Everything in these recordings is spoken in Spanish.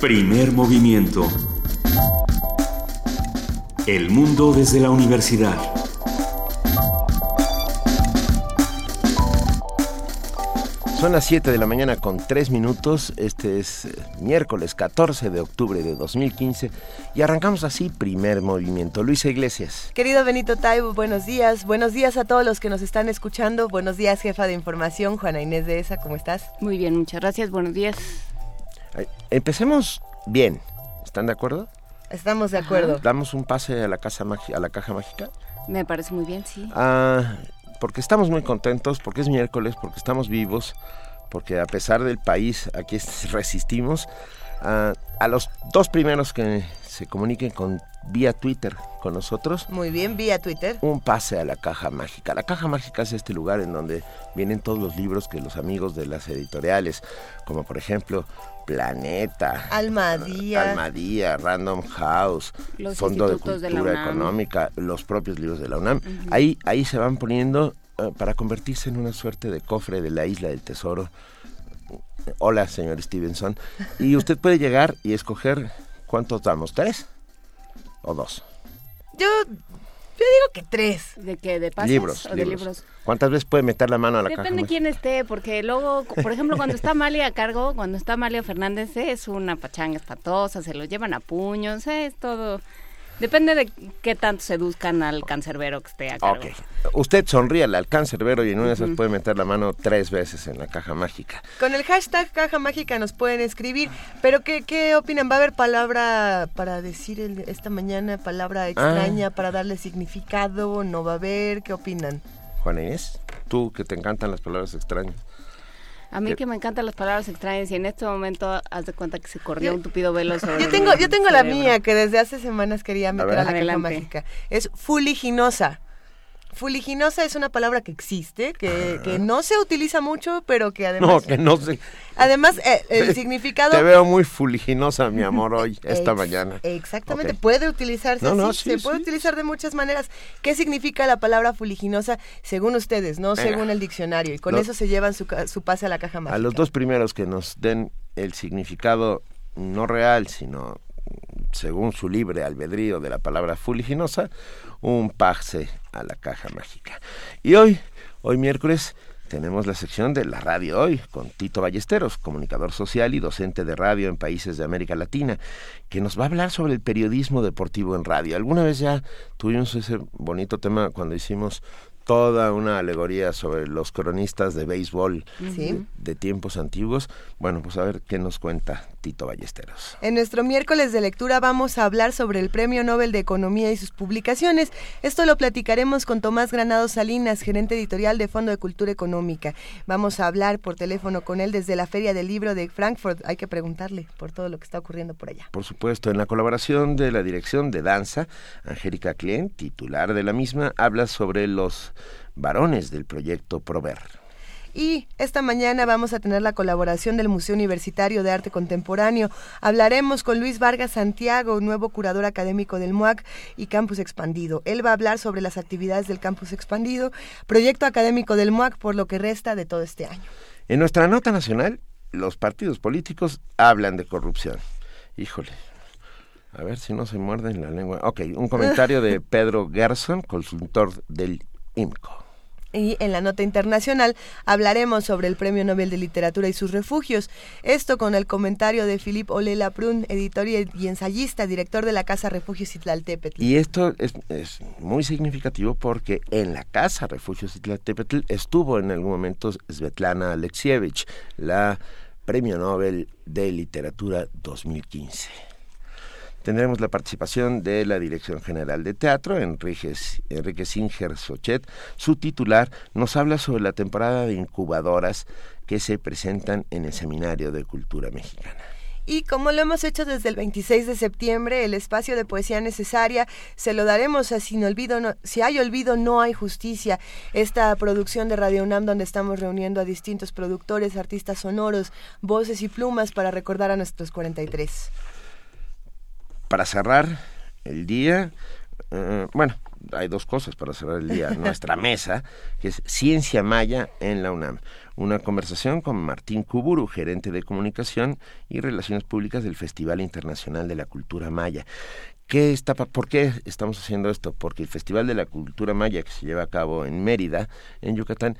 Primer movimiento. El mundo desde la universidad. Son las 7 de la mañana con 3 minutos. Este es eh, miércoles 14 de octubre de 2015 y arrancamos así primer movimiento. Luisa Iglesias. Querido Benito Taibo, buenos días. Buenos días a todos los que nos están escuchando. Buenos días, jefa de información, Juana Inés de ESA. ¿Cómo estás? Muy bien, muchas gracias. Buenos días. Empecemos bien. ¿Están de acuerdo? Estamos de acuerdo. ¿Damos un pase a la, casa a la caja mágica? Me parece muy bien, sí. Ah, porque estamos muy contentos, porque es miércoles, porque estamos vivos, porque a pesar del país aquí resistimos. a los dos primeros que se comuniquen con vía Twitter con nosotros. Muy bien, vía Twitter. Un pase a la caja mágica. La caja mágica es este lugar en donde vienen todos los libros que los amigos de las editoriales, como por ejemplo Planeta, Almadía, Almadía Random House, Fondo de Cultura Económica, los propios libros de la UNAM. Ahí, ahí se van poniendo eh, para convertirse en una suerte de cofre de la isla del tesoro. Hola, señor Stevenson. Y usted puede llegar y escoger cuántos damos, ¿tres o dos? Yo yo digo que tres. ¿De qué? ¿De pases libros, o de libros? ¿Cuántas veces puede meter la mano a la caja? Depende de quién esté, porque luego, por ejemplo, cuando está Malia a cargo, cuando está Malia Fernández, es una pachanga espatosa, se lo llevan a puños, es todo Depende de qué tanto seduzcan al cancerbero que esté acá. Ok. Usted sonríale al cancerbero y en una de esas puede meter la mano tres veces en la caja mágica. Con el hashtag caja mágica nos pueden escribir. Pero ¿qué, qué opinan? ¿Va a haber palabra para decir esta mañana, palabra extraña ah. para darle significado? ¿No va a haber? ¿Qué opinan? Juan tú que te encantan las palabras extrañas. A mí que me encantan las palabras extrañas y en este momento haz de cuenta que se corrió un tupido velo sobre Yo tengo, yo tengo la mía que desde hace semanas quería meter a, la caja mágica. Es fuliginosa. Fuliginosa es una palabra que existe, que, que, no se utiliza mucho, pero que además... No, que no se... Además, eh, el significado... Te veo muy fuliginosa, mi amor, hoy, esta mañana. Exactamente, puede utilizarse se puede utilizar de muchas maneras. ¿Qué significa la palabra fuliginosa según ustedes, no según el diccionario? Y con eso se llevan su, su pase a la caja mágica. A los dos primeros que nos den el significado no real, sino según su libre albedrío de la palabra fuliginosa, un pase a la caja mágica. Y hoy, hoy miércoles, tenemos la sección de la radio hoy con Tito Ballesteros, comunicador social y docente de radio en países de América Latina, que nos va a hablar sobre el periodismo deportivo en radio. Alguna vez ya tuvimos ese bonito tema cuando hicimos toda una alegoría sobre los cronistas de béisbol de, tiempos antiguos. Bueno, pues a ver qué nos cuenta Tito Ballesteros. En nuestro miércoles de lectura vamos a hablar sobre el Premio Nobel de Economía y sus publicaciones. Esto lo platicaremos con Tomás Granado Salinas, gerente editorial de Fondo de Cultura Económica. Vamos a hablar por teléfono con él desde la Feria del Libro de Frankfurt. Hay que preguntarle por todo lo que está ocurriendo por allá. Por supuesto, en la colaboración de la Dirección de Danza, Angélica Klein, titular de la misma, habla sobre los varones del proyecto Prover. Y esta mañana vamos a tener la colaboración del Museo Universitario de Arte Contemporáneo. Hablaremos con Luis Vargas Santiago, nuevo curador académico del MUAC y Campus Expandido. Él va a hablar sobre las actividades del Campus Expandido, proyecto académico del MUAC por lo que resta de todo este año. En nuestra nota nacional, los partidos políticos hablan de corrupción. Híjole, a ver si no se muerden la lengua. Ok, un comentario de Pedro Gerson, consultor del y en la nota internacional hablaremos sobre el Premio Nobel de Literatura y sus refugios. Esto con el comentario de Philippe Olela Prun, editor y ensayista, director de la Casa Refugios Itlaltépetl. Y esto es, muy significativo porque en la Casa Refugios Itlaltépetl estuvo en algún momento Svetlana Alexievich, la Premio Nobel de Literatura 2015. Tendremos la participación de la Dirección General de Teatro, Enrique, Enrique Singer Sochet. Su titular nos habla sobre la temporada de incubadoras que se presentan en el Seminario de Cultura Mexicana. Y como lo hemos hecho desde el 26 de septiembre, el espacio de poesía necesaria se lo daremos a Sin Olvido, Si hay olvido, no hay justicia. Esta producción de Radio UNAM donde estamos reuniendo a distintos productores, artistas sonoros, voces y plumas para recordar a nuestros 43 para cerrar el día, eh, bueno, hay dos cosas para cerrar el día. Nuestra mesa, que es Ciencia Maya en la UNAM. Una conversación con Martín Kuburu, gerente de comunicación y relaciones públicas del Festival Internacional de la Cultura Maya. ¿Qué está, ¿Por qué estamos haciendo esto? Porque el Festival de la Cultura Maya que se lleva a cabo en Mérida, en Yucatán,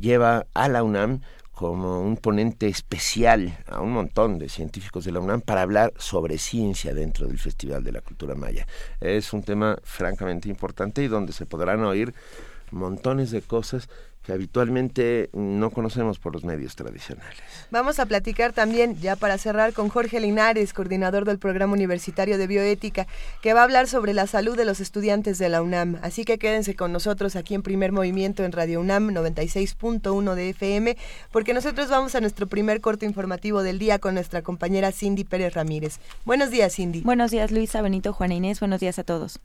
lleva a la UNAM como un ponente especial a un montón de científicos de la UNAM para hablar sobre ciencia dentro del Festival de la Cultura Maya. Es un tema francamente importante y donde se podrán oír montones de cosas que habitualmente no conocemos por los medios tradicionales. Vamos a platicar también, ya para cerrar, con Jorge Linares, coordinador del Programa Universitario de Bioética, que va a hablar sobre la salud de los estudiantes de la UNAM. Así que quédense con nosotros aquí en Primer Movimiento en Radio UNAM 96.1 de FM, porque nosotros vamos a nuestro primer corto informativo del día con nuestra compañera Cindy Pérez Ramírez. Buenos días, Cindy. Buenos días, Luisa, Benito, Juana Inés. Buenos días a todos.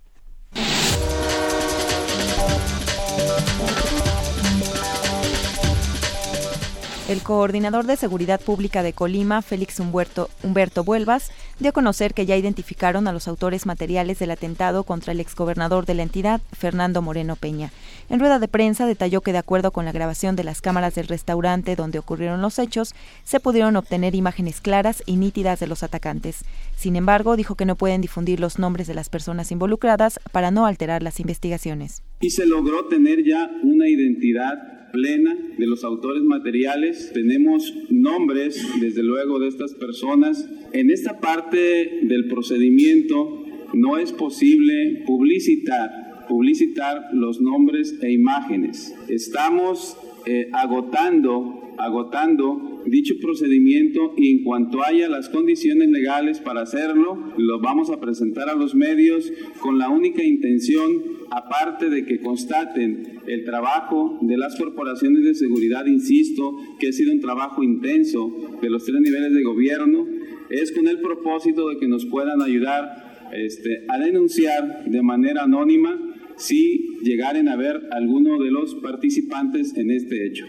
El coordinador de Seguridad Pública de Colima, Félix Humberto, Humberto Vuelvas, dio a conocer que ya identificaron a los autores materiales del atentado contra el exgobernador de la entidad, Fernando Moreno Peña. En rueda de prensa detalló que de acuerdo con la grabación de las cámaras del restaurante donde ocurrieron los hechos, se pudieron obtener imágenes claras y nítidas de los atacantes. Sin embargo, dijo que no pueden difundir los nombres de las personas involucradas para no alterar las investigaciones. Y se logró tener ya una identidad plena de los autores materiales. Tenemos nombres, desde luego, de estas personas. En esta parte del procedimiento no es posible publicitar, publicitar los nombres e imágenes. Estamos eh, agotando, agotando dicho procedimiento y en cuanto haya las condiciones legales para hacerlo, lo vamos a presentar a los medios con la única intención aparte de que constaten el trabajo de las corporaciones de seguridad, insisto, que ha sido un trabajo intenso de los tres niveles de gobierno, es con el propósito de que nos puedan ayudar este, a denunciar de manera anónima si llegaren a ver alguno de los participantes en este hecho.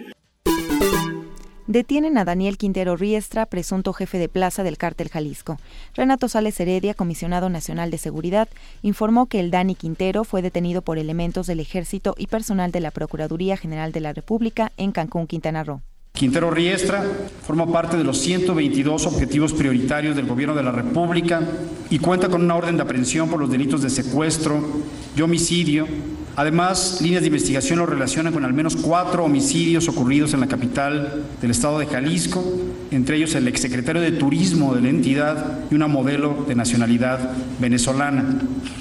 Detienen a Daniel Quintero Riestra, presunto jefe de plaza del cártel Jalisco. Renato Sales Heredia, comisionado nacional de seguridad, informó que el Dani Quintero fue detenido por elementos del ejército y personal de la Procuraduría General de la República en Cancún, Quintana Roo. Quintero Riestra forma parte de los 122 objetivos prioritarios del Gobierno de la República y cuenta con una orden de aprehensión por los delitos de secuestro y homicidio Además, líneas de investigación lo relacionan con al menos cuatro homicidios ocurridos en la capital del estado de Jalisco, entre ellos el exsecretario de Turismo de la entidad y una modelo de nacionalidad venezolana.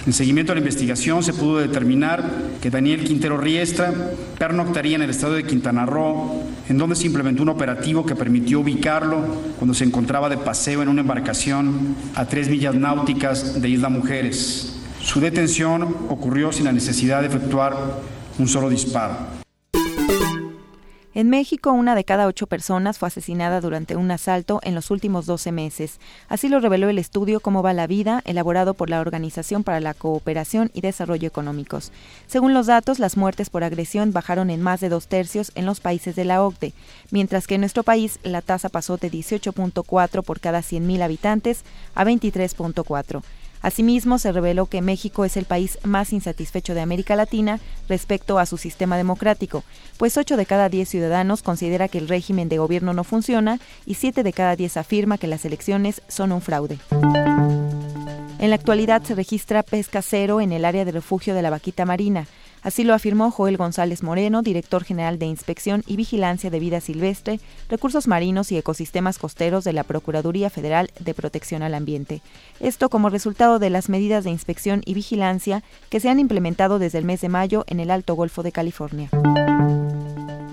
En seguimiento a la investigación se pudo determinar que Daniel Quintero Riestra pernoctaría en el estado de Quintana Roo, en donde se implementó un operativo que permitió ubicarlo cuando se encontraba de paseo en una embarcación a tres millas náuticas de Isla Mujeres. Su detención ocurrió sin la necesidad de efectuar un solo disparo. En México, una de cada ocho personas fue asesinada durante un asalto en los últimos 12 meses. Así lo reveló el estudio Cómo va la vida, elaborado por la Organización para la Cooperación y Desarrollo Económicos. Según los datos, las muertes por agresión bajaron en más de dos tercios en los países de la OCDE, mientras que en nuestro país la tasa pasó de 18.4 por cada 100.000 habitantes a 23.4. Asimismo, se reveló que México es el país más insatisfecho de América Latina respecto a su sistema democrático, pues 8 de cada 10 ciudadanos considera que el régimen de gobierno no funciona y 7 de cada 10 afirma que las elecciones son un fraude. En la actualidad se registra pesca cero en el área de refugio de la Vaquita Marina, Así lo afirmó Joel González Moreno, director general de Inspección y Vigilancia de Vida Silvestre, Recursos Marinos y Ecosistemas Costeros de la Procuraduría Federal de Protección al Ambiente. Esto como resultado de las medidas de inspección y vigilancia que se han implementado desde el mes de mayo en el Alto Golfo de California.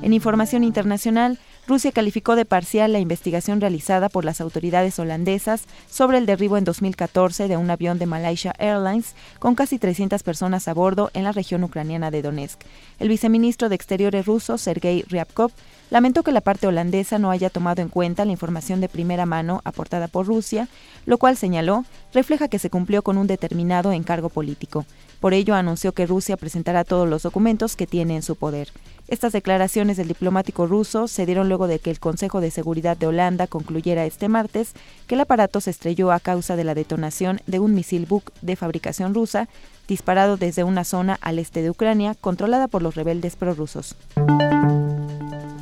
En información internacional, Rusia calificó de parcial la investigación realizada por las autoridades holandesas sobre el derribo en 2014 de un avión de Malaysia Airlines con casi 300 personas a bordo en la región ucraniana de Donetsk. El viceministro de Exteriores ruso, Sergei Ryabkov, lamentó que la parte holandesa no haya tomado en cuenta la información de primera mano aportada por Rusia, lo cual señaló refleja que se cumplió con un determinado encargo político. Por ello anunció que Rusia presentará todos los documentos que tiene en su poder. Estas declaraciones del diplomático ruso se dieron luego de que el Consejo de Seguridad de Holanda concluyera este martes que el aparato se estrelló a causa de la detonación de un misil Buk de fabricación rusa disparado desde una zona al este de Ucrania controlada por los rebeldes prorrusos.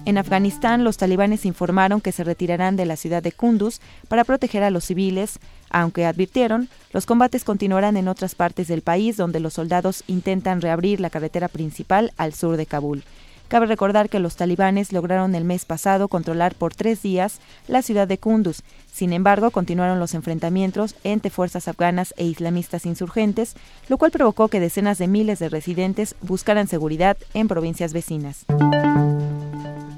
En Afganistán, los talibanes informaron que se retirarán de la ciudad de Kunduz para proteger a los civiles, aunque advirtieron, los combates continuarán en otras partes del país donde los soldados intentan reabrir la carretera principal al sur de Kabul. Cabe recordar que los talibanes lograron el mes pasado controlar por tres días la ciudad de Kunduz. Sin embargo, continuaron los enfrentamientos entre fuerzas afganas e islamistas insurgentes, lo cual provocó que decenas de miles de residentes buscaran seguridad en provincias vecinas.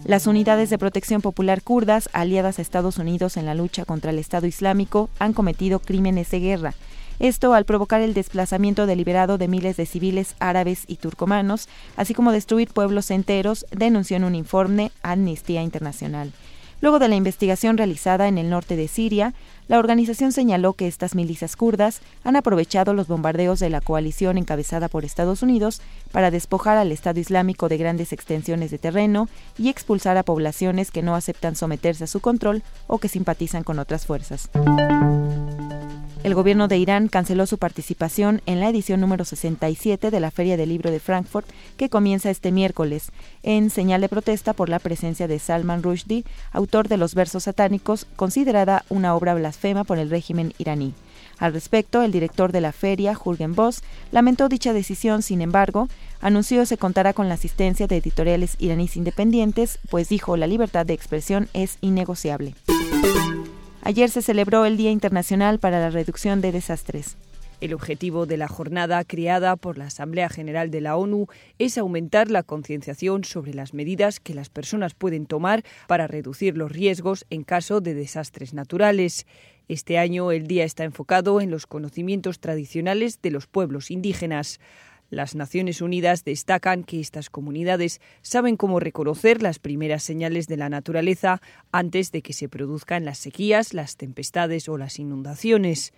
Las unidades de protección popular kurdas, aliadas a Estados Unidos en la lucha contra el Estado Islámico, han cometido crímenes de guerra. Esto al provocar el desplazamiento deliberado de miles de civiles árabes y turcomanos, así como destruir pueblos enteros, denunció en un informe Amnistía Internacional. Luego de la investigación realizada en el norte de Siria, la organización señaló que estas milicias kurdas han aprovechado los bombardeos de la coalición encabezada por Estados Unidos para despojar al Estado Islámico de grandes extensiones de terreno y expulsar a poblaciones que no aceptan someterse a su control o que simpatizan con otras fuerzas. El gobierno de Irán canceló su participación en la edición número 67 de la Feria del Libro de Frankfurt, que comienza este miércoles, en señal de protesta por la presencia de Salman Rushdie, autor de los versos satánicos, considerada una obra blasfema por el régimen iraní. Al respecto, el director de la feria, Jürgen Boss, lamentó dicha decisión, sin embargo, anunció se contará con la asistencia de editoriales iraníes independientes, pues dijo la libertad de expresión es innegociable. Ayer se celebró el Día Internacional para la Reducción de Desastres. El objetivo de la jornada creada por la Asamblea General de la ONU es aumentar la concienciación sobre las medidas que las personas pueden tomar para reducir los riesgos en caso de desastres naturales. Este año el día está enfocado en los conocimientos tradicionales de los pueblos indígenas. Las Naciones Unidas destacan que estas comunidades saben cómo reconocer las primeras señales de la naturaleza antes de que se produzcan las sequías, las tempestades o las inundaciones.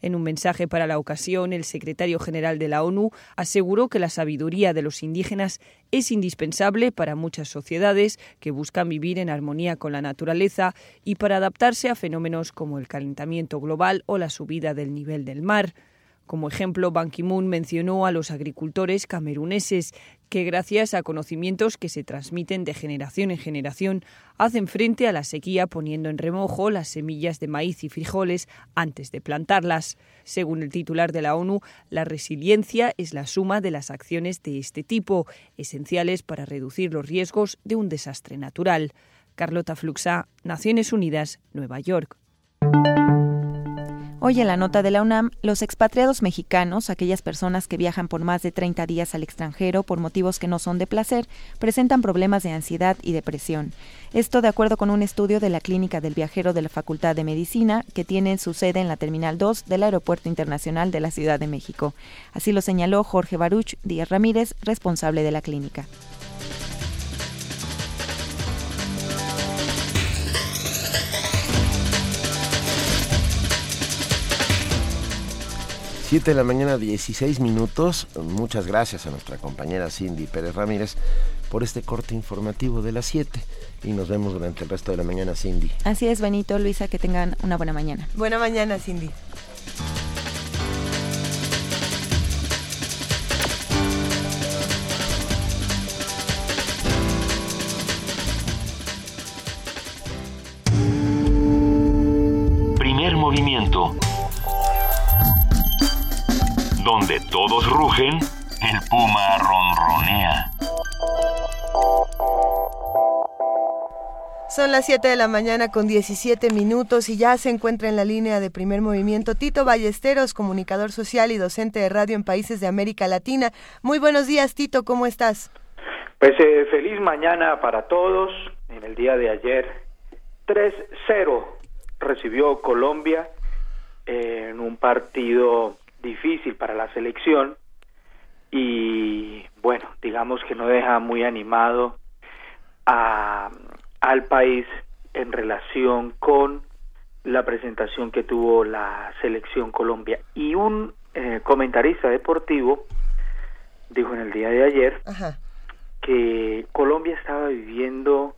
En un mensaje para la ocasión, el secretario general de la ONU aseguró que la sabiduría de los indígenas es indispensable para muchas sociedades que buscan vivir en armonía con la naturaleza y para adaptarse a fenómenos como el calentamiento global o la subida del nivel del mar. Como ejemplo, Ban Ki-moon mencionó a los agricultores cameruneses que gracias a conocimientos que se transmiten de generación en generación hacen frente a la sequía poniendo en remojo las semillas de maíz y frijoles antes de plantarlas. Según el titular de la ONU, la resiliencia es la suma de las acciones de este tipo, esenciales para reducir los riesgos de un desastre natural. Carlota Fluxa, Naciones Unidas, Nueva York. Hoy en la nota de la UNAM, los expatriados mexicanos, aquellas personas que viajan por más de 30 días al extranjero por motivos que no son de placer, presentan problemas de ansiedad y depresión. Esto de acuerdo con un estudio de la Clínica del Viajero de la Facultad de Medicina, que tiene su sede en la Terminal 2 del Aeropuerto Internacional de la Ciudad de México. Así lo señaló Jorge Baruch Díaz Ramírez, responsable de la clínica. Siete de la mañana, 16 minutos. Muchas gracias a nuestra compañera Cindy Pérez Ramírez por este corte informativo de las 7 y nos vemos durante el resto de la mañana, Cindy. Así es, Benito, Luisa, que tengan una buena mañana. Buena mañana, Cindy. Primer movimiento. Donde todos rugen, el puma ronronea. Son las 7 de la mañana con 17 minutos y ya se encuentra en la línea de primer movimiento Tito Ballesteros, comunicador social y docente de radio en países de América Latina. Muy buenos días, Tito, ¿cómo estás? Pues eh, feliz mañana para todos. En el día de ayer, 3-0 recibió Colombia en un partido difícil para la selección y bueno, digamos que no deja muy animado a, al país en relación con la presentación que tuvo la selección Colombia. Y un eh, comentarista deportivo dijo en el día de ayer que Colombia estaba viviendo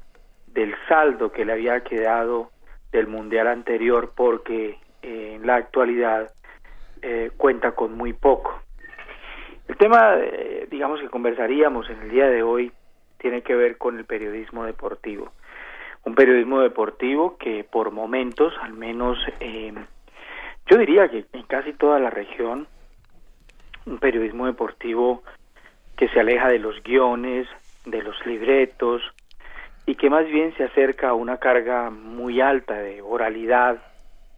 del saldo que le había quedado del mundial anterior porque eh, en la actualidad eh, cuenta con muy poco. El tema, eh, digamos, que conversaríamos en el día de hoy tiene que ver con el periodismo deportivo. Un periodismo deportivo que por momentos, al menos yo diría que en casi toda la región, un periodismo deportivo que se aleja de los guiones, de los libretos, y que más bien se acerca a una carga muy alta de oralidad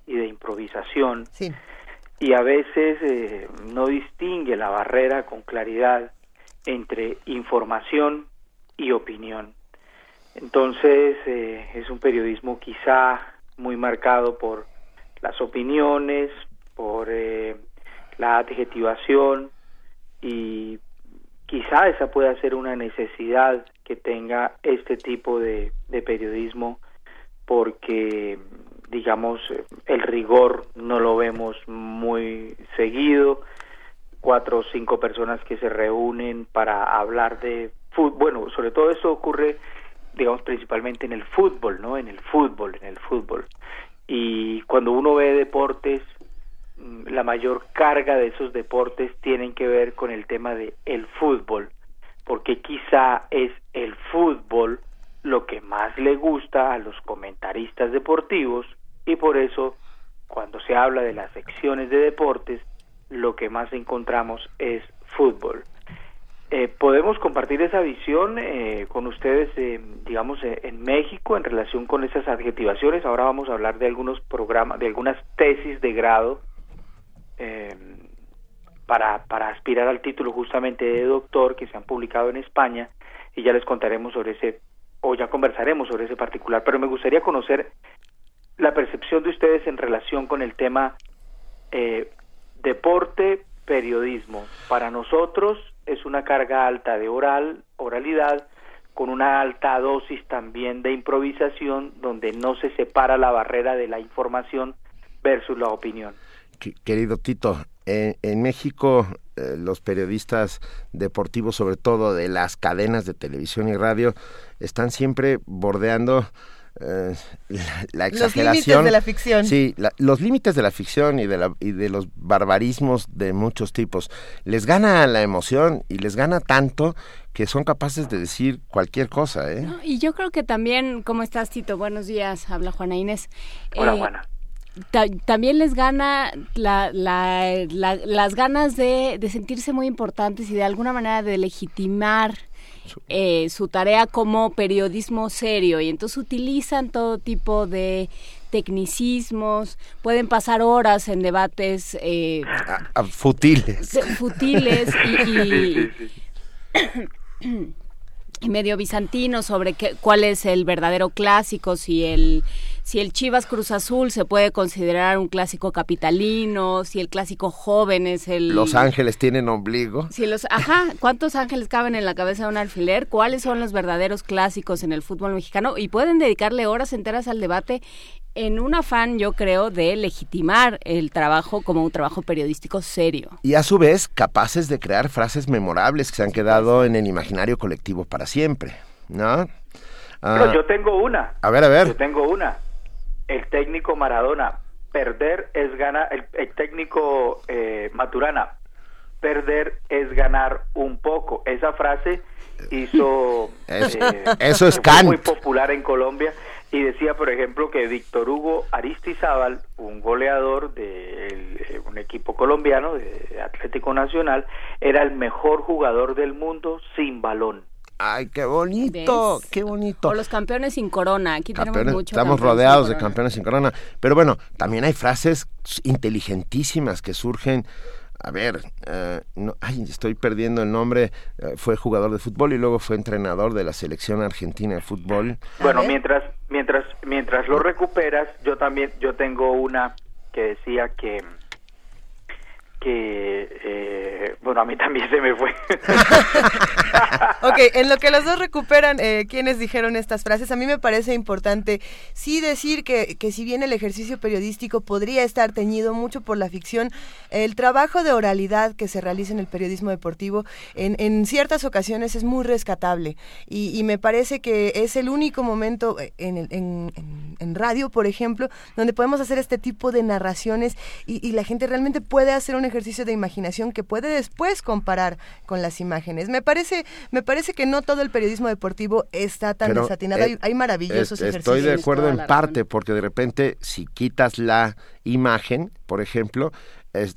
y de improvisación y a veces eh, no distingue la barrera con claridad entre información y opinión. Entonces eh, es un periodismo quizá muy marcado por las opiniones, por eh, la adjetivación y quizá esa pueda ser una necesidad que tenga este tipo de, periodismo porque digamos el rigor no lo vemos muy seguido. Cuatro o cinco personas que se reúnen para hablar de fútbol bueno sobre todo eso ocurre digamos principalmente en el fútbol no en el fútbol en el fútbol. Y cuando uno ve deportes mm, la mayor carga de esos deportes tienen que ver con el tema de el fútbol porque quizá es el fútbol lo que más le gusta a los comentaristas deportivos y por eso cuando se habla de las secciones de deportes lo que más encontramos es fútbol. Eh, podemos compartir esa visión eh, con ustedes, eh, digamos, en México en relación con esas adjetivaciones. Ahora vamos a hablar de algunos programas, de algunas tesis de grado para, para aspirar al título justamente de doctor que se han publicado en España y ya les contaremos sobre ese, o ya conversaremos sobre ese particular, pero me gustaría conocer la percepción de ustedes en relación con el tema eh, deporte, periodismo. Para nosotros es una carga alta de oral, oralidad, con una alta dosis también de improvisación, donde no se separa la barrera de la información versus la opinión. Querido Tito, en México eh, los periodistas deportivos, sobre todo de las cadenas de televisión y radio, están siempre bordeando eh, la, exageración. Los límites de la ficción. Sí, los límites de la ficción y de, la, y de los barbarismos de muchos tipos. Les gana la emoción y les gana tanto que son capaces de decir cualquier cosa. ¿eh? y yo creo que también, ¿cómo estás, Tito? Buenos días, habla Juana Inés. Hola, Juana también les gana las ganas de, sentirse muy importantes y de alguna manera de legitimar eh, su tarea como periodismo serio. Y entonces utilizan todo tipo de tecnicismos, pueden pasar horas en debates eh, futiles. Futiles y, medio bizantinos sobre qué, cuál es el verdadero clásico, si el si el Chivas Cruz Azul se puede considerar un clásico capitalino, si el clásico joven es el... Los ángeles tienen ombligo. Si los, ajá, ¿cuántos ángeles caben en la cabeza de un alfiler? ¿Cuáles son los verdaderos clásicos en el fútbol mexicano? Y pueden dedicarle horas enteras al debate en un afán, yo creo, de legitimar el trabajo como un trabajo periodístico serio. Y a su vez, capaces de crear frases memorables que se han quedado en el imaginario colectivo para siempre, ¿no? Pero ah. yo tengo una. A ver, a ver. Yo tengo una el técnico Maradona, perder es ganar, el, técnico eh, Maturana, perder es ganar un poco. Esa frase hizo eh, eso es muy popular en Colombia y decía, por ejemplo, que Víctor Hugo Aristizábal, un goleador de eh, un equipo colombiano de Atlético Nacional, era el mejor jugador del mundo sin balón. Ay, qué bonito, qué bonito. O los campeones sin corona, aquí tenemos mucho. Estamos rodeados de campeones sin corona. Pero bueno, también hay frases inteligentísimas que surgen. A ver, eh, no, ay, estoy perdiendo el nombre. Eh, fue jugador de fútbol y luego fue entrenador de la selección argentina de fútbol. Bueno, mientras, mientras, mientras lo recuperas, yo también, yo tengo una que decía que que, eh, bueno, a mí también se me fue. ok, en lo que los dos recuperan eh, quienes dijeron estas frases, a mí me parece importante sí decir que, que si bien el ejercicio periodístico podría estar teñido mucho por la ficción, el trabajo de oralidad que se realiza en el periodismo deportivo en, en ciertas ocasiones es muy rescatable y, me parece que es el único momento en, en, en, radio, por ejemplo, donde podemos hacer este tipo de narraciones y, y la gente realmente puede hacer un ejercicio de imaginación que puede después comparar con las imágenes. Me parece, me parece que no todo el periodismo deportivo está tan desatinado. Eh, hay, maravillosos ejercicios. Estoy de acuerdo en parte, porque de repente si quitas la imagen, por ejemplo,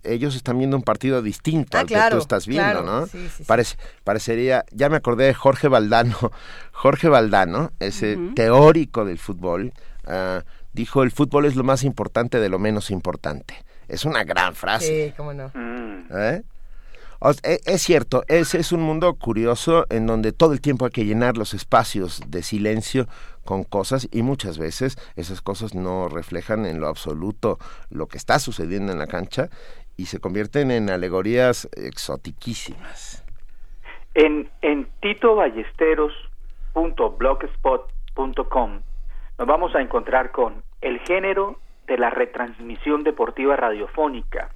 ellos están viendo un partido distinto ah, al que tú estás viendo, ¿no? Parece, parecería, ya me acordé de Jorge Valdano, Jorge Valdano, ese teórico del fútbol, uh, dijo el fútbol es lo más importante de lo menos importante. Es una gran frase. Sí, cómo no. Mm. ¿Eh? E, es cierto, ese es un mundo curioso en donde todo el tiempo hay que llenar los espacios de silencio con cosas y muchas veces esas cosas no reflejan en lo absoluto lo que está sucediendo en la cancha y se convierten en alegorías exotiquísimas. En, en titoballesteros.blogspot.com nos vamos a encontrar con el género de la retransmisión deportiva radiofónica.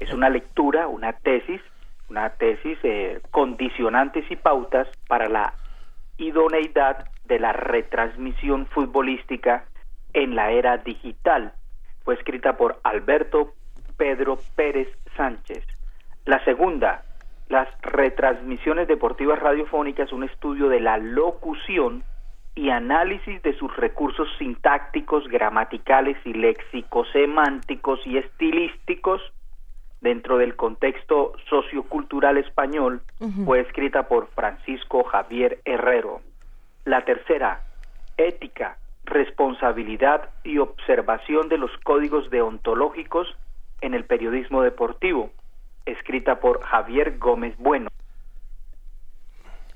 Es una lectura, una tesis, una tesis eh, condicionantes y pautas para la idoneidad de la retransmisión futbolística en la era digital. Fue escrita por Alberto Pedro Pérez Sánchez. La segunda, las retransmisiones deportivas radiofónicas, un estudio de la locución y análisis de sus recursos sintácticos, gramaticales y léxico-semánticos y estilísticos dentro del contexto sociocultural español fue escrita por Francisco Javier Herrero. La tercera, ética, responsabilidad y observación de los códigos deontológicos en el periodismo deportivo, escrita por Javier Gómez Bueno.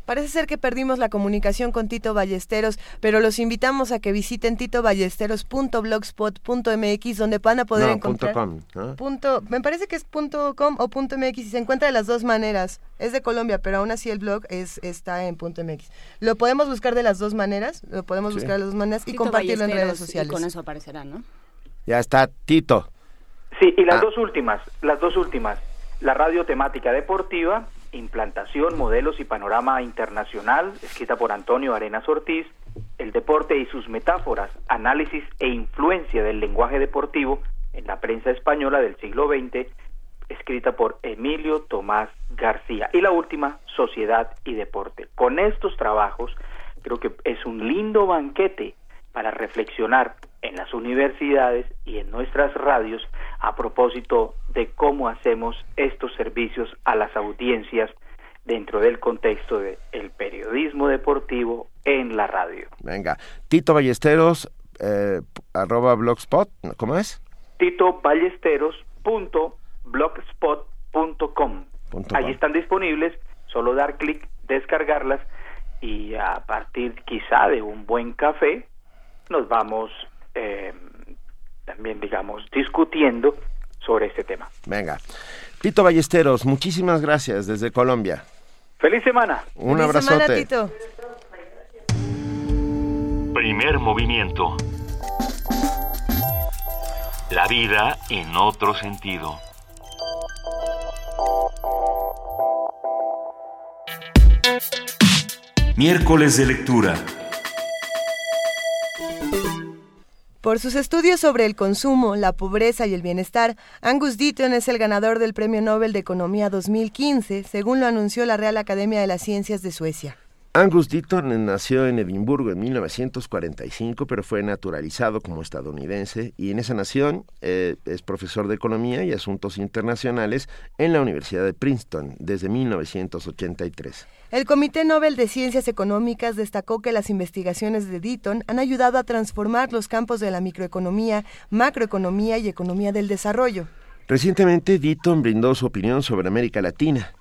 Parece ser que perdimos la comunicación con Tito Ballesteros, pero los invitamos a que visiten titoballesteros.blogspot.mx donde van a poder encontrar punto me parece que es punto .com o punto .mx y se encuentra de las dos maneras. Es de Colombia, pero aún así el blog es está en punto .mx. Lo podemos buscar de las dos maneras, lo podemos buscar de las dos maneras y compartirlo en redes sociales. Y con eso aparecerá, ¿no? Ya está Tito. Sí, y las ah. dos últimas, las dos últimas. La radio temática deportiva Implantación, Modelos y Panorama Internacional, escrita por Antonio Arenas Ortiz, El deporte y sus metáforas, análisis e influencia del lenguaje deportivo en la prensa española del siglo XX, escrita por Emilio Tomás García. Y la última, Sociedad y Deporte. Con estos trabajos, creo que es un lindo banquete para reflexionar en las universidades y en nuestras radios a propósito de cómo hacemos estos servicios a las audiencias dentro del contexto del periodismo deportivo en la radio. Venga, Tito Ballesteros, eh, arroba blogspot, ¿cómo es? Tito Ballesteros punto Allí están disponibles, solo dar clic, descargarlas y a partir quizá de un buen café nos vamos eh, también, digamos, discutiendo sobre este tema. Venga. Tito Ballesteros, muchísimas gracias desde Colombia. Feliz semana. Un abrazote. Primer movimiento. La vida en otro sentido. Miércoles de lectura. Por sus estudios sobre el consumo, la pobreza y el bienestar, Angus Deaton es el ganador del Premio Nobel de Economía 2015, según lo anunció la Real Academia de las Ciencias de Suecia. Angus Deaton nació en Edimburgo en 1945, pero fue naturalizado como estadounidense y en esa nación eh, es profesor de Economía y Asuntos Internacionales en la Universidad de Princeton desde 1983. El Comité Nobel de Ciencias Económicas destacó que las investigaciones de Deaton han ayudado a transformar los campos de la microeconomía, macroeconomía y economía del desarrollo. Recientemente, Deaton brindó su opinión sobre América Latina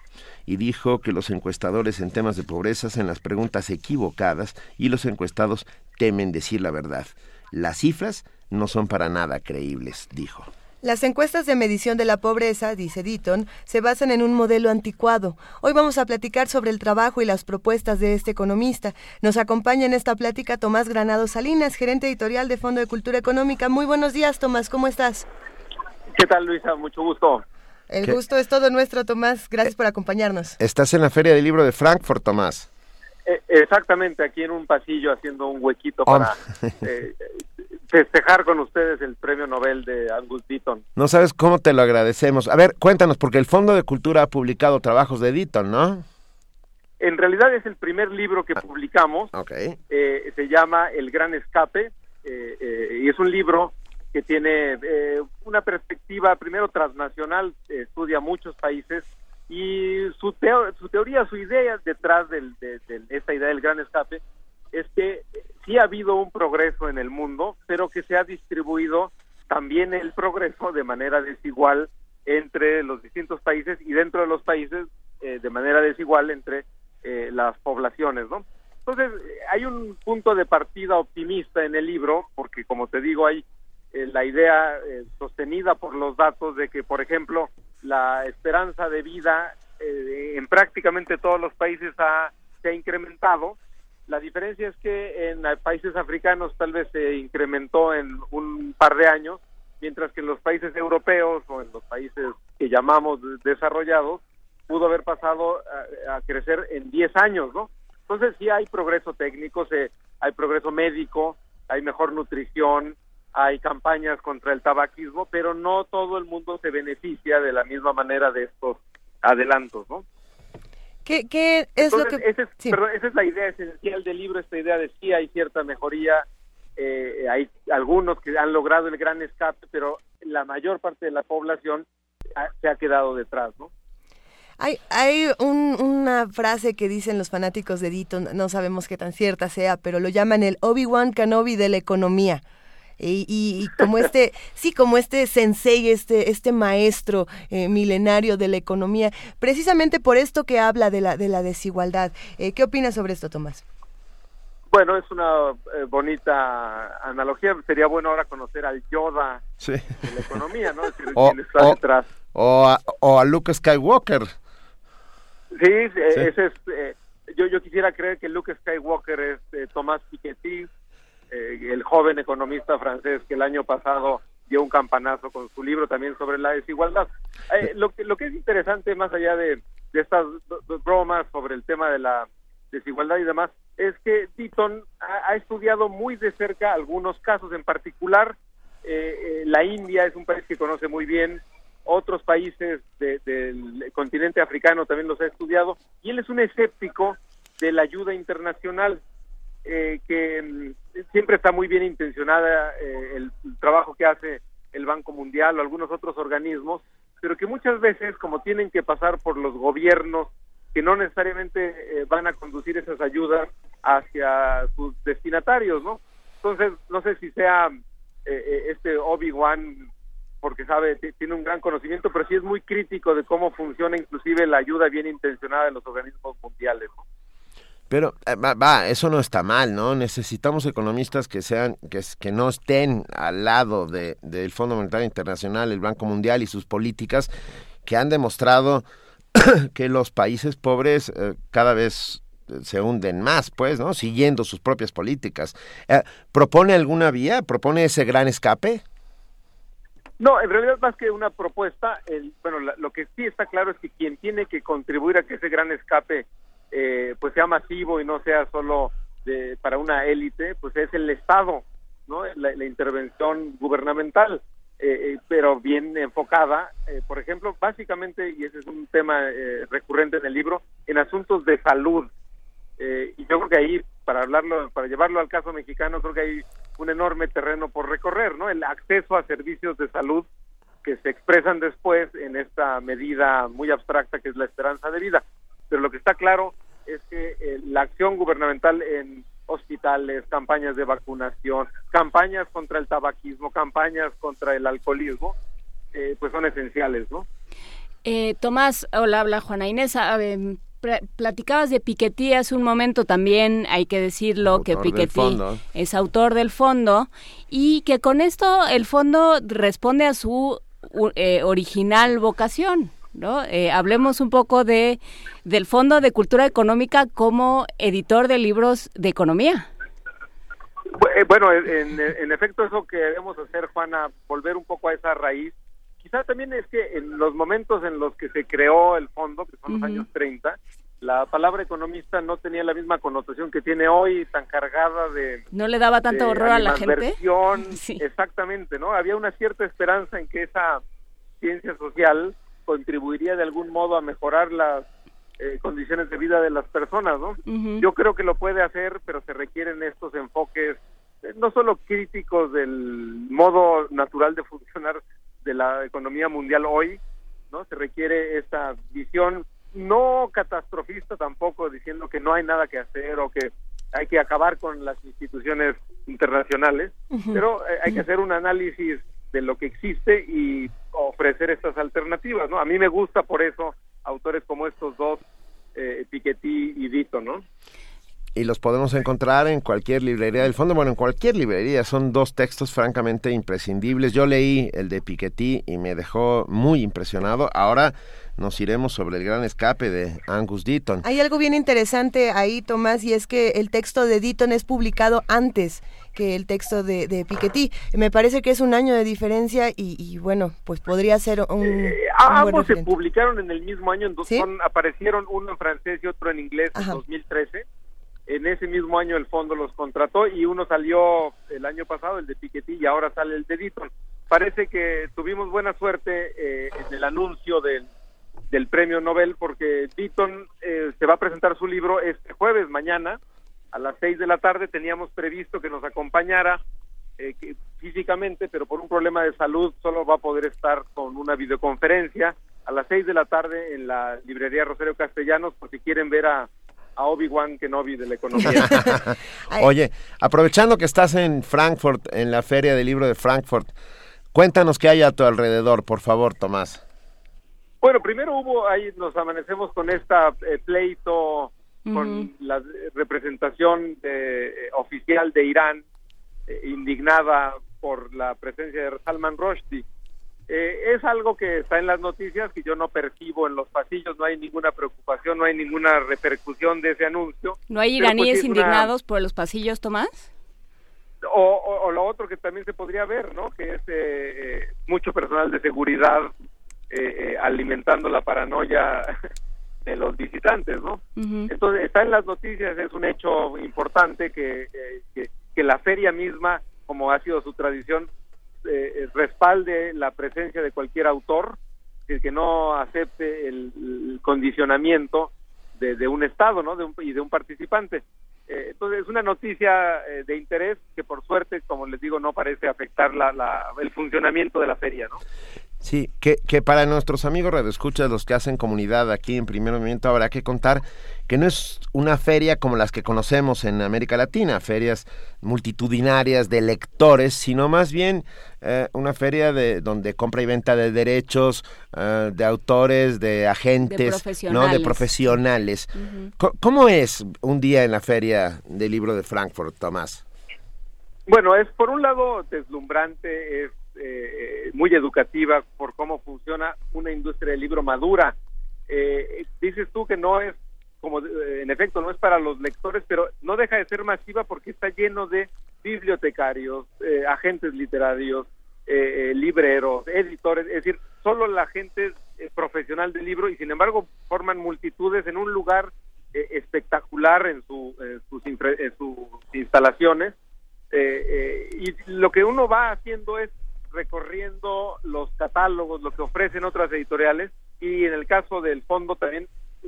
y dijo que los encuestadores en temas de pobreza hacen las preguntas equivocadas y los encuestados temen decir la verdad. Las cifras no son para nada creíbles, dijo. Las encuestas de medición de la pobreza, dice Ditton, se basan en un modelo anticuado. Hoy vamos a platicar sobre el trabajo y las propuestas de este economista. Nos acompaña en esta plática Tomás Granado Salinas, gerente editorial de Fondo de Cultura Económica. Muy buenos días, Tomás, ¿cómo estás? ¿Qué tal, Luisa? Mucho gusto. El gusto es todo nuestro, Tomás. Gracias por acompañarnos. Estás en la Feria del Libro de Frankfurt, Tomás. Eh, exactamente, aquí en un pasillo haciendo un huequito para eh, festejar con ustedes el premio Nobel de Angus Deaton. No sabes cómo te lo agradecemos. A ver, cuéntanos, porque el Fondo de Cultura ha publicado trabajos de Deaton, ¿no? En realidad es el primer libro que publicamos. Okay. Eh, se llama El Gran Escape eh, eh, y es un libro que tiene una perspectiva primero transnacional, estudia muchos países y su, su teoría, su idea detrás de, de esta idea del Gran Escape es que sí ha habido un progreso en el mundo, pero que se ha distribuido también el progreso de manera desigual entre los distintos países y dentro de los países eh, de manera desigual entre eh, las poblaciones, ¿no? Entonces, hay un punto de partida optimista en el libro, porque como te digo, hay eh, la idea sostenida por los datos de que, por ejemplo, la esperanza de vida en prácticamente todos los países ha, se ha incrementado, la diferencia es que en países africanos tal vez se incrementó en un par de años, mientras que en los países europeos o en los países que llamamos desarrollados pudo haber pasado a, crecer en 10 años, ¿no? Entonces sí hay progreso técnico, se, hay progreso médico, hay mejor nutrición, hay campañas contra el tabaquismo, pero no todo el mundo se beneficia de la misma manera de estos adelantos, ¿no? ¿Qué, es lo que...? Esa es, esa es la idea esencial del libro, esta idea de sí hay cierta mejoría, eh, hay algunos que han logrado el gran escape, pero la mayor parte de la población se ha quedado detrás, ¿no? Hay, hay una frase que dicen los fanáticos de Dito, no sabemos qué tan cierta sea, pero lo llaman el Obi-Wan Kenobi de la economía y, como este, sí, como este sensei, este, este maestro eh, milenario de la economía, precisamente por esto que habla de la, de la desigualdad. Eh, ¿Qué opinas sobre esto, Tomás? Bueno, es una eh, bonita analogía. Sería bueno ahora conocer al Yoda de la economía, ¿no? o, está o, a, o a Luke Skywalker. Sí, ese es, yo, yo quisiera creer que Luke Skywalker es Tomás Piketty, eh, el joven economista francés que el año pasado dio un campanazo con su libro también sobre la desigualdad. Eh, lo, que, lo que es interesante, más allá de, estas bromas sobre el tema de la desigualdad y demás, es que Deaton ha, estudiado muy de cerca algunos casos, en particular eh, la India es un país que conoce muy bien, otros países del continente africano también los ha estudiado, y él es un escéptico de la ayuda internacional. Eh, que mm, siempre está muy bien intencionada eh, el, trabajo que hace el Banco Mundial o algunos otros organismos, pero que muchas veces, como tienen que pasar por los gobiernos que no necesariamente eh, van a conducir esas ayudas hacia sus destinatarios, ¿no? Entonces, no sé si sea este Obi-Wan porque sabe, tiene un gran conocimiento, pero sí es muy crítico de cómo funciona inclusive la ayuda bien intencionada de los organismos mundiales, ¿no? Pero eh, va, eso no está mal, ¿no? Necesitamos economistas que sean, que, que no estén al lado del de, Fondo Monetario Internacional, el Banco Mundial y sus políticas que han demostrado que los países pobres eh, cada vez se hunden más, pues, ¿no? Siguiendo sus propias políticas. Eh, ¿Propone alguna vía? ¿Propone ese gran escape? No, en realidad más que una propuesta, el, bueno, lo que sí está claro es que quien tiene que contribuir a que ese gran escape eh, pues sea masivo y no sea solo de, para una élite, pues es el Estado, ¿no? La, intervención gubernamental, eh, eh, pero bien enfocada, por ejemplo, básicamente, y ese es un tema recurrente en el libro, en asuntos de salud. y yo creo que ahí, para hablarlo, para llevarlo al caso mexicano, creo que hay un enorme terreno por recorrer, ¿no? El acceso a servicios de salud que se expresan después en esta medida muy abstracta que es la esperanza de vida pero lo que está claro es que eh, la acción gubernamental en hospitales, campañas de vacunación, campañas contra el tabaquismo, campañas contra el alcoholismo, eh, pues son esenciales, ¿no? Eh, Tomás, hola, habla Juana Inés. platicabas de Piketty hace un momento también, hay que decirlo, que Piketty es autor del fondo y que con esto el fondo responde a su eh, original vocación. ¿No? Eh, hablemos un poco de del Fondo de Cultura Económica como editor de libros de economía. Eh, bueno, en, en, efecto eso que debemos hacer, Juana, volver un poco a esa raíz. Quizá también es que en los momentos en los que se creó el fondo, que son los años 30, la palabra economista no tenía la misma connotación que tiene hoy, tan cargada de... No le daba tanto horror a la gente. Exactamente, ¿no? Había una cierta esperanza en que esa ciencia social contribuiría de algún modo a mejorar las eh, condiciones de vida de las personas, ¿no? Yo creo que lo puede hacer, pero se requieren estos enfoques eh, no solo críticos del modo natural de funcionar de la economía mundial hoy, ¿no? Se requiere esta visión no catastrofista tampoco, diciendo que no hay nada que hacer o que hay que acabar con las instituciones internacionales, pero eh, hay que hacer un análisis de lo que existe y ofrecer estas alternativas, ¿no? A mí me gusta por eso autores como estos dos, eh, Piketty y Dito, ¿no? y los podemos encontrar en cualquier librería del fondo. Bueno, en cualquier librería. Son dos textos francamente imprescindibles. Yo leí el de Piketty y me dejó muy impresionado. Ahora nos iremos sobre el gran escape de Angus Deaton. Hay algo bien interesante ahí, Tomás, y es que el texto de Deaton es publicado antes que el texto de, de Piketty. Me parece que es un año de diferencia y, bueno, pues podría ser un... Eh, ambos se publicaron en el mismo año, en dos, aparecieron uno en francés y otro en inglés en 2013 en ese mismo año el fondo los contrató y uno salió el año pasado, el de Piketty, y ahora sale el de Deaton. Parece que tuvimos buena suerte eh, en el anuncio del, del premio Nobel porque Deaton eh, se va a presentar su libro este jueves, mañana, a las seis de la tarde. Teníamos previsto que nos acompañara eh, físicamente, pero por un problema de salud solo va a poder estar con una videoconferencia a las seis de la tarde en la librería Rosario Castellanos, por si quieren ver a a Obi-Wan Kenobi de la economía. Oye, aprovechando que estás en Frankfurt, en la Feria del Libro de Frankfurt, cuéntanos qué hay a tu alrededor, por favor, Tomás. Bueno, primero hubo, ahí nos amanecemos con esta eh, pleito, con la representación eh, oficial de Irán, eh, indignada por la presencia de Salman Rushdie. Eh, es algo que está en las noticias que yo no percibo en los pasillos, no hay ninguna preocupación, no hay ninguna repercusión de ese anuncio. ¿No hay pues, iraníes indignados por los pasillos, Tomás? O, lo otro que también se podría ver, ¿no? Que es eh, mucho personal de seguridad alimentando la paranoia de los visitantes, ¿no? Entonces está en las noticias, es un hecho importante que, que la feria misma, como ha sido su tradición, eh, respalde la presencia de cualquier autor, que, que no acepte el, condicionamiento de, un Estado ¿no? de un, y de un participante. Eh, entonces es una noticia eh, de interés que por suerte, como les digo, no parece afectar la, la, el funcionamiento de la feria. ¿no? Sí, que, que para nuestros amigos radioescuchas, los que hacen comunidad aquí en Primer Movimiento, habrá que contar que no es una feria como las que conocemos en América Latina, ferias multitudinarias de lectores, sino más bien eh, una feria de donde compra y venta de derechos, eh, de autores, de agentes, de ¿no? De profesionales. ¿Cómo es un día en la feria del libro de Frankfurt, Tomás? Bueno, es por un lado deslumbrante, es eh, muy educativa por cómo funciona una industria del libro madura. Eh, dices tú que no es, como en efecto, no es para los lectores, pero no deja de ser masiva porque está lleno de bibliotecarios, eh, agentes literarios, libreros, editores, es decir, solo la gente profesional del libro y sin embargo forman multitudes en un lugar espectacular en, su, sus instalaciones. y lo que uno va haciendo es recorriendo los catálogos, lo que ofrecen otras editoriales y en el caso del fondo también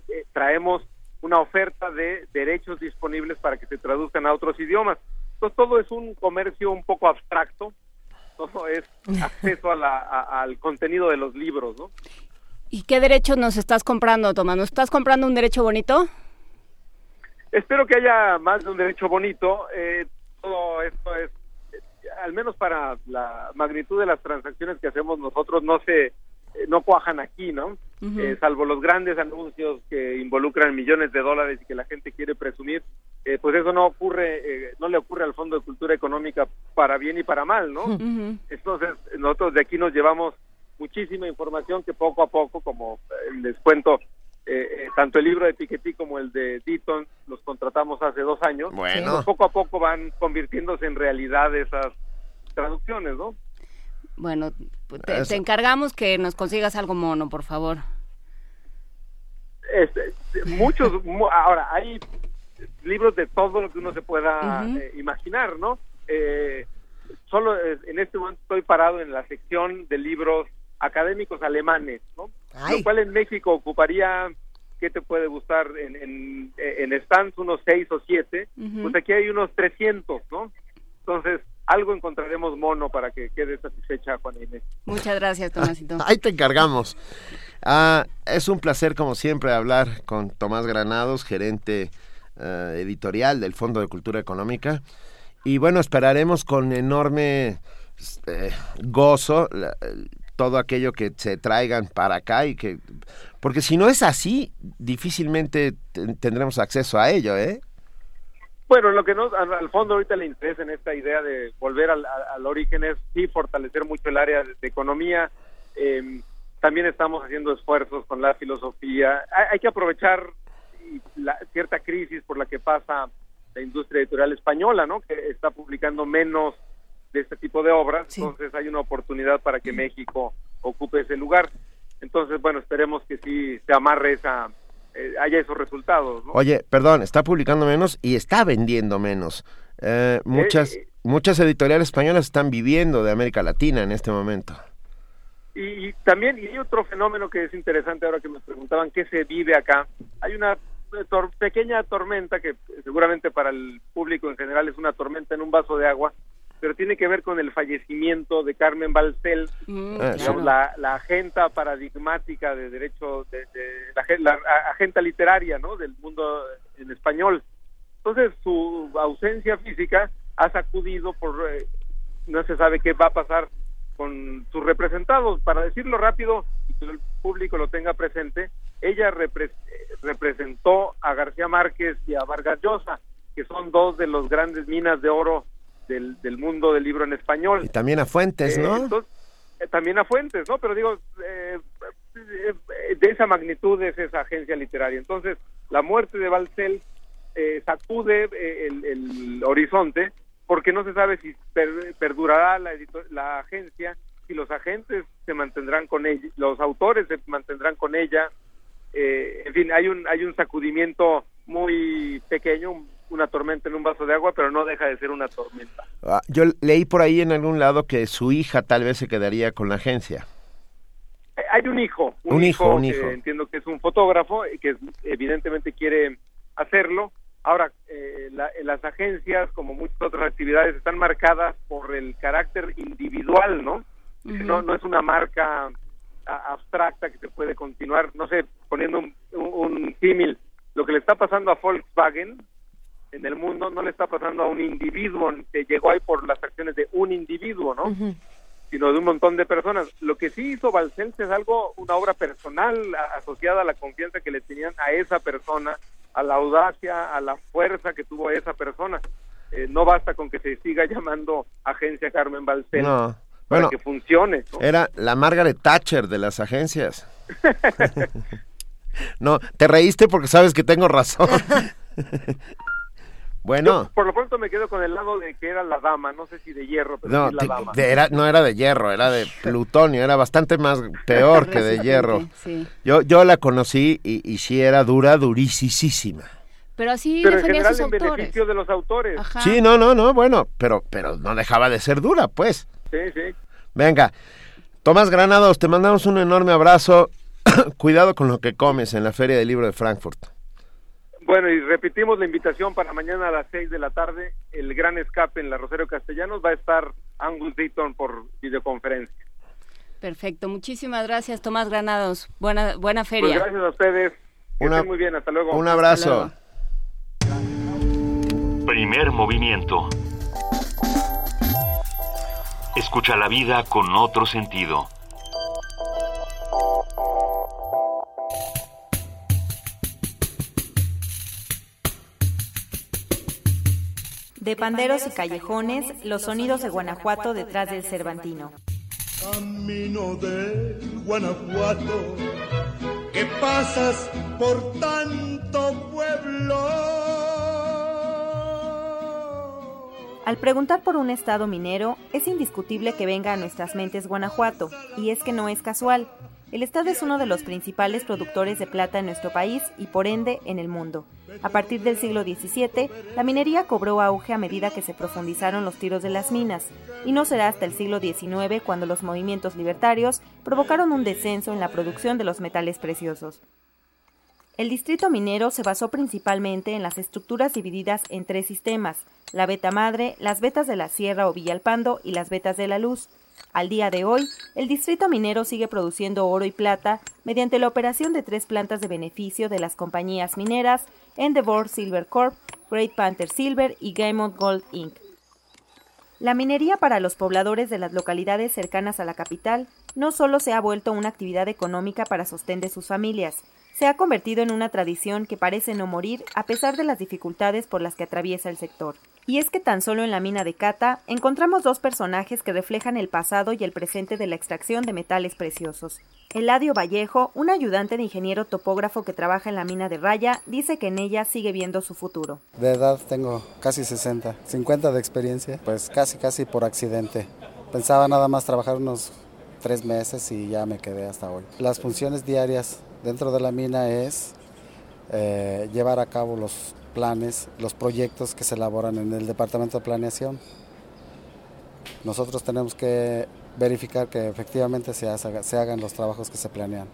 eh, traemos una oferta de derechos disponibles para que se traduzcan a otros idiomas. Entonces todo es un comercio un poco abstracto, todo es acceso al contenido de los libros, ¿no? ¿Y qué derecho nos estás comprando, Tomás? ¿Nos estás comprando un derecho bonito? Espero que haya más de un derecho bonito. Eh, todo esto es al menos para la magnitud de las transacciones que hacemos nosotros, no se eh, no cuajan aquí, ¿no? Eh, salvo los grandes anuncios que involucran millones de dólares y que la gente quiere presumir, eh, pues eso no ocurre, no le ocurre al Fondo de Cultura Económica para bien y para mal, ¿no? Entonces, nosotros de aquí nos llevamos muchísima información que poco a poco, como eh, les cuento, eh, eh, tanto el libro de Piketty como el de Deaton los contratamos hace dos años. Bueno. Pues poco a poco van convirtiéndose en realidad esas traducciones, ¿no? Bueno, te, te encargamos que nos consigas algo mono, por favor. Este, muchos, mu- ahora hay libros de todo lo que uno se pueda eh, imaginar, ¿no? Eh, solo eh, en este momento estoy parado en la sección de libros académicos alemanes, ¿no? Ay. Lo cual en México ocuparía, ¿qué te puede gustar? En, en, en stands unos seis o siete, Ujú. pues aquí hay unos 300, ¿no? Entonces, algo encontraremos mono para que quede satisfecha Juan Inés. Muchas gracias, Tomasito. Ahí te encargamos. Ah, es un placer, como siempre, hablar con Tomás Granados, gerente eh, editorial del Fondo de Cultura Económica. Y bueno, esperaremos con enorme eh, gozo la- todo aquello que se traigan para acá y que porque si no es así difícilmente te- tendremos acceso a ello eh Bueno, lo que nos, al, fondo ahorita le interesa en esta idea de volver al, origen es sí fortalecer mucho el área de, de economía. Eh, también estamos haciendo esfuerzos con la filosofía. Hay, hay que aprovechar la, cierta crisis por la que pasa la industria editorial española, ¿no? Que está publicando menos de este tipo de obras. Sí. Entonces hay una oportunidad para que México ocupe ese lugar. Entonces, bueno, esperemos que sí se amarre esa, eh, haya esos resultados, ¿no? Oye, perdón, está publicando menos y está vendiendo menos. Eh, muchas, eh. muchas editoriales españolas están viviendo de América Latina en este momento. Y, y también y hay otro fenómeno que es interesante ahora que me preguntaban qué se vive acá. Hay una eh, tor- pequeña tormenta que seguramente para el público en general es una tormenta en un vaso de agua, pero tiene que ver con el fallecimiento de Carmen Balcel, Mm, claro. la, la agenta paradigmática de derecho, de, de- la, la a- agenta literaria ¿no? del mundo en español. Entonces su ausencia física ha sacudido por, eh, no se sabe qué va a pasar con sus representados. Para decirlo rápido y que el público lo tenga presente, ella repre- representó a García Márquez y a Vargas Llosa, que son dos de los grandes minas de oro del, del mundo del libro en español. Y también a Fuentes, Eh, ¿no? entonces, eh, también a Fuentes, ¿no? Pero digo, eh, eh, de esa magnitud es esa agencia literaria. Entonces, la muerte de Balcel eh, sacude eh, el, el horizonte porque no se sabe si per- perdurará la, la agencia, si los agentes se mantendrán con ella, los autores se mantendrán con ella. Eh, en fin, hay un, hay un sacudimiento muy pequeño, un- una tormenta en un vaso de agua, pero no deja de ser una tormenta. Ah, yo leí por ahí en algún lado que su hija tal vez se quedaría con la agencia. Eh, Hay un hijo, un, Un hijo, hijo, un que hijo. entiendo que es un fotógrafo y que evidentemente quiere hacerlo. Ahora, eh, la- las agencias, como muchas otras actividades, están marcadas por el carácter individual, ¿no? No, no es una marca a- abstracta que se puede continuar, no sé, poniendo un, un- un símil, lo que le está pasando a Volkswagen en el mundo no le está pasando a un individuo que llegó ahí por las acciones de un individuo, ¿no? sino de un montón de personas. Lo que sí hizo Balcells es algo, una obra personal asociada a la confianza que le tenían a esa persona, a la audacia, a la fuerza que tuvo esa persona. Eh, no basta con que se siga llamando Agencia Carmen Balcells No. para que funcione. ¿no? era la Margaret Thatcher de las agencias. no, te reíste porque sabes que tengo razón. bueno, Yo, por lo pronto me quedo con el lado de que era la dama, no sé si de hierro, pero no, sí la te- dama. de- era, no era de hierro, era de plutonio, era bastante más peor que de hierro. Sí. Yo, yo la conocí y, y sí era dura, durisísima. Pero así pero en defendía a general sus en autores. beneficio de los autores. Ajá. Sí, no, no, no, bueno, pero, pero no dejaba de ser dura, pues. Sí, sí. Venga, Tomás Granados, te mandamos un enorme abrazo. Cuidado con lo que comes en la Feria del Libro de Frankfurt. Bueno, y repetimos la invitación para mañana a las 6 de la tarde. El gran escape en la Rosario Castellanos va a estar Angus Deaton por videoconferencia. Perfecto. Muchísimas gracias, Tomás Granados. Buena, buena Pues feria. gracias a ustedes. Una- estén muy bien. Hasta luego. Un abrazo. luego. Primer movimiento. Escucha la vida con otro sentido. De panderos y callejones, los sonidos de Guanajuato detrás del Cervantino. Camino del Guanajuato, que pasas por tanto pueblo. Al preguntar por un estado minero, es indiscutible que venga a nuestras mentes Guanajuato, y es que no es casual. El estado es uno de los principales productores de plata en nuestro país y por ende en el mundo. A partir del siglo XVII, la minería cobró auge a medida que se profundizaron los tiros de las minas, y no será hasta el siglo XIX cuando los movimientos libertarios provocaron un descenso en la producción de los metales preciosos. El distrito minero se basó principalmente en las estructuras divididas en tres sistemas, la beta madre, las vetas de la Sierra o Villalpando y las vetas de la Luz. Al día de hoy, el distrito minero sigue produciendo oro y plata mediante la operación de tres plantas de beneficio de las compañías mineras Endeavour Silver Corp, Great Panther Silver y Gaimont Gold Inc. La minería para los pobladores de las localidades cercanas a la capital no solo se ha vuelto una actividad económica para sostén de sus familias, se ha convertido en una tradición que parece no morir a pesar de las dificultades por las que atraviesa el sector. Y es que tan solo en la mina de Cata encontramos dos personajes que reflejan el pasado y el presente de la extracción de metales preciosos. Eladio Vallejo, un ayudante de ingeniero topógrafo que trabaja en la mina de Raya, dice que en ella sigue viendo su futuro. De edad tengo casi 60, 50 de experiencia, pues casi casi por accidente. Pensaba nada más trabajar unos tres meses y ya me quedé hasta hoy. Las funciones diarias dentro de la mina es eh, llevar a cabo los planes, los proyectos que se elaboran en el departamento de planeación. Nosotros tenemos que verificar que efectivamente se, se hagan los trabajos que se planean.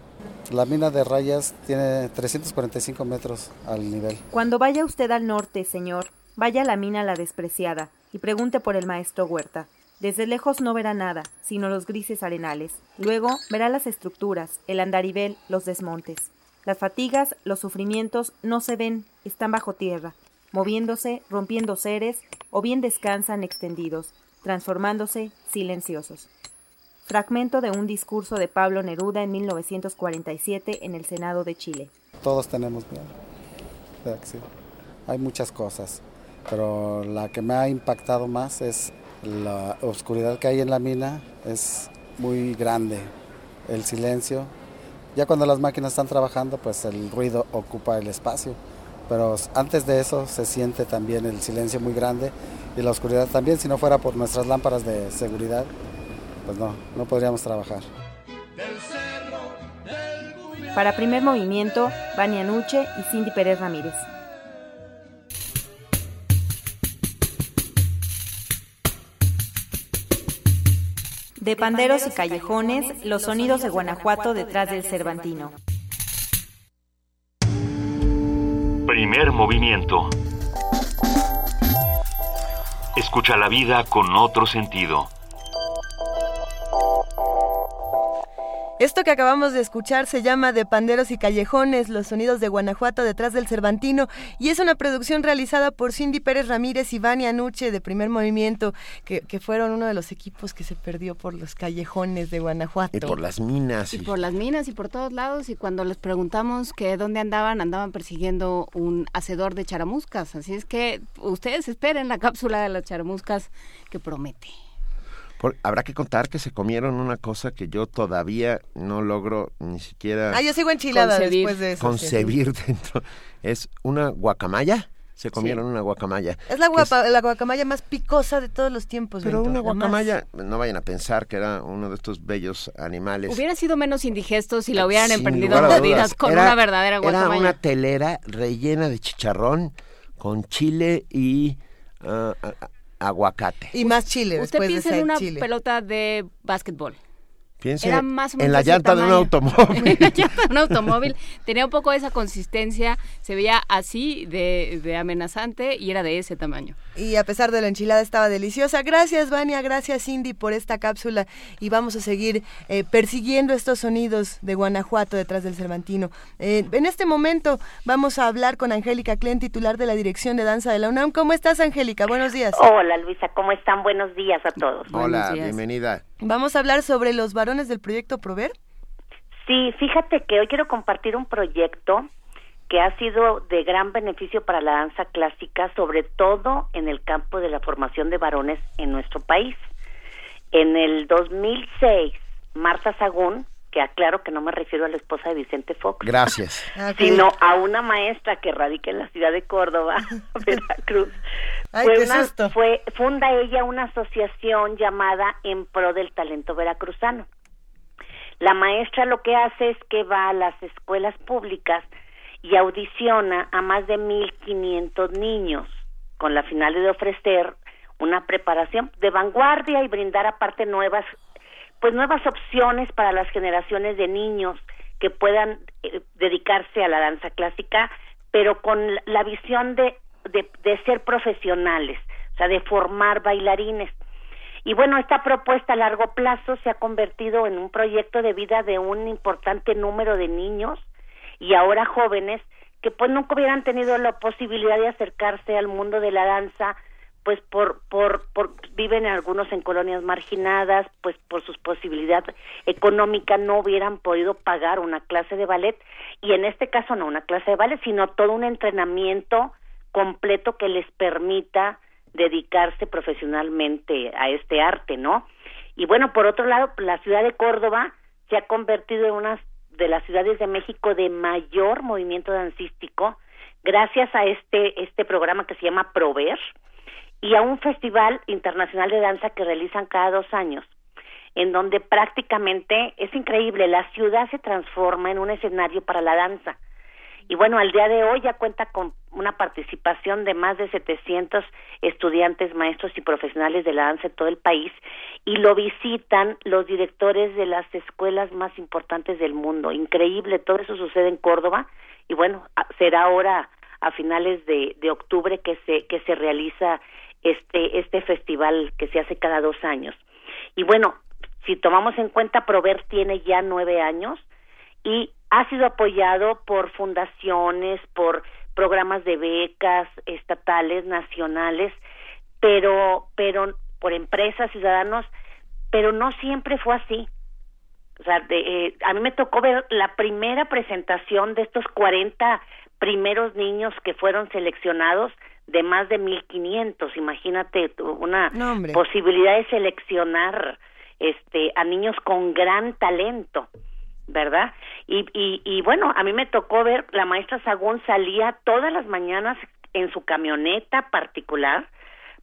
La mina de Rayas tiene 345 metros al nivel. Cuando vaya usted al norte, señor, vaya a la mina La Despreciada y pregunte por el maestro Huerta. Desde lejos no verá nada, sino los grises arenales. Luego verá las estructuras, el andarivel, los desmontes. Las fatigas, los sufrimientos no se ven, están bajo tierra, moviéndose, rompiendo seres, o bien descansan extendidos, transformándose silenciosos. Fragmento de un discurso de Pablo Neruda en 1947 en el Senado de Chile. Todos tenemos miedo. Hay muchas cosas, pero la que me ha impactado más es la oscuridad que hay en la mina es muy grande. El silencio. Ya cuando las máquinas están trabajando, pues el ruido ocupa el espacio. Pero antes de eso se siente también el silencio muy grande y la oscuridad también. Si no fuera por nuestras lámparas de seguridad, pues no, no podríamos trabajar. Para primer movimiento, Vania Nuche y Cindy Pérez Ramírez. De panderos y callejones, los sonidos de Guanajuato detrás del Cervantino. Primer movimiento. Escucha la vida con otro sentido. Esto que acabamos de escuchar se llama De Panderos y Callejones, los sonidos de Guanajuato detrás del Cervantino, y es una producción realizada por Cindy Pérez Ramírez y Vania Nuche de Primer Movimiento, que, fueron uno de los equipos que se perdió por los callejones de Guanajuato. Y por las minas. Y, por las minas y por todos lados, y cuando les preguntamos que dónde andaban, andaban persiguiendo un hacedor de charamuscas. Así es que ustedes esperen la cápsula de las charamuscas que promete habrá que contar que se comieron una cosa que yo todavía no logro ni siquiera... Ah, yo sigo enchilada concebir. después de eso. Concebir dentro. Es una guacamaya. Se comieron una guacamaya. Es la, la guacamaya más picosa de todos los tiempos. Pero una guacamaya, no vayan a pensar que era uno de estos bellos animales. Hubiera sido menos indigesto si la hubieran emprendido con una verdadera guacamaya. Era una telera rellena de chicharrón con chile y ah, ah, aguacate. Y más chile. Usted piensa en una pelota de básquetbol. Piense en la llanta de un automóvil. en la llanta de un automóvil. Tenía un poco esa consistencia, se veía así de, de, amenazante y era de ese tamaño. Y a pesar de la enchilada estaba deliciosa. Gracias, Vania, gracias, Cindy, por esta cápsula. Y vamos a seguir eh, persiguiendo estos sonidos de Guanajuato detrás del Cervantino. Eh, en este momento vamos a hablar con Angélica Klen, titular de la Dirección de Danza de la UNAM. ¿Cómo estás, Angélica? Buenos días. Hola, Luisa, ¿cómo están? Buenos días a todos. Hola, bienvenida. Vamos a hablar sobre los varones del proyecto Prover. Sí, fíjate que hoy quiero compartir un proyecto que ha sido de gran beneficio para la danza clásica, sobre todo en el campo de la formación de varones en nuestro país. En el 2006, Marta Sagún, que aclaro que no me refiero a la esposa de Vicente Fox. Gracias. Ah, Sino a una maestra que radica en la ciudad de Córdoba, Veracruz. Ay, fue qué una- susto. fue- funda ella una asociación llamada En Pro del Talento Veracruzano. La maestra lo que hace es que va a las escuelas públicas y audiciona a más de 1.500 niños con la finalidad de ofrecer una preparación de vanguardia y brindar aparte nuevas pues nuevas opciones para las generaciones de niños que puedan eh, dedicarse a la danza clásica pero con la- visión de, de, de ser profesionales, o sea, de formar bailarines. Y bueno, esta propuesta a largo plazo se ha convertido en un proyecto de vida de un importante número de niños y ahora jóvenes que pues nunca hubieran tenido la posibilidad de acercarse al mundo de la danza pues por por viven algunos en colonias marginadas pues por sus posibilidades económicas no hubieran podido pagar una clase de ballet y en este caso no una clase de ballet sino todo un entrenamiento completo que les permita dedicarse profesionalmente a este arte, ¿no? Y bueno, por otro lado, la ciudad de Córdoba se ha convertido en una de las ciudades de México de mayor movimiento dancístico gracias a este este programa que se llama Prover y a un festival internacional de danza que realizan cada dos años en donde prácticamente es increíble, la ciudad se transforma en un escenario para la danza. Y bueno, al día de hoy ya cuenta con una participación de más de 700 estudiantes, maestros y profesionales de la danza en todo el país y lo visitan los directores de las escuelas más importantes del mundo. Increíble, todo eso sucede en Córdoba y bueno, será ahora a finales de, de octubre que se que se realiza este este festival que se hace cada dos años. Y bueno, si tomamos en cuenta, Prover tiene ya nueve años y ha sido apoyado por fundaciones, por programas de becas estatales, nacionales, pero, pero por empresas, ciudadanos, pero no siempre fue así. O sea, de, eh, a mí me tocó ver la primera presentación de estos 40 primeros niños que fueron seleccionados de más de 1500. Imagínate una No, posibilidad de seleccionar este a niños con gran talento, ¿verdad? Y, y, y bueno, a mí me tocó ver, la maestra Sagún salía todas las mañanas en su camioneta particular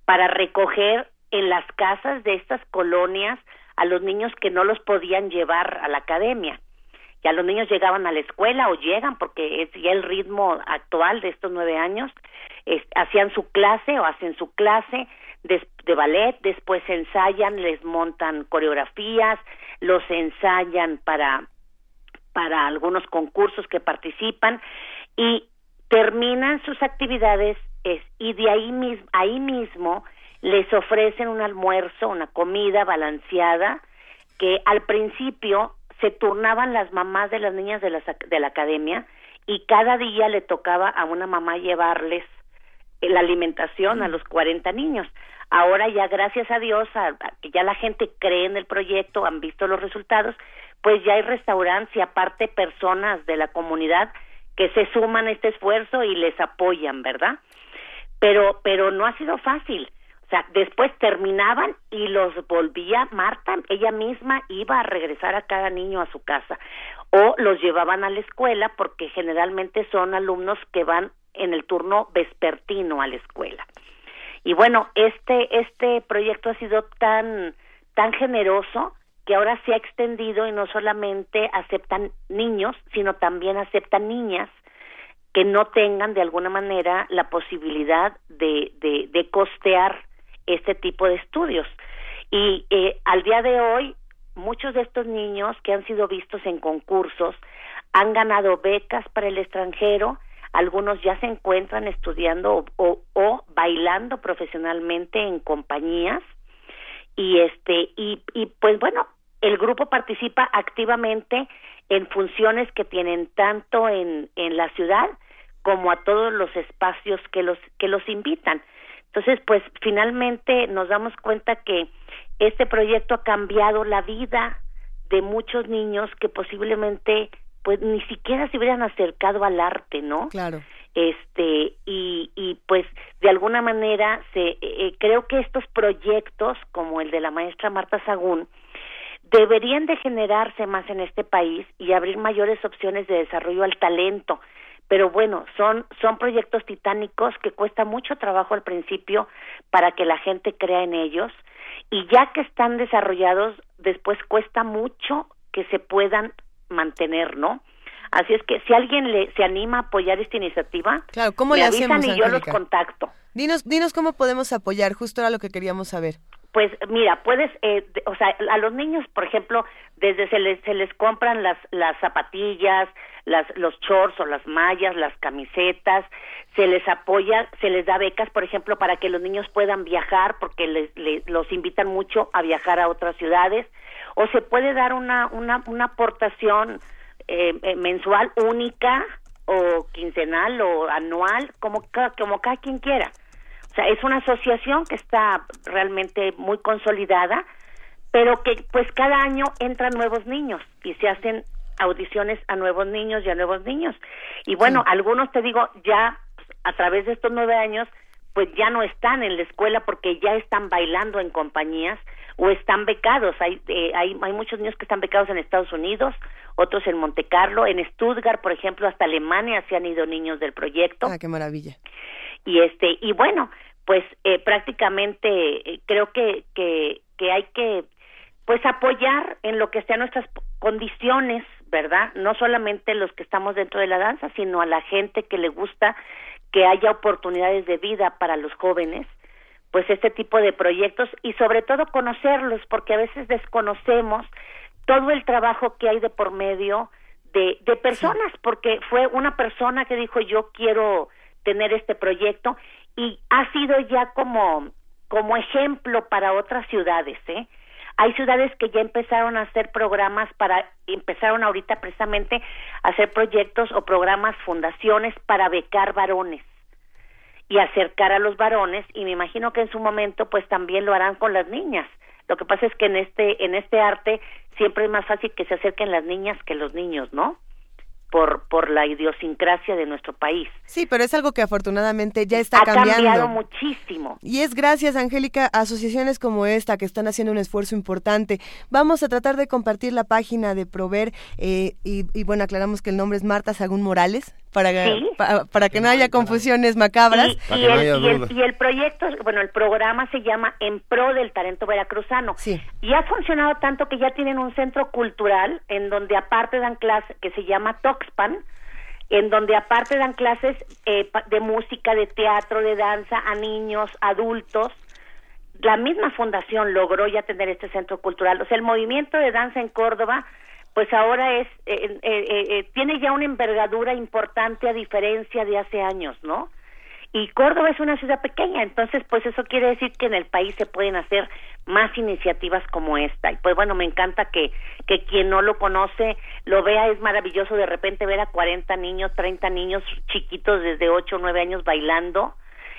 para recoger en las casas de estas colonias a los niños que no los podían llevar a la academia. Ya los niños llegaban a la escuela o llegan porque es ya el ritmo actual de estos nueve años. hacían su clase o hacen su clase de ballet, después ensayan, les montan coreografías, los ensayan para para algunos concursos que participan y terminan sus actividades es, y de ahí mismo ahí mismo les ofrecen un almuerzo, una comida balanceada que al principio se turnaban las mamás de las niñas de la, de la academia y cada día le tocaba a una mamá llevarles la alimentación a los 40 niños. Ahora ya gracias a Dios, a, a que ya la gente cree en el proyecto, han visto los resultados, pues ya hay restaurantes y aparte personas de la comunidad que se suman a este esfuerzo y les apoyan, ¿verdad? Pero pero no ha sido fácil. O sea, después terminaban y los volvía Marta, ella misma iba a regresar a cada niño a su casa o los llevaban a la escuela porque generalmente son alumnos que van en el turno vespertino a la escuela. Y bueno, este este proyecto ha sido tan tan generoso que ahora se ha extendido y no solamente aceptan niños, sino también aceptan niñas que no tengan de alguna manera la posibilidad de, de, costear este tipo de estudios. Y eh, al día de hoy, muchos de estos niños que han sido vistos en concursos han ganado becas para el extranjero, algunos ya se encuentran estudiando o, o, o bailando profesionalmente en compañías y este y, y pues bueno el grupo participa activamente en funciones que tienen tanto en, en la ciudad como a todos los espacios que los que los invitan entonces pues finalmente nos damos cuenta que este proyecto ha cambiado la vida de muchos niños que posiblemente pues ni siquiera se hubieran acercado al arte no Claro. este y, y pues de alguna manera se eh, creo que estos proyectos como el de la maestra Marta Sagún deberían de generarse más en este país y abrir mayores opciones de desarrollo al talento pero bueno son son proyectos titánicos que cuesta mucho trabajo al principio para que la gente crea en ellos y ya que están desarrollados después cuesta mucho que se puedan mantener no Así es que si alguien le, se anima a apoyar esta iniciativa, claro, ¿cómo me le avisan hacemos, y yo los contacto. Dinos, dinos cómo podemos apoyar, justo era lo que queríamos saber. Pues mira, puedes, eh, o sea, a los niños, por ejemplo, desde se les se les compran las las zapatillas, las los shorts o las mallas, las camisetas, se les apoya, se les da becas, por ejemplo, para que los niños puedan viajar, porque les, les- los invitan mucho a viajar a otras ciudades, o se puede dar una una una aportación eh, eh, mensual única o quincenal o anual, como como cada quien quiera. O sea, es una asociación que está realmente muy consolidada, pero que pues cada año entran nuevos niños y se hacen audiciones a nuevos niños y a nuevos niños. Y bueno, algunos te digo, ya a través de estos nueve años, pues ya no están en la escuela porque ya están bailando en compañías o están becados. Hay, eh, hay, hay muchos niños que están becados en Estados Unidos, otros en Monte Carlo, en Stuttgart, por ejemplo, hasta Alemania se han ido niños del proyecto Ah, qué maravilla. y este y bueno pues eh, prácticamente eh, creo que, que que hay que pues apoyar en lo que sean nuestras condiciones verdad no solamente los que estamos dentro de la danza sino a la gente que le gusta que haya oportunidades de vida para los jóvenes pues este tipo de proyectos y sobre todo conocerlos porque a veces desconocemos todo el trabajo que hay de por medio de, de personas, porque fue una persona que dijo yo quiero tener este proyecto y ha sido ya como, como ejemplo para otras ciudades, ¿eh? Hay ciudades que ya empezaron a hacer programas para, empezaron ahorita precisamente a hacer proyectos o programas, fundaciones para becar varones y acercar a los varones y me imagino que en su momento pues también lo harán con las niñas. Lo que pasa es que en este en este arte siempre es más fácil que se acerquen las niñas que los niños, ¿no? Por por la idiosincrasia de nuestro país. Sí, pero es algo que afortunadamente ya está ha cambiando. cambiado muchísimo. Y es gracias, Angélica, a asociaciones como esta que están haciendo un esfuerzo importante. Vamos a tratar de compartir la página de Prover eh, y, y, bueno, aclaramos que el nombre es Marta Sagún Morales para, Sí. pa- para que no haya confusiones macabras. Y, y el, y el- y el proyecto, bueno, el programa se llama En Pro del Talento Veracruzano. Sí. Y ha funcionado tanto que ya tienen un centro cultural en donde aparte dan clases, que se llama Toxpan, en donde aparte dan clases eh, pa- de música, de teatro, de danza a niños, adultos. La misma fundación logró ya tener este centro cultural. O sea, el movimiento de danza en Córdoba, pues ahora es, eh, eh, eh, eh, tiene ya una envergadura importante a diferencia de hace años, ¿no? Y Córdoba es una ciudad pequeña, entonces pues eso quiere decir que en el país se pueden hacer más iniciativas como esta. Y pues bueno, me encanta que, que quien no lo conoce lo vea, es maravilloso de repente ver a 40 niños, 30 niños chiquitos desde 8 o 9 años bailando,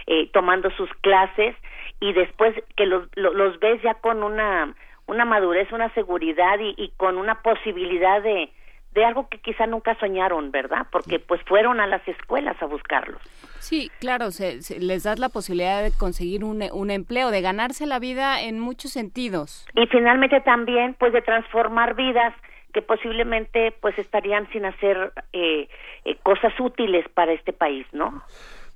eh, tomando sus clases y después que los, lo- los ves ya con una, una madurez, una seguridad y, y con una posibilidad de, de algo que quizá nunca soñaron, ¿verdad? Porque pues fueron a las escuelas a buscarlos. Sí, claro, se, se- les das la posibilidad de conseguir un, un empleo, de ganarse la vida en muchos sentidos. y finalmente también pues de transformar vidas que posiblemente pues estarían sin hacer eh, eh, cosas útiles para este país, ¿no?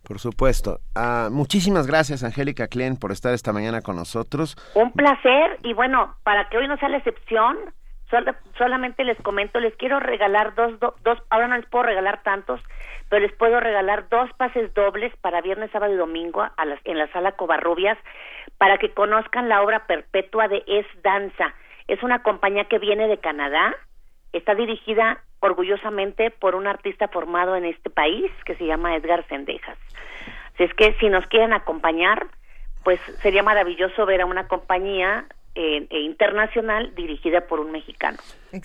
Por supuesto. Ah, muchísimas gracias, Angélica Klen, por estar esta mañana con nosotros. Un placer y bueno, para que hoy no sea la excepción, sol- solamente les comento, les quiero regalar dos, do- dos, ahora no les puedo regalar tantos, pero les puedo regalar dos pases dobles para viernes, sábado y domingo a las, en la sala Covarrubias para que conozcan la obra perpetua de Es Danza. Es una compañía que viene de Canadá, está dirigida orgullosamente por un artista formado en este país que se llama Edgar Sendejas. Así es que si nos quieren acompañar, pues sería maravilloso ver a una compañía eh, eh, internacional dirigida por un mexicano.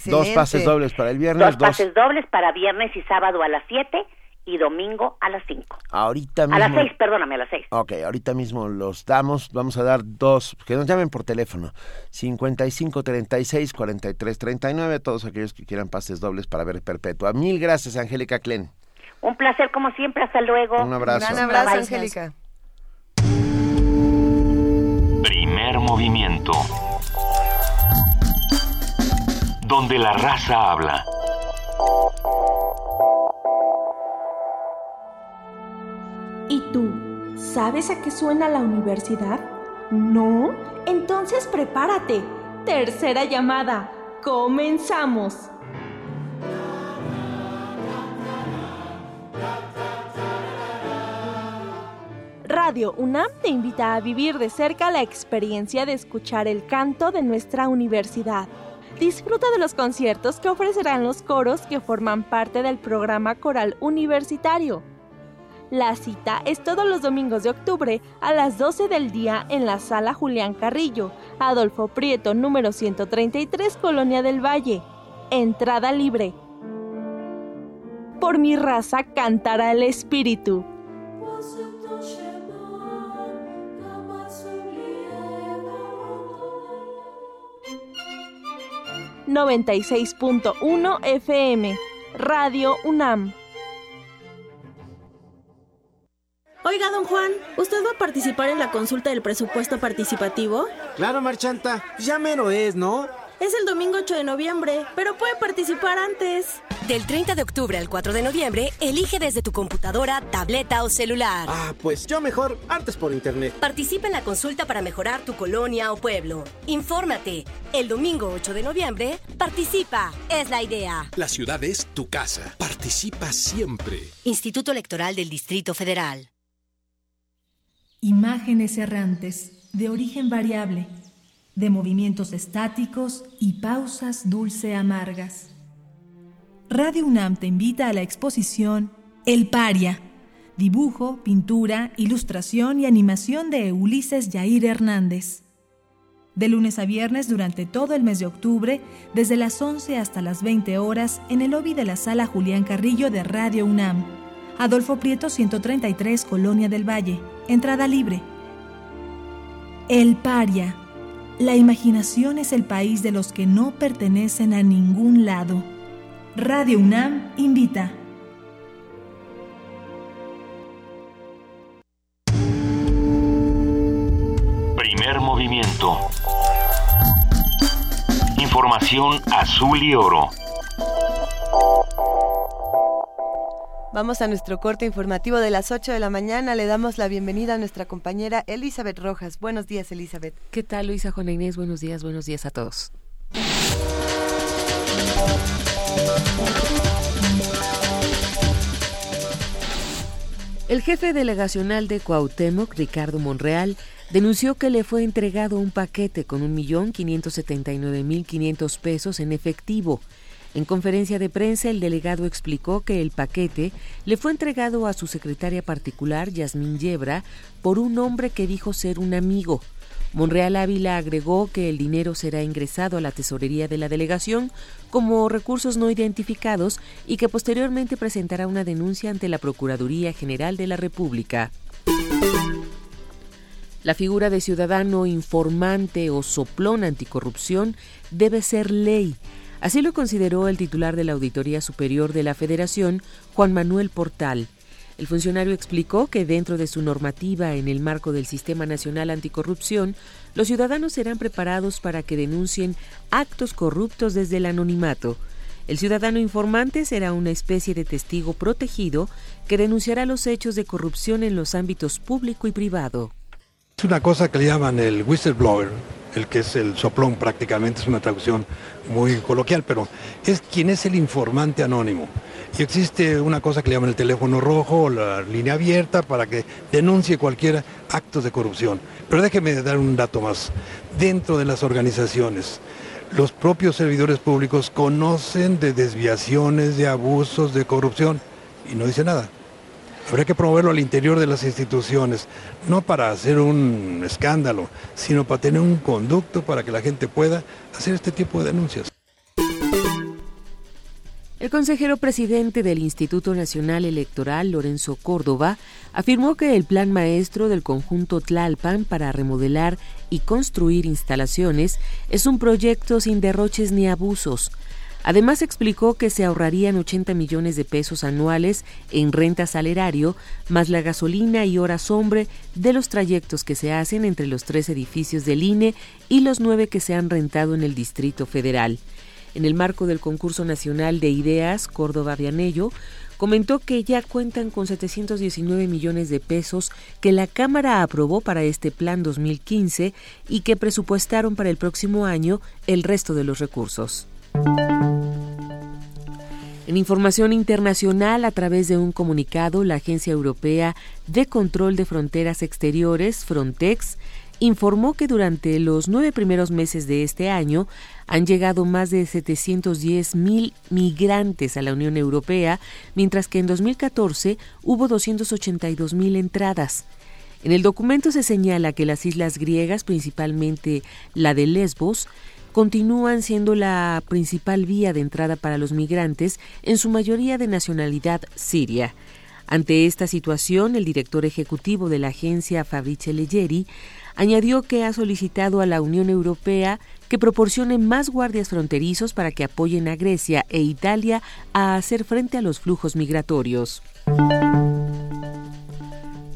Dos pases dobles para el viernes, Dos pases dobles para viernes y sábado a las 7 y domingo a las 5. Ahorita mismo. A las 6, perdóname, a las 6. Ok, ahorita mismo los damos. Vamos a dar dos, que nos llamen por teléfono. 55 36 43 39. Todos aquellos que quieran pases dobles para ver Perpetua. Mil gracias, Angélica Klen. Un placer como siempre, hasta luego. Un abrazo. Un abrazo, Angélica. Primer movimiento. Donde la raza habla. ¿Y tú? ¿Sabes a qué suena la universidad? ¿No? Entonces prepárate. Tercera llamada. Comenzamos. Radio UNAM te invita a vivir de cerca la experiencia de escuchar el canto de nuestra universidad. Disfruta de los conciertos que ofrecerán los coros que forman parte del programa coral universitario. La cita es todos los domingos de octubre a las 12 del día en la sala Julián Carrillo, Adolfo Prieto, número 133, Colonia del Valle. Entrada libre. Por mi raza cantará el espíritu. 96.1 FM, Radio UNAM. Oiga, don Juan, ¿usted va a participar en la consulta del presupuesto participativo? Claro, Marchanta, ya mero es, ¿no? Es el domingo 8 de noviembre, pero puede participar antes. Del 30 de octubre al 4 de noviembre, elige desde tu computadora, tableta o celular. Ah, pues yo mejor antes por internet. Participa en la consulta para mejorar tu colonia o pueblo. Infórmate. El domingo 8 de noviembre, participa. Es la idea. La ciudad es tu casa. Participa siempre. Instituto Electoral del Distrito Federal. Imágenes errantes, de origen variable de movimientos estáticos y pausas dulce amargas. Radio UNAM te invita a la exposición El Paria, dibujo, pintura, ilustración y animación de Ulises Yair Hernández. De lunes a viernes durante todo el mes de octubre, desde las 11 hasta las 20 horas, en el lobby de la sala Julián Carrillo de Radio UNAM. Adolfo Prieto 133, Colonia del Valle. Entrada libre. El Paria la imaginación es el país de los que no pertenecen a ningún lado. Radio UNAM invita. Primer movimiento. Información azul y oro. Vamos a nuestro corte informativo de las 8 de la mañana. Le damos la bienvenida a nuestra compañera Elizabeth Rojas. Buenos días, Elizabeth. ¿Qué tal, Luisa Juana Inés? Buenos días, buenos días a todos. El jefe delegacional de Cuauhtémoc, Ricardo Monreal, denunció que le fue entregado un paquete con 1.579.500 pesos en efectivo en conferencia de prensa, el delegado explicó que el paquete le fue entregado a su secretaria particular, Yasmín Yebra, por un hombre que dijo ser un amigo. Monreal Ávila agregó que el dinero será ingresado a la tesorería de la delegación como recursos no identificados y que posteriormente presentará una denuncia ante la Procuraduría General de la República. La figura de ciudadano informante o soplón anticorrupción debe ser ley Así lo consideró el titular de la Auditoría Superior de la Federación, Juan Manuel Portal. El funcionario explicó que dentro de su normativa en el marco del Sistema Nacional Anticorrupción, los ciudadanos serán preparados para que denuncien actos corruptos desde el anonimato. El ciudadano informante será una especie de testigo protegido que denunciará los hechos de corrupción en los ámbitos público y privado. Es una cosa que le llaman el whistleblower, el que es el soplón prácticamente, es una traducción muy coloquial, pero es quien es el informante anónimo. Y existe una cosa que le llaman el teléfono rojo o la línea abierta para que denuncie cualquier acto de corrupción. Pero déjeme dar un dato más. Dentro de las organizaciones, los propios servidores públicos conocen de desviaciones, de abusos, de corrupción y no dice nada. Habría que promoverlo al interior de las instituciones, no para hacer un escándalo, sino para tener un conducto para que la gente pueda hacer este tipo de denuncias. El consejero presidente del Instituto Nacional Electoral, Lorenzo Córdoba, afirmó que el plan maestro del conjunto Tlalpan para remodelar y construir instalaciones es un proyecto sin derroches ni abusos. Además explicó que se ahorrarían 80 millones de pesos anuales en renta salerario, más la gasolina y horas hombre de los trayectos que se hacen entre los tres edificios del INE y los nueve que se han rentado en el Distrito Federal. En el marco del concurso nacional de ideas Córdoba Vianello, comentó que ya cuentan con 719 millones de pesos que la Cámara aprobó para este plan 2015 y que presupuestaron para el próximo año el resto de los recursos. En información internacional, a través de un comunicado, la Agencia Europea de Control de Fronteras Exteriores, Frontex, informó que durante los nueve primeros meses de este año han llegado más de 710 mil migrantes a la Unión Europea, mientras que en 2014 hubo 282 mil entradas. En el documento se señala que las islas griegas, principalmente la de Lesbos, continúan siendo la principal vía de entrada para los migrantes, en su mayoría de nacionalidad siria. Ante esta situación, el director ejecutivo de la agencia, Fabrice Leggeri, añadió que ha solicitado a la Unión Europea que proporcione más guardias fronterizos para que apoyen a Grecia e Italia a hacer frente a los flujos migratorios.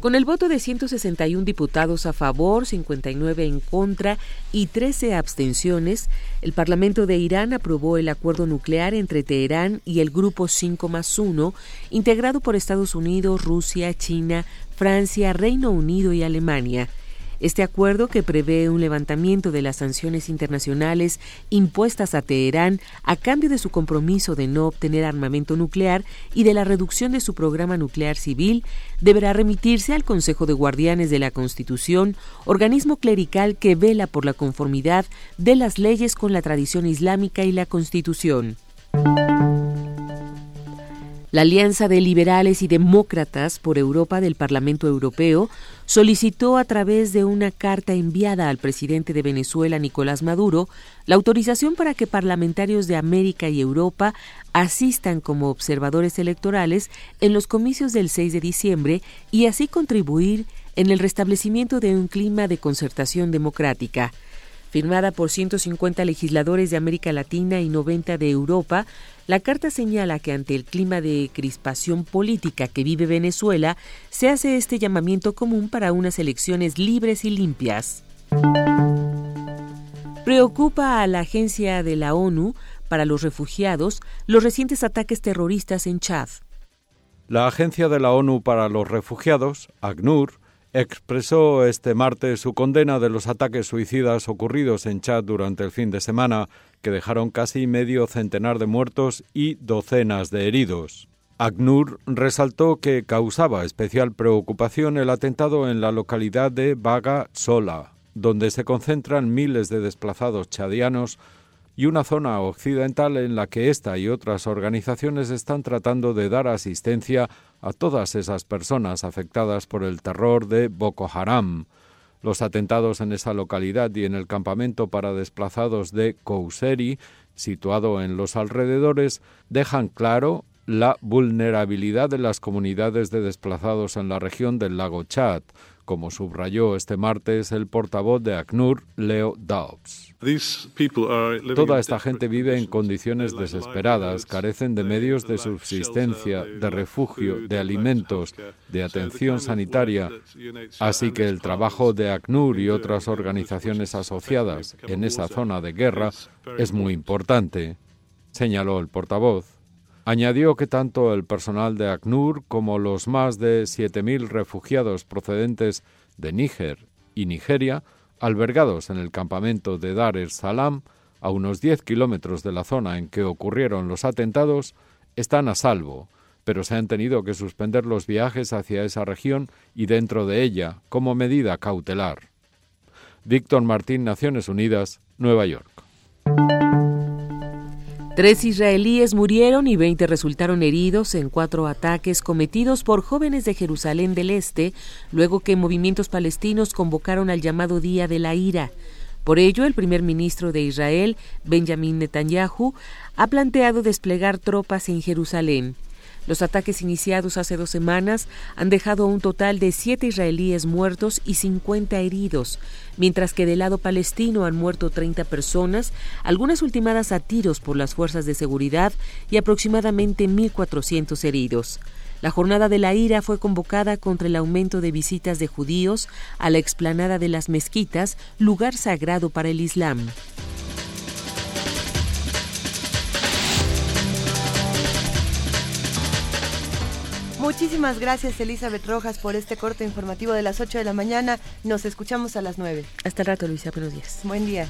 Con el voto de 161 diputados a favor, 59 en contra y 13 abstenciones, el Parlamento de Irán aprobó el acuerdo nuclear entre Teherán y el Grupo 5 más 1, integrado por Estados Unidos, Rusia, China, Francia, Reino Unido y Alemania. Este acuerdo, que prevé un levantamiento de las sanciones internacionales impuestas a Teherán a cambio de su compromiso de no obtener armamento nuclear y de la reducción de su programa nuclear civil, deberá remitirse al Consejo de Guardianes de la Constitución, organismo clerical que vela por la conformidad de las leyes con la tradición islámica y la Constitución. La Alianza de Liberales y Demócratas por Europa del Parlamento Europeo solicitó a través de una carta enviada al presidente de Venezuela, Nicolás Maduro, la autorización para que parlamentarios de América y Europa asistan como observadores electorales en los comicios del 6 de diciembre y así contribuir en el restablecimiento de un clima de concertación democrática. Firmada por 150 legisladores de América Latina y 90 de Europa, la carta señala que ante el clima de crispación política que vive Venezuela, se hace este llamamiento común para unas elecciones libres y limpias. Preocupa a la Agencia de la ONU para los Refugiados los recientes ataques terroristas en Chad. La Agencia de la ONU para los Refugiados, ACNUR, expresó este martes su condena de los ataques suicidas ocurridos en Chad durante el fin de semana, que dejaron casi medio centenar de muertos y docenas de heridos. ACNUR resaltó que causaba especial preocupación el atentado en la localidad de Baga Sola, donde se concentran miles de desplazados chadianos y una zona occidental en la que esta y otras organizaciones están tratando de dar asistencia a todas esas personas afectadas por el terror de Boko Haram. Los atentados en esa localidad y en el campamento para desplazados de Kouseri, situado en los alrededores, dejan claro la vulnerabilidad de las comunidades de desplazados en la región del lago Chad, como subrayó este martes el portavoz de ACNUR, Leo Dobbs. Toda esta gente vive en condiciones desesperadas, carecen de medios de subsistencia, de refugio, de alimentos, de atención sanitaria, así que el trabajo de ACNUR y otras organizaciones asociadas en esa zona de guerra es muy importante, señaló el portavoz. Añadió que tanto el personal de ACNUR como los más de 7.000 refugiados procedentes de Níger y Nigeria, albergados en el campamento de Dar es Salam, a unos 10 kilómetros de la zona en que ocurrieron los atentados, están a salvo, pero se han tenido que suspender los viajes hacia esa región y dentro de ella como medida cautelar. Víctor Martín, Naciones Unidas, Nueva York. Tres israelíes murieron y 20 resultaron heridos en cuatro ataques cometidos por jóvenes de Jerusalén del Este, luego que movimientos palestinos convocaron al llamado Día de la Ira. Por ello, el primer ministro de Israel, Benjamin Netanyahu, ha planteado desplegar tropas en Jerusalén. Los ataques iniciados hace dos semanas han dejado un total de siete israelíes muertos y 50 heridos, mientras que del lado palestino han muerto 30 personas, algunas ultimadas a tiros por las fuerzas de seguridad y aproximadamente 1.400 heridos. La jornada de la ira fue convocada contra el aumento de visitas de judíos a la explanada de las mezquitas, lugar sagrado para el Islam. Muchísimas gracias Elizabeth Rojas por este corte informativo de las 8 de la mañana. Nos escuchamos a las 9. Hasta el rato, Luisa. Buenos días. Buen día.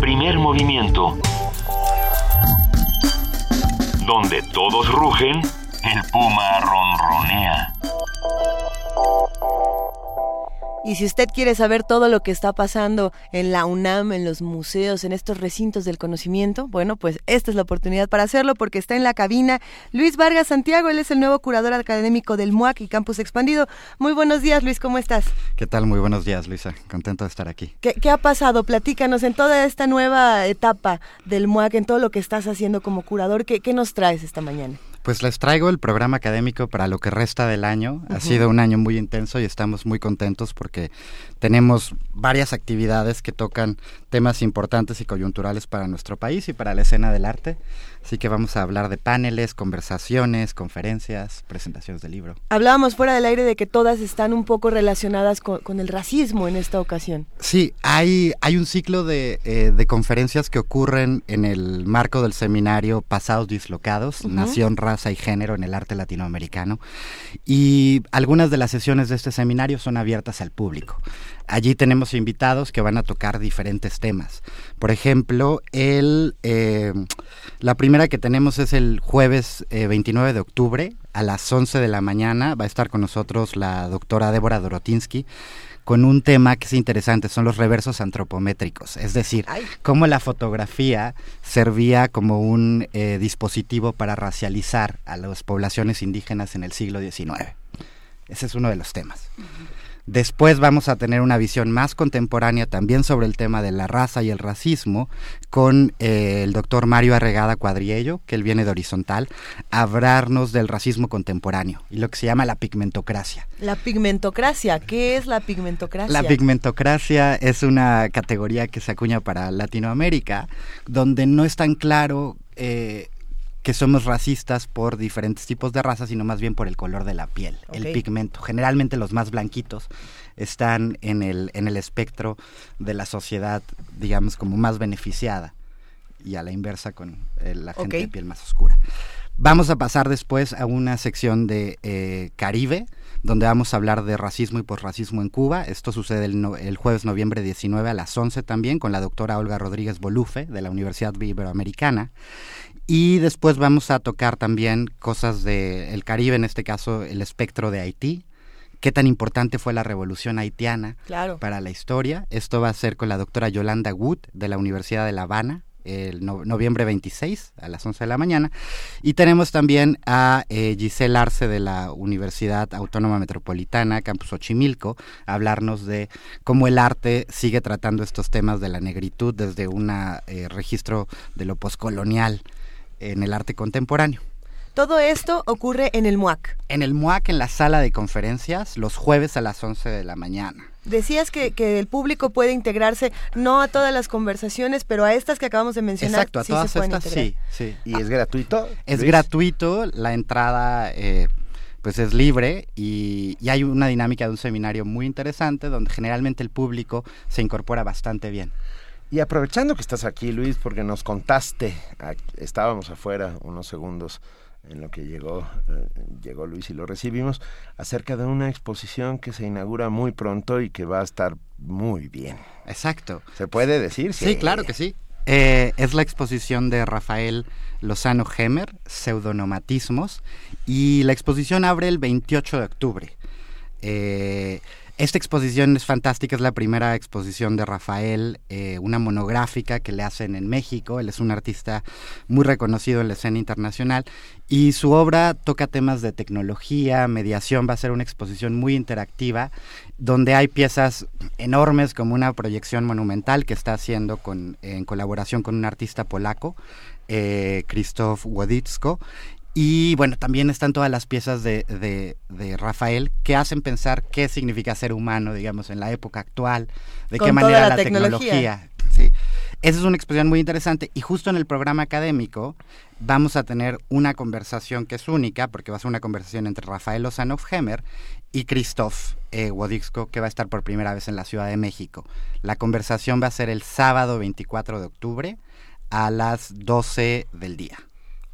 Primer movimiento. Donde todos rugen, el puma ronronea. Y si usted quiere saber todo lo que está pasando en la UNAM, en los museos, en estos recintos del conocimiento, bueno, pues esta es la oportunidad para hacerlo porque está en la cabina Luis Vargas Santiago, él es el nuevo curador académico del MUAC y Campus Expandido. Muy buenos días, Luis, ¿cómo estás? ¿Qué tal? Muy buenos días, Luisa. Contento de estar aquí. ¿Qué, qué ha pasado? Platícanos en toda esta nueva etapa del MUAC, en todo lo que estás haciendo como curador, ¿qué, qué nos traes esta mañana? Pues les traigo el programa académico para lo que resta del año. Ha sido un año muy intenso y estamos muy contentos porque tenemos varias actividades que tocan temas importantes y coyunturales para nuestro país y para la escena del arte. Así que vamos a hablar de paneles, conversaciones, conferencias, presentaciones de libro. Hablábamos fuera del aire de que todas están un poco relacionadas con, con el racismo en esta ocasión. Sí, hay, hay un ciclo de, eh, de conferencias que ocurren en el marco del seminario Pasados Dislocados. Nación, Raza y Género en el Arte Latinoamericano. Y algunas de las sesiones de este seminario son abiertas al público. Allí tenemos invitados que van a tocar diferentes temas. Por ejemplo, el, eh, la primera que tenemos es el jueves eh, 29 de octubre a las 11 de la mañana. Va a estar con nosotros la doctora Débora Dorotinsky con un tema que es interesante, son los reversos antropométricos, es decir, cómo la fotografía servía como un eh, dispositivo para racializar a las poblaciones indígenas en el siglo XIX. Ese es uno de los temas. Después vamos a tener una visión más contemporánea también sobre el tema de la raza y el racismo con eh, el doctor Mario Arregada Cuadriello, que él viene de Horizontal, a hablarnos del racismo contemporáneo y lo que se llama la pigmentocracia. La pigmentocracia, ¿qué es la pigmentocracia? La pigmentocracia es una categoría que se acuña para Latinoamérica, donde no es tan claro eh, que somos racistas por diferentes tipos de razas, sino más bien por el color de la piel, el pigmento. Generalmente los más blanquitos están en el, en el espectro de la sociedad, digamos, como más beneficiada, y a la inversa con eh, la gente de piel más oscura. Vamos a pasar después a una sección de eh, Caribe, donde vamos a hablar de racismo y posracismo en Cuba. Esto sucede el, no- el jueves noviembre 19 a las 11 también con la doctora Olga Rodríguez Bolufe de la Universidad Iberoamericana. Y después vamos a tocar también cosas del Caribe, en este caso el espectro de Haití. Qué tan importante fue la revolución haitiana Claro. para la historia. Esto va a ser con la doctora Yolanda Wood de la Universidad de La Habana el no- noviembre 26 a las 11 de la mañana. Y tenemos también a eh, Giselle Arce de la Universidad Autónoma Metropolitana, Campus Xochimilco, a hablarnos de cómo el arte sigue tratando estos temas de la negritud desde un registro de lo poscolonial en el arte contemporáneo. Todo esto ocurre en el MUAC. En el MUAC, en la sala de conferencias, los jueves a las 11 de la mañana. Decías que, que el público puede integrarse no a todas las conversaciones, pero a estas que acabamos de mencionar. Exacto, a sí todas se estas integrar. sí, sí. ¿Y es gratuito? Es Luis? gratuito, la entrada eh, pues es libre y, y hay una dinámica de un seminario muy interesante donde generalmente el público se incorpora bastante bien. Y aprovechando que estás aquí, Luis, porque nos contaste, a- estábamos afuera unos segundos en lo que llegó, eh, llegó Luis y lo recibimos, acerca de una exposición que se inaugura muy pronto y que va a estar muy bien. Exacto. ¿Se puede decir? Sí, claro que sí. Eh, es la exposición de Rafael Lozano Hemer, Pseudonomatismos, y la exposición abre el 28 de octubre. Eh, Esta exposición es fantástica, es la primera exposición de Rafael, eh, una monográfica que le hacen en México. Él es un artista muy reconocido en la escena internacional y su obra toca temas de tecnología, mediación. Va a ser una exposición muy interactiva donde hay piezas enormes como una proyección monumental que está haciendo con, en colaboración con un artista polaco, eh, Krzysztof Wodicko, y bueno, también están todas las piezas de, de, Rafael que hacen pensar qué significa ser humano, digamos, en la época actual, de qué manera la, tecnología. sí. Esa es una exposición muy interesante y justo en el programa académico vamos a tener una conversación que es única, porque va a ser una conversación entre Rafael Ozanov-Hemer y Christoph eh, que va a estar por primera vez en la Ciudad de México. La conversación va a ser el sábado 24 de octubre a las 12 del día.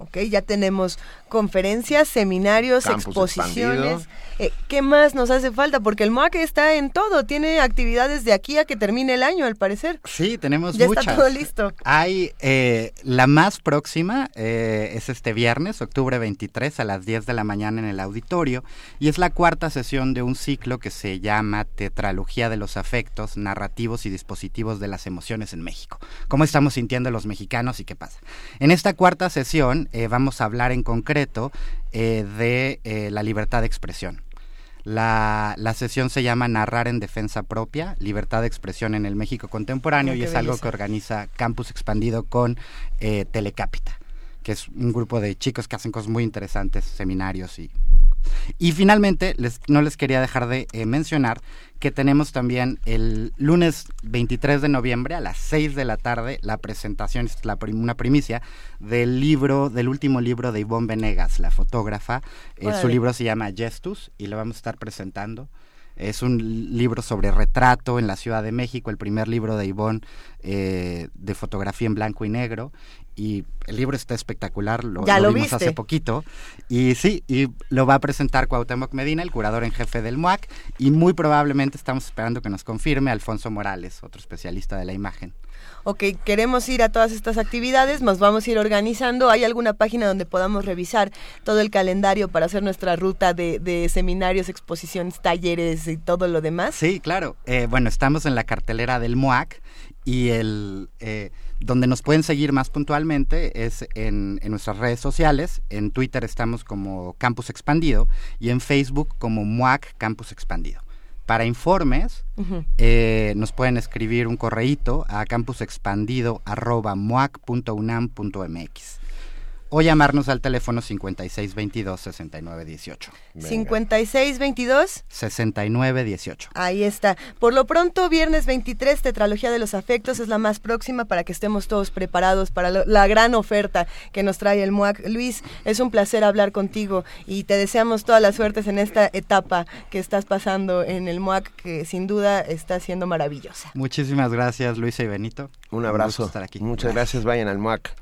Ok, ya tenemos conferencias, seminarios, exposiciones. Eh, ¿Qué más nos hace falta? Porque el MOAC está en todo, tiene actividades de aquí a que termine el año, al parecer. Sí, tenemos ya muchas. está todo listo. Hay, eh, la más próxima eh, es este viernes, octubre 23, a las 10 de la mañana en el auditorio, y es la cuarta sesión de un ciclo que se llama Tetralogía de los Afectos, Narrativos y Dispositivos de las Emociones en México. ¿Cómo estamos sintiendo los mexicanos y qué pasa? En esta cuarta sesión, eh, vamos a hablar en concreto eh, de eh, la libertad de expresión. La, sesión se llama Narrar en Defensa Propia, Libertad de Expresión en el México Contemporáneo y es algo que organiza Campus Expandido con Telecapita, que es un grupo de chicos que hacen cosas muy interesantes, seminarios y y finalmente, les, no les quería dejar de eh, mencionar que tenemos también el lunes 23 de noviembre a las 6 de la tarde la presentación, es la una primicia, del libro, del último libro de Ivonne Venegas, la fotógrafa. Eh, su libro se llama Gestus y lo vamos a estar presentando. Es un libro sobre retrato en la Ciudad de México, el primer libro de Ivonne eh, de fotografía en blanco y negro y el libro está espectacular, lo, vimos hace poquito. Y sí, y lo va a presentar Cuauhtémoc Medina, el curador en jefe del MUAC, y muy probablemente estamos esperando que nos confirme Alfonso Morales, otro especialista de la imagen. Ok, queremos ir a todas estas actividades, nos vamos a ir organizando. ¿Hay alguna página donde podamos revisar todo el calendario para hacer nuestra ruta de, seminarios, exposiciones, talleres y todo lo demás? Sí, claro. Eh, bueno, estamos en la cartelera del MUAC y el... Eh, donde nos pueden seguir más puntualmente es en, nuestras redes sociales. En Twitter estamos como Campus Expandido y en Facebook como MUAC Campus Expandido. Para informes, eh, nos pueden escribir un correíto a campusexpandido.muac.unam.mx o llamarnos al teléfono 5622-6918. 5622 6918. Ahí está. Por lo pronto, viernes 23, Tetralogía de los Afectos es la más próxima para que estemos todos preparados para la gran oferta que nos trae el MUAC. Luis, es un placer hablar contigo y te deseamos todas las suertes en esta etapa que estás pasando en el MUAC, que sin duda está siendo maravillosa. Muchísimas gracias, Luisa y Benito. Un abrazo. estar aquí. Muchas gracias, vayan al MUAC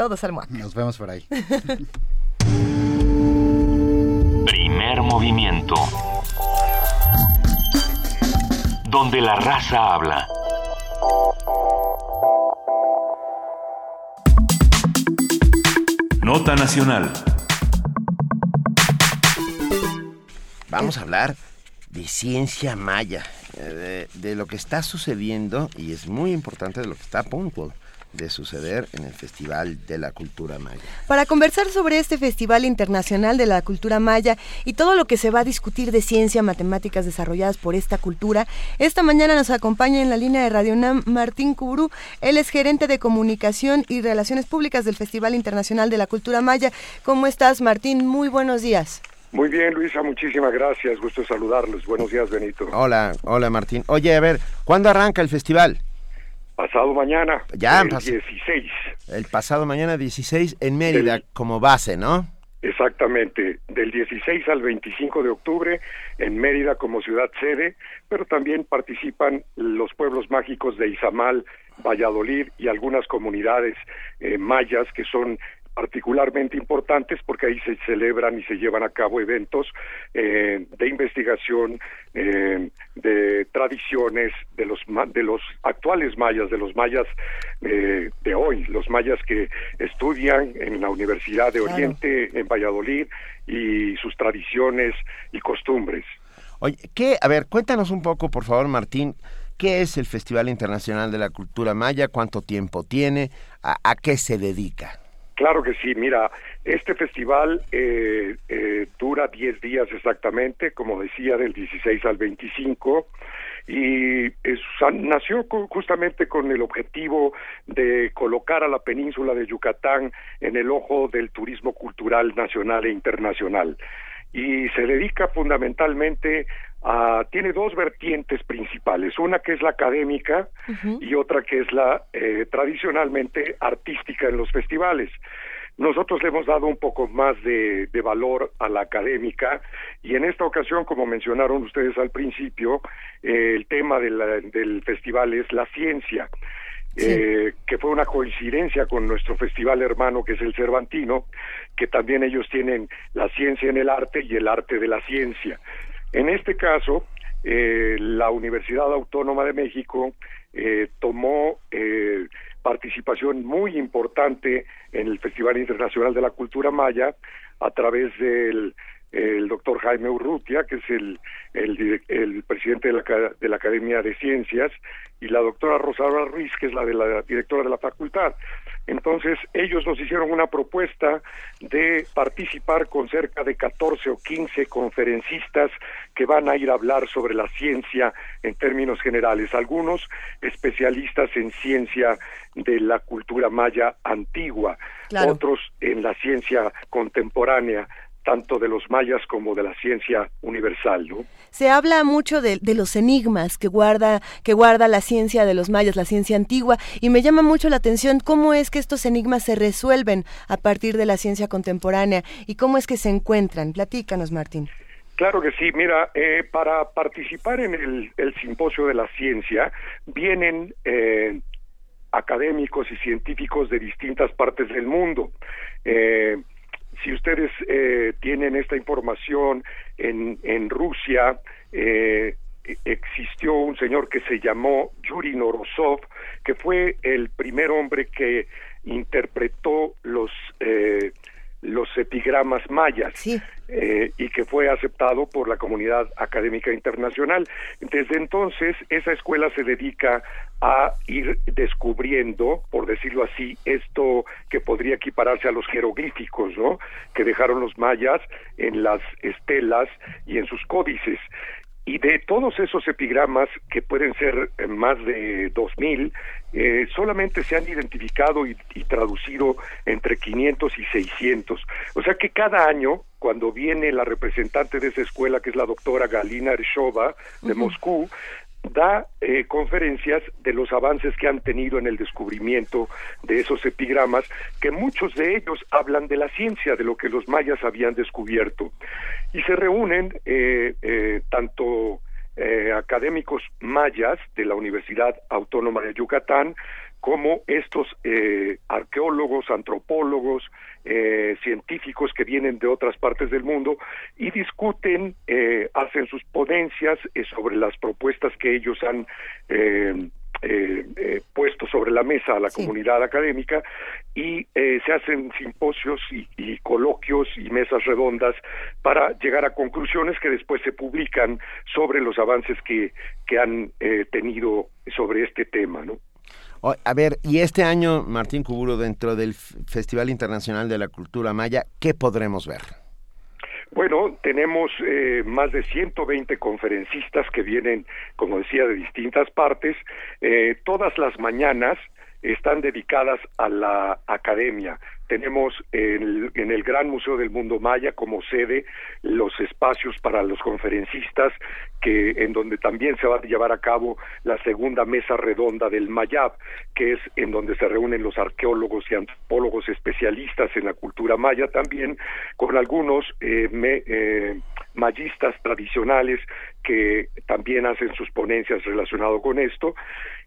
todos al MUAC. Nos vemos por ahí. Primer movimiento. Donde la raza habla. Nota Nacional. Vamos a hablar de ciencia maya, eh, de, de, lo que está sucediendo y es muy importante de lo que está a punto de suceder en el Festival de la Cultura Maya. Para conversar sobre este Festival Internacional de la Cultura Maya y todo lo que se va a discutir de ciencia, matemáticas desarrolladas por esta cultura, esta mañana nos acompaña en la línea de Radio UNAM Martín Cubrú. Él es gerente de comunicación y relaciones públicas del Festival Internacional de la Cultura Maya. ¿Cómo estás, Martín? Muy buenos días. Muy bien, Luisa, muchísimas gracias. Gusto saludarlos. Buenos días, Benito. Hola, hola, Martín. Oye, a ver, ¿cuándo arranca el festival? Pasado mañana, ya, el 16. El pasado mañana 16 en Mérida como base, ¿no? Exactamente, del 16 al 25 de octubre en Mérida como ciudad sede, pero también participan los pueblos mágicos de Izamal, Valladolid y algunas comunidades eh, mayas que son particularmente importantes porque ahí se celebran y se llevan a cabo eventos eh, de investigación eh, de tradiciones de los de los actuales mayas de los mayas eh, de hoy los mayas que estudian en la Universidad de Oriente en Valladolid y sus tradiciones y costumbres Oye, ¿qué? A ver, cuéntanos un poco, por favor, Martín, ¿qué es el Festival Internacional de la Cultura Maya? ¿Cuánto tiempo tiene? ¿A, qué se dedica? Claro que sí, mira, este festival eh, eh, dura 10 días exactamente, como decía, del 16 al 25 y nació justamente con el objetivo de colocar a la península de Yucatán en el ojo del turismo cultural nacional e internacional y se dedica fundamentalmente a tiene dos vertientes principales una que es la académica y otra que es la eh, tradicionalmente artística en los festivales nosotros le hemos dado un poco más de, valor a la académica y en esta ocasión, como mencionaron ustedes al principio, eh, el tema del festival es la ciencia. Eh, que fue una coincidencia con nuestro festival hermano que es el Cervantino, que también ellos tienen la ciencia en el arte y el arte de la ciencia. En este caso, eh, la Universidad Autónoma de México tomó participación muy importante en el Festival Internacional de la Cultura Maya a través del el doctor Jaime Urrutia, que es el, el, presidente de la, de la, Academia de Ciencias, y la doctora Rosaura Ruiz, que es la de la directora de la facultad. Entonces, ellos nos hicieron una propuesta de participar con cerca de 14 o 15 conferencistas que van a ir a hablar sobre la ciencia en términos generales, algunos especialistas en ciencia de la cultura maya antigua, otros en la ciencia contemporánea, tanto de los mayas como de la ciencia universal, ¿no? Se habla mucho de, los enigmas que guarda, que guarda la ciencia de los mayas, la ciencia antigua, y me llama mucho la atención cómo es que estos enigmas se resuelven a partir de la ciencia contemporánea y cómo es que se encuentran. Platícanos, Martín. Claro que sí. Mira, eh, para participar en el, simposio de la ciencia vienen eh, académicos y científicos de distintas partes del mundo. Eh, si ustedes eh, tienen esta información en, en Rusia, eh, existió un señor que se llamó Yuri Norosov, que fue el primer hombre que interpretó los eh, los epigramas mayas eh, y que fue aceptado por la comunidad académica internacional. Desde entonces, esa escuela se dedica a ir descubriendo, por decirlo así, esto que podría equipararse a los jeroglíficos, ¿no? Que dejaron los mayas en las estelas y en sus códices. Y de todos esos epigramas, que pueden ser eh, más de dos mil, eh, solamente se han identificado y, traducido entre 500 y 600. O sea que cada año, cuando viene la representante de esa escuela, que es la doctora Galina Ershova de Moscú, da eh, conferencias de los avances que han tenido en el descubrimiento de esos epigramas, que muchos de ellos hablan de la ciencia, de lo que los mayas habían descubierto. Y se reúnen eh, eh, tanto académicos mayas de la Universidad Autónoma de Yucatán, como estos arqueólogos, antropólogos, eh, científicos que vienen de otras partes del mundo y discuten, eh, hacen sus ponencias eh, sobre las propuestas que ellos han puesto sobre la mesa a la comunidad académica y se hacen simposios y, coloquios y mesas redondas para llegar a conclusiones que después se publican sobre los avances que, que han tenido sobre este tema, ¿no? A ver, y este año, Martín Cuburo, dentro del Festival Internacional de la Cultura Maya, ¿qué podremos ver? Bueno, tenemos eh, más de 120 conferencistas que vienen, como decía, de distintas partes. Eh, todas las mañanas están dedicadas a la academia. Tenemos en el, Gran Museo del Mundo Maya como sede los espacios para los conferencistas que en donde también se va a llevar a cabo la segunda mesa redonda del Mayab, que es en donde se reúnen los arqueólogos y antropólogos especialistas en la cultura maya también con algunos eh, eh, mayistas tradicionales que también hacen sus ponencias relacionadas con esto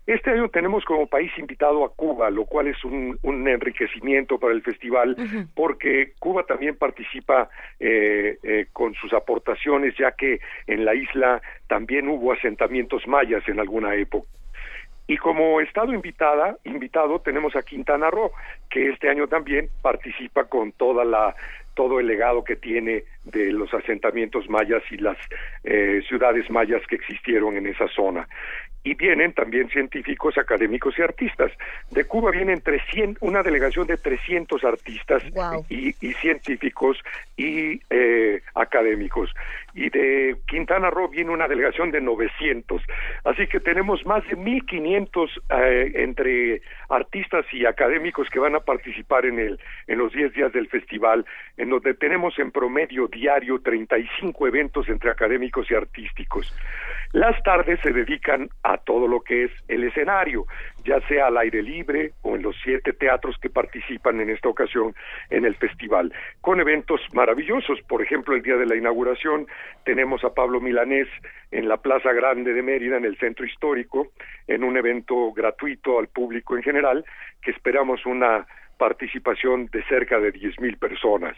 este año tenemos como país invitado a Cuba, lo cual es un, enriquecimiento para el festival, porque Cuba también participa eh, eh, con sus aportaciones, ya que en la isla también hubo asentamientos mayas en alguna época. Y como estado invitada, invitado tenemos a Quintana Roo, que este año también participa con toda la todo el legado que tiene de los asentamientos mayas y las eh, ciudades mayas que existieron en esa zona. Y vienen también científicos, académicos y artistas. De Cuba vienen 300, una delegación de 300 artistas y, y, científicos y eh, académicos. Y de Quintana Roo viene una delegación de 900. Así que tenemos más de 1.500 eh, entre artistas y académicos que van a participar en, el, en los 10 días del festival, en donde tenemos en promedio diario 35 eventos entre académicos y artísticos. Las tardes se dedican a todo lo que es el escenario, ya sea al aire libre o en los siete teatros que participan en esta ocasión en el festival, con eventos maravillosos. Por ejemplo, el día de la inauguración tenemos a Pablo Milanés en la Plaza Grande de Mérida, en el centro histórico, en un evento gratuito al público en general, que esperamos una participación de cerca de diez mil personas.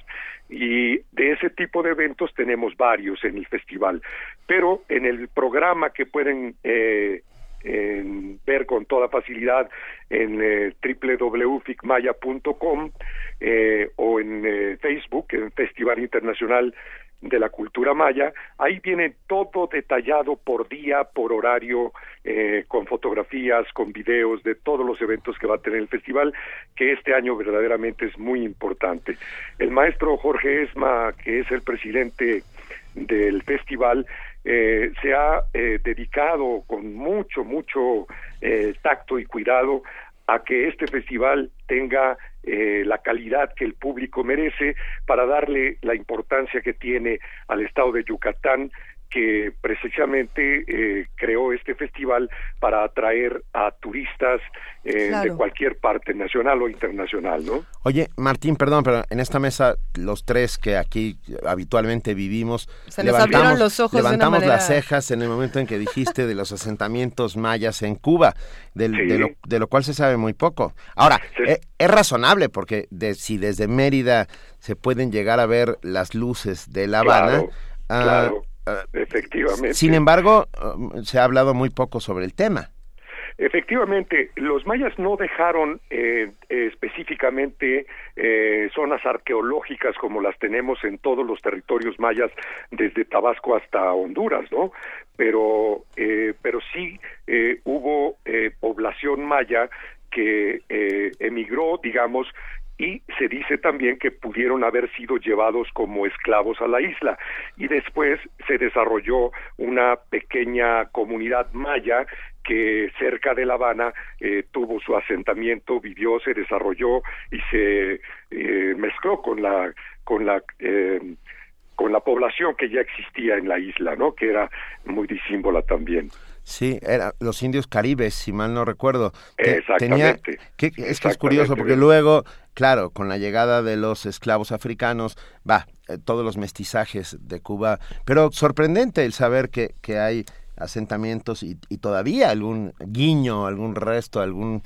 Y de ese tipo de eventos tenemos varios en el festival. Pero en el programa que pueden eh, ver con toda facilidad en eh, www.ficmaya.com eh, o en eh, Facebook, en Festival Internacional de la cultura maya, ahí viene todo detallado por día, por horario, eh, con fotografías, con videos de todos los eventos que va a tener el festival, que este año verdaderamente es muy importante. El maestro Jorge Esma, que es el presidente del festival, eh, se ha eh, dedicado con mucho, mucho tacto y cuidado a que este festival tenga eh, la calidad que el público merece para darle la importancia que tiene al estado de Yucatán que precisamente eh, creó este festival para atraer a turistas eh, de cualquier parte nacional o internacional, ¿no? Oye, Martín, perdón, pero en esta mesa los tres que aquí habitualmente vivimos Se levantamos, los ojos levantamos las cejas en el momento en que dijiste de los asentamientos mayas en Cuba, de, lo, de, lo, cual se sabe muy poco. Ahora, es, es, razonable porque de, si desde Mérida se pueden llegar a ver las luces de La Habana, ah, claro Efectivamente. Sin embargo, um, se ha hablado muy poco sobre el tema. Efectivamente, los mayas no dejaron eh, específicamente eh, zonas arqueológicas como las tenemos en todos los territorios mayas, desde Tabasco hasta Honduras, ¿no? Pero, eh, pero sí hubo población maya que emigró, digamos, y se dice también que pudieron haber sido llevados como esclavos a la isla y después se desarrolló una pequeña comunidad maya que cerca de La Habana eh, tuvo su asentamiento, vivió, se desarrolló y se eh, mezcló con la con la eh, con la población que ya existía en la isla, ¿no? Que era muy disímbola también. Sí, era los indios caribes, si mal no recuerdo. Exactamente. que, es que es curioso porque luego, claro, con la llegada de los esclavos africanos, va, eh, todos los mestizajes de Cuba, pero sorprendente el saber que, que hay asentamientos y, todavía algún guiño, algún resto, algún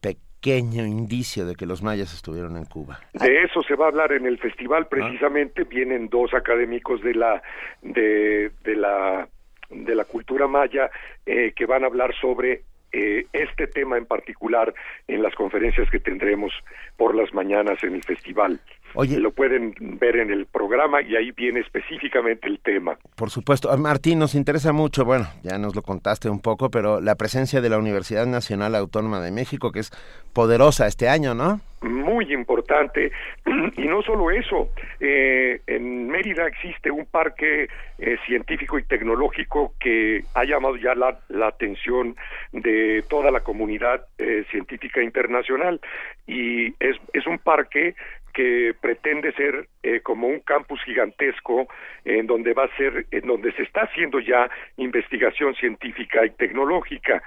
pequeño indicio de que los mayas estuvieron en Cuba. De eso se va a hablar en el festival precisamente, vienen dos académicos de la de, de la de la cultura maya eh, que van a hablar sobre eh, este tema en particular en las conferencias que tendremos por las mañanas en el festival. Oye, lo pueden ver en el programa y ahí viene específicamente el tema. Por supuesto, ah, Martín, nos interesa mucho, bueno, ya nos lo contaste un poco, pero la presencia de la Universidad Nacional Autónoma de México, que es poderosa este año, ¿no? Muy importante. Y no solo eso, eh, en Mérida existe un parque eh, científico y tecnológico que ha llamado ya la, la atención de toda la comunidad eh, científica internacional y es, es un parque que pretende ser eh, como un campus gigantesco en donde va a ser en donde se está haciendo ya investigación científica y tecnológica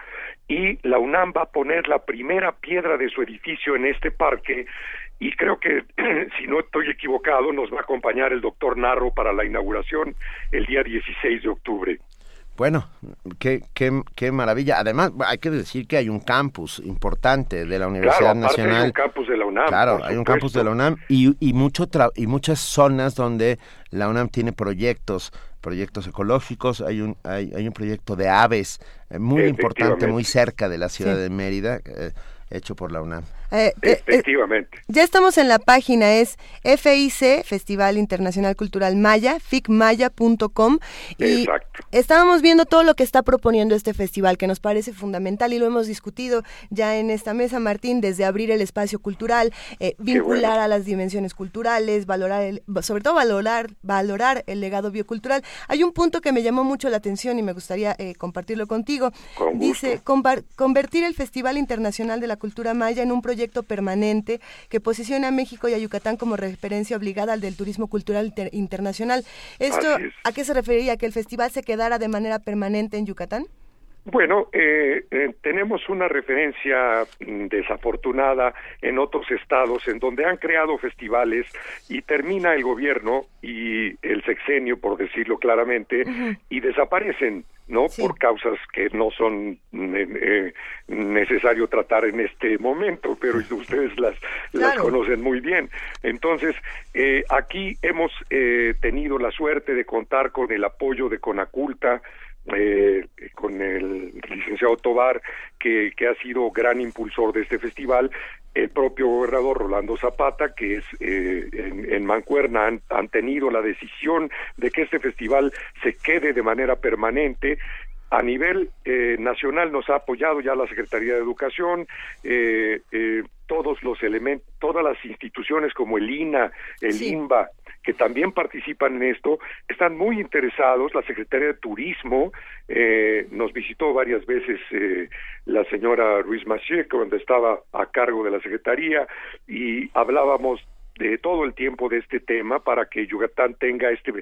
y la UNAM va a poner la primera piedra de su edificio en este parque y creo que si no estoy equivocado nos va a acompañar el doctor Narro para la inauguración el día 16 de octubre. Bueno, qué, qué, qué maravilla. Además, hay que decir que hay un campus importante de la Universidad Nacional. Hay un campus de la UNAM. Claro, hay un campus de la UNAM y, y, mucho y muchas zonas donde la UNAM tiene proyectos proyectos ecológicos, hay un, hay, hay un proyecto de aves eh, muy importante, muy cerca de la ciudad de Mérida, eh, hecho por la UNAM. Eh, eh, eh, Efectivamente. ya estamos en la página, es FIC, Festival Internacional Cultural Maya, ficmaya.com. Y Exacto. estábamos viendo todo lo que está proponiendo este festival, que nos parece fundamental y lo hemos discutido ya en esta mesa, Martín, desde abrir el espacio cultural, eh, vincular bueno. a las dimensiones culturales, valorar el, sobre todo valorar, valorar el legado biocultural. Hay un punto que me llamó mucho la atención y me gustaría compartirlo contigo. Con. Dice, "Compa- convertir el Festival Internacional de la Cultura Maya en un proyecto permanente que posicione a México y a Yucatán como referencia obligada al del turismo cultural inter- internacional. ¿Esto es. a qué se referiría? ¿Que el festival se quedara de manera permanente en Yucatán? Bueno, eh, eh, tenemos una referencia mm, desafortunada en otros estados en donde han creado festivales y termina el gobierno y el sexenio, por decirlo claramente, y desaparecen, ¿no? Por causas que no son mm, eh, necesario tratar en este momento, pero ustedes las, las Claro. conocen muy bien. Entonces, eh, aquí hemos eh, tenido la suerte de contar con el apoyo de Conaculta, eh, con el licenciado Tobar, que, que ha sido gran impulsor de este festival, el propio gobernador Rolando Zapata, que es eh, en, en Mancuerna, han, han tenido la decisión de que este festival se quede de manera permanente. A nivel eh, nacional nos ha apoyado ya la Secretaría de Educación, eh, eh, todos los elementos, todas las instituciones como el INA, el INBA, que también participan en esto, están muy interesados. La Secretaría de Turismo eh, nos visitó varias veces eh, la señora Ruiz Massieu, cuando estaba a cargo de la Secretaría, y hablábamos de todo el tiempo de este tema para que Yucatán tenga este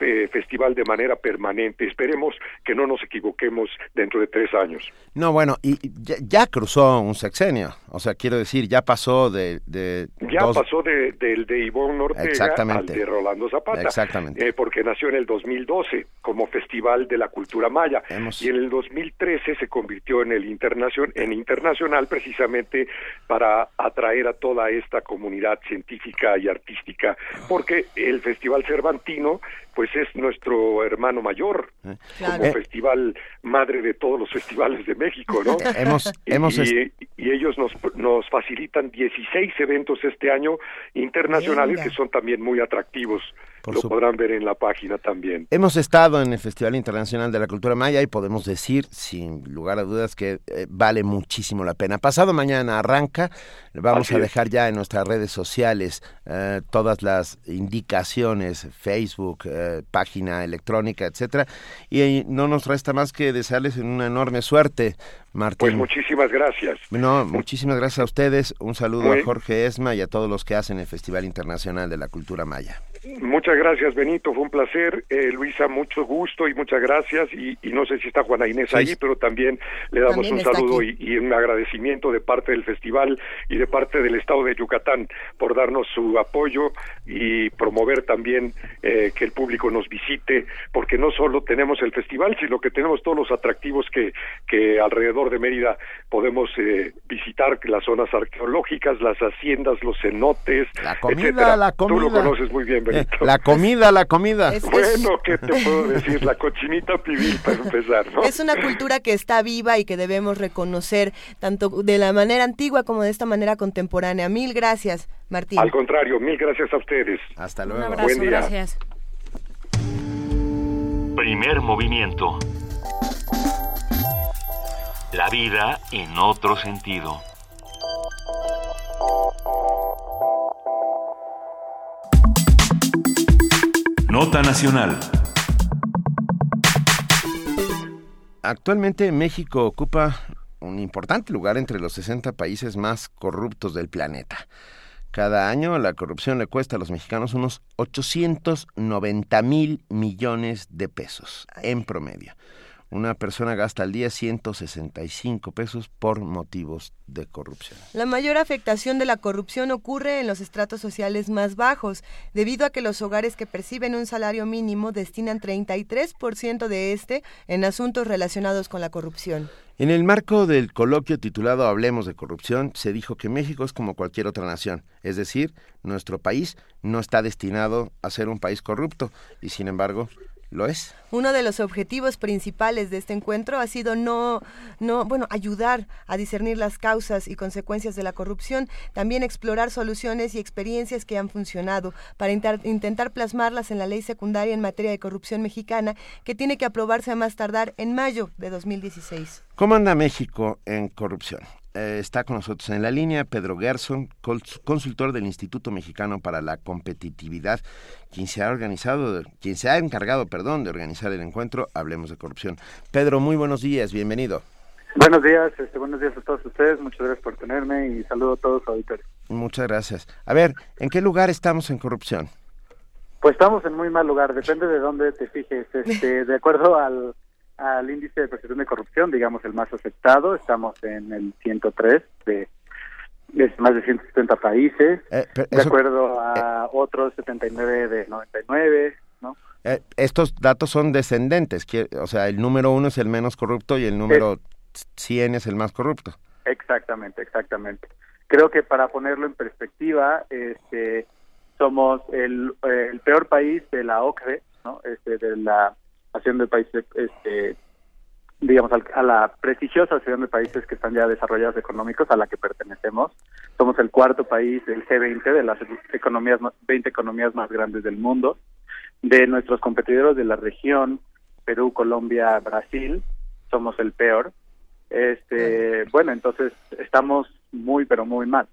eh, festival de manera permanente. Esperemos que no nos equivoquemos dentro de tres años. No, bueno, y ya, ya cruzó un sexenio, o sea, quiero decir, ya pasó de... de Ya dos- pasó de- del de Ivonne Ortega al de Rolando Zapata. Exactamente. Eh, porque nació en el 2012 como Festival de la Cultura Maya. Y en el 2013 se convirtió en el internacion en internacional precisamente para atraer a toda esta comunidad científica y artística. Porque el Festival Cervantino pues es nuestro hermano mayor como Eh. festival madre de todos los festivales de México, ¿no? Hemos- Y- hemos y, y ellos nos, nos facilitan 16 eventos este año internacionales Venga. que son también muy atractivos. Por Lo su- podrán ver en la página también. Hemos estado en el Festival Internacional de la Cultura Maya y podemos decir, sin lugar a dudas, que eh, vale muchísimo la pena. Pasado mañana arranca, vamos Así a es. dejar ya en nuestras redes sociales eh, todas las indicaciones, Facebook, eh, página electrónica, etcétera, y no nos resta más que desearles una enorme suerte, Martín. Pues muchísimas gracias. No, muchísimas gracias a ustedes. Un saludo Muy- a Jorge Esma y a todos los que hacen el Festival Internacional de la Cultura Maya. Muchas gracias, Benito. Fue un placer. Eh, Luisa, mucho gusto y muchas gracias. Y, y no sé si está Juana Inés Sí. ahí, pero también le damos También un saludo y un agradecimiento de parte del festival y de parte del Estado de Yucatán por darnos su apoyo y promover también eh, que el público nos visite, porque no solo tenemos el festival, sino que tenemos todos los atractivos que, que alrededor de Mérida podemos eh, visitar, las zonas arqueológicas, las haciendas, los cenotes, la comida, la Tú lo comida. conoces muy bien, Benito. Eh, La comida, la comida. Bueno, ¿qué te puedo decir? La cochinita pibil para empezar, ¿no? Es una cultura que está viva y que debemos reconocer tanto de la manera antigua como de esta manera contemporánea. Mil gracias, Martín. Al contrario, mil gracias a ustedes. Hasta Un luego. abrazo, Buen día. gracias. Primer movimiento. La vida en otro sentido. Nota nacional. Actualmente México ocupa un importante lugar entre los 60 países más corruptos del planeta. Cada año la corrupción le cuesta a los mexicanos unos 890 mil millones de pesos en promedio. Una persona gasta al día 165 pesos por motivos de corrupción. La mayor afectación de la corrupción ocurre en los estratos sociales más bajos, debido a que los hogares que perciben un salario mínimo destinan 33% de este en asuntos relacionados con la corrupción. En el marco del coloquio titulado Hablemos de corrupción, se dijo que México es como cualquier otra nación, es decir, nuestro país no está destinado a ser un país corrupto y sin embargo lo es. Uno de los objetivos principales de este encuentro ha sido no, no, bueno, ayudar a discernir las causas y consecuencias de la corrupción, también explorar soluciones y experiencias que han funcionado para intentar plasmarlas en la ley secundaria en materia de corrupción mexicana, que tiene que aprobarse a más tardar en mayo de 2016. ¿Cómo anda México en corrupción? Eh, está con nosotros en la línea Pedro Gerson, consultor del Instituto Mexicano para la Competitividad, quien se ha organizado, quien se ha encargado, perdón, de organizar el encuentro Hablemos de Corrupción. Pedro, muy buenos días, bienvenido. Buenos días, este, buenos días a todos ustedes, muchas gracias por tenerme y saludo a todos los auditores. Muchas gracias. A ver, ¿en qué lugar estamos en corrupción? Pues estamos en muy mal lugar, depende de dónde te fijes. Este, de acuerdo al al índice de percepción de corrupción, digamos el más aceptado, estamos en el 103 de, más de 170 países, eh, de acuerdo a otros 79 de 99, ¿no? Eh, estos datos son descendentes, o sea, el número uno es el menos corrupto y el número 100 es el más corrupto. Exactamente, exactamente. Creo que para ponerlo en perspectiva, este, somos el, el peor país de la OCDE, ¿no? Este, de la Asociación de Países, este, digamos, a la prestigiosa Asociación de Países que están ya desarrollados económicos a la que pertenecemos. Somos el cuarto país del G20, de las economías 20 economías más grandes del mundo. De nuestros competidores de la región, Perú, Colombia, Brasil, somos el peor. Este, bueno, entonces estamos muy, pero muy mal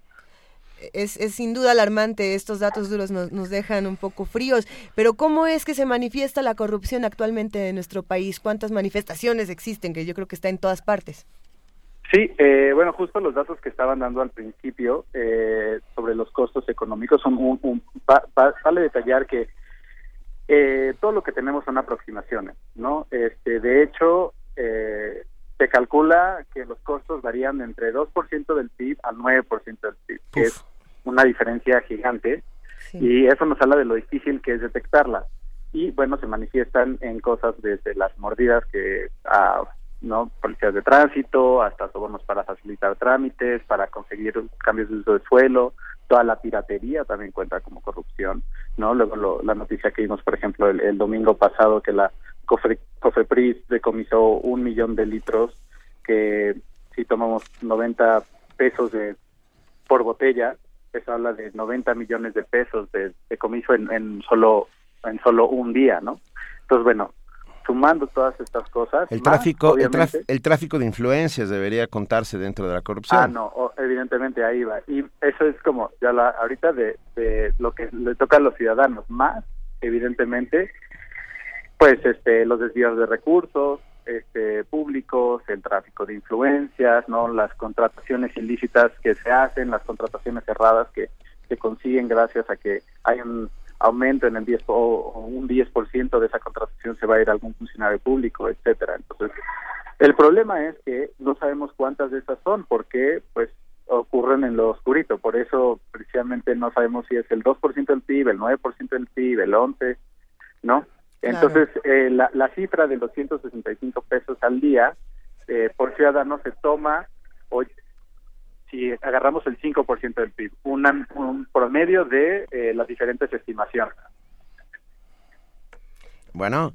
es, sin duda alarmante, estos datos duros nos, nos, dejan un poco fríos, pero ¿cómo es que se manifiesta la corrupción actualmente en nuestro país? ¿Cuántas manifestaciones existen? Que yo creo que está en todas partes. Sí, eh, bueno, justo los datos que estaban dando al principio eh, sobre los costos económicos son un, vale detallar que eh, todo lo que tenemos son aproximaciones, ¿no? Este, de hecho, se calcula que los costos varían entre 2% del PIB al 9% del PIB, que es una diferencia gigante y eso nos habla de lo difícil que es detectarla. Y bueno se manifiestan en cosas desde las mordidas que a no policías de tránsito hasta sobornos para facilitar trámites para conseguir cambios de uso de suelo. Toda la piratería también cuenta como corrupción no luego la noticia que vimos por ejemplo el, domingo pasado que la Cofre, Cofepris decomisó un millón de litros que si tomamos 90 pesos de por botella eso habla de 90 millones de pesos de, comiso en, solo en solo un día, ¿no? Entonces, bueno, sumando todas estas cosas. El tráfico, el, tráfico de influencias debería contarse dentro de la corrupción. Ah, no, evidentemente ahí va. Y eso es como, ya la, ahorita de, de lo que le toca a los ciudadanos, más, evidentemente, pues este los desvíos de recursos, este, públicos, el tráfico de influencias, no las contrataciones ilícitas que se hacen, las contrataciones cerradas que se consiguen gracias a que hay un aumento en el 10 o un 10% de esa contratación se va a ir a algún funcionario público, etcétera. Entonces, el problema es que no sabemos cuántas de esas son porque pues ocurren en lo oscurito, por eso precisamente no sabemos si es el 2% del PIB, el 9% del PIB, el 11, ¿no? Entonces, eh, la, la, cifra de los 165 pesos al día eh, por ciudadano se toma, hoy, si agarramos el 5% del PIB, un promedio de eh, las diferentes estimaciones. Bueno,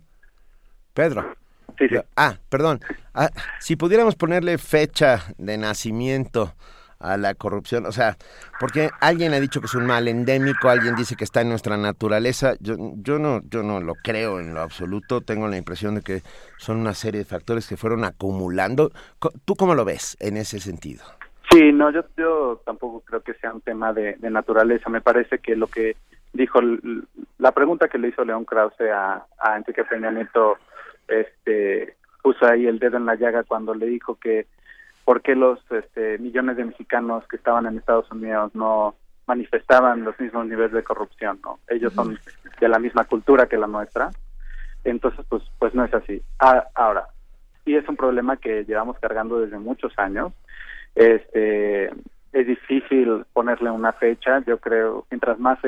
Pedro. Sí, sí. Ah, perdón. Ah, si pudiéramos ponerle fecha de nacimiento a la corrupción? O sea, porque alguien ha dicho que es un mal endémico, alguien dice que está en nuestra naturaleza. Yo, yo no, yo no lo creo en lo absoluto. Tengo la impresión de que son una serie de factores que fueron acumulando. ¿Tú cómo lo ves en ese sentido? Sí, no, yo, yo tampoco creo que sea un tema de, naturaleza. Me parece que lo que dijo, la pregunta que le hizo León Krause a, a Enrique Peña Nieto, este, puso ahí el dedo en la llaga cuando le dijo que por qué los este, millones de mexicanos que estaban en Estados Unidos no manifestaban los mismos niveles de corrupción, ¿no? Ellos son de la misma cultura que la nuestra, entonces pues pues no es así. Ah, ahora, sí es un problema que llevamos cargando desde muchos años. Este es difícil ponerle una fecha, yo creo, mientras más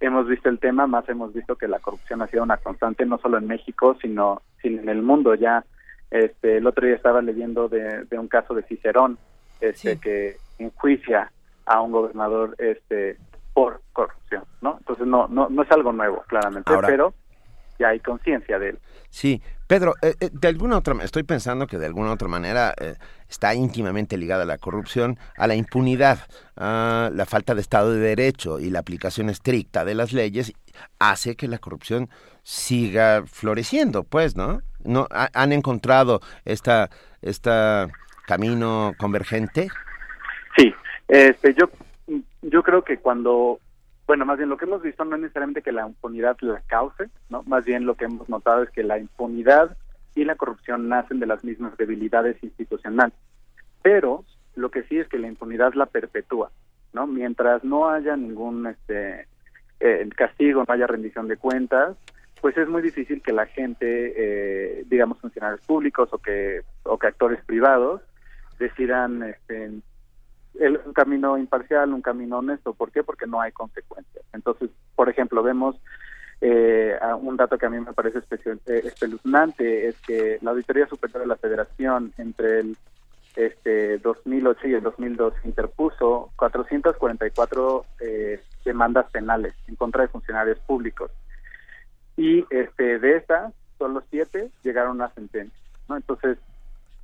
hemos visto el tema, más hemos visto que la corrupción ha sido una constante no solo en México, sino, sino en el mundo ya este, el otro día estaba leyendo de, un caso de Cicerón, este, que enjuicia a un gobernador, este, por corrupción, ¿no? Entonces no, no, no es algo nuevo, claramente, pero ya hay conciencia de él. Sí, Pedro, eh, eh, de alguna otra estoy pensando que de alguna otra manera eh, está íntimamente ligada la corrupción a la impunidad, a la falta de Estado de Derecho y la aplicación estricta de las leyes hace que la corrupción siga floreciendo, pues, ¿no? No han encontrado esta esta camino convergente. Sí, este, yo yo creo que cuando bueno, más bien lo que hemos visto no es necesariamente que la impunidad la cause, ¿no? Más bien lo que hemos notado es que la impunidad y la corrupción nacen de las mismas debilidades institucionales. Pero lo que sí es que la impunidad la perpetúa, ¿no? Mientras no haya ningún este eh, castigo, no haya rendición de cuentas, pues es muy difícil que la gente, eh, digamos funcionarios públicos o que o que actores privados decidan este, el, un camino imparcial, un camino honesto. ¿Por qué? Porque no hay consecuencias. Entonces, por ejemplo, vemos eh, un dato que a mí me parece eh, espeluznante, es que la Auditoría Superior de la Federación entre el este 2008 y el 2002 interpuso 444 eh, demandas penales en contra de funcionarios públicos y este de estas solo siete llegaron a sentencia no entonces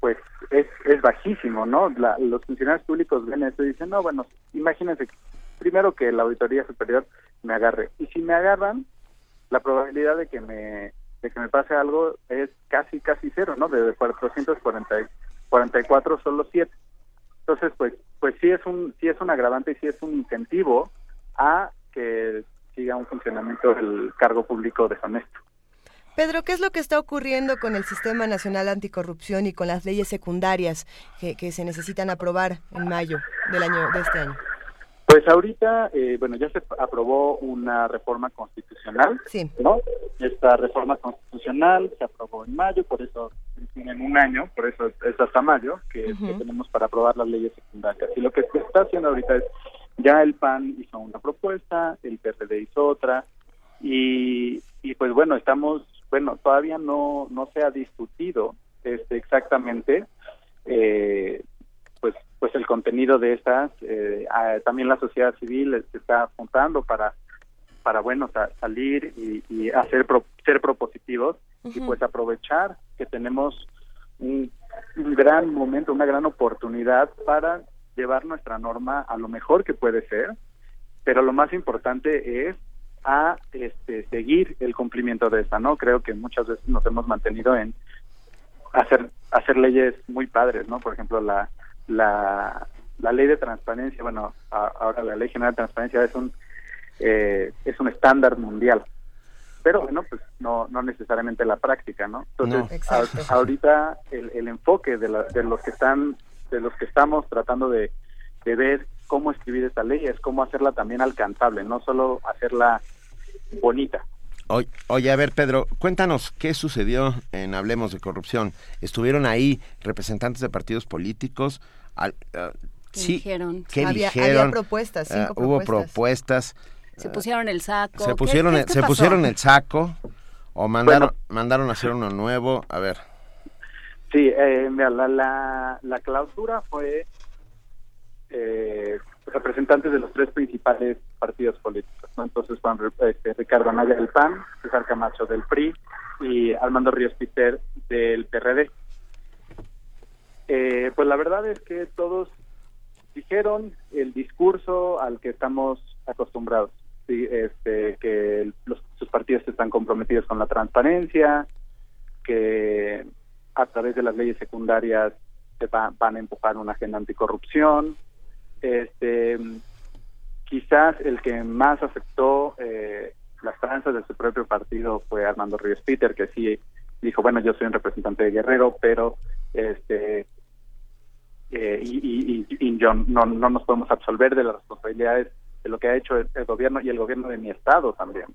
pues es, es bajísimo, ¿no? los funcionarios públicos ven eso y dicen, no, bueno, imagínense, primero que la auditoría superior me agarre. Y si me agarran, la probabilidad de que me de que me pase algo es casi, casi cero, ¿no? De 444 solo siete. Entonces, pues, pues sí es un, sí es un agravante y sí es un incentivo a que siga un funcionamiento del cargo público deshonesto. Pedro, ¿qué es lo que está ocurriendo con el Sistema Nacional Anticorrupción y con las leyes secundarias que, se necesitan aprobar en mayo del año de este año? Pues ahorita, eh, bueno, ya se aprobó una reforma constitucional, sí. ¿no? Esta reforma constitucional se aprobó en mayo, por eso tienen un año, por eso es hasta mayo que, que tenemos para aprobar las leyes secundarias. Y lo que se está haciendo ahorita es, ya el PAN hizo una propuesta, el PRD hizo otra, y, y pues bueno, estamos bueno, todavía no, no se ha discutido este, exactamente eh, pues pues el contenido de estas eh, también la sociedad civil se está apuntando para para bueno salir y, hacer ser propositivos y pues aprovechar que tenemos un, gran momento una gran oportunidad para llevar nuestra norma a lo mejor que puede ser pero lo más importante es a este, seguir el cumplimiento de esta, ¿no? Creo que muchas veces nos hemos mantenido en hacer hacer leyes muy padres, ¿no? Por ejemplo, la la, la ley de transparencia, bueno, ahora la ley general de transparencia es un eh, es un estándar mundial, pero bueno, pues no no necesariamente la práctica, ¿no? Entonces, ahorita el, el enfoque de, la, de los que están de los que estamos tratando de, de ver cómo escribir esta ley, es cómo hacerla también alcanzable, no solo hacerla bonita. Oye, a ver, Pedro, cuéntanos qué sucedió en Hablemos de Corrupción. ¿Estuvieron ahí representantes de partidos políticos? Al, uh, sí, dijeron? ¿Qué había, dijeron? propuestas, cinco uh, Hubo propuestas. Se pusieron el saco. Se pusieron, el, se pusieron el saco o mandaron, mandaron a hacer uno nuevo. A ver. Sí, eh, mira, la, la, la clausura fue eh, representantes de los tres principales partidos políticos. Entonces, Juan este, Ricardo Anaya del PAN, César Camacho del PRI y Armando Ríos Piter del PRD. Eh, pues la verdad es que todos dijeron el discurso al que estamos acostumbrados, este, que los, sus partidos están comprometidos con la transparencia, que a través de las leyes secundarias se van a empujar una agenda anticorrupción, este, quizás el que más aceptó eh, las tranzas de su propio partido fue Armando Ríos Peter, que sí dijo, bueno, yo soy un representante de Guerrero, pero este eh, y, y, yo no, no nos podemos absolver de las responsabilidades de lo que ha hecho el, gobierno y el gobierno de mi estado también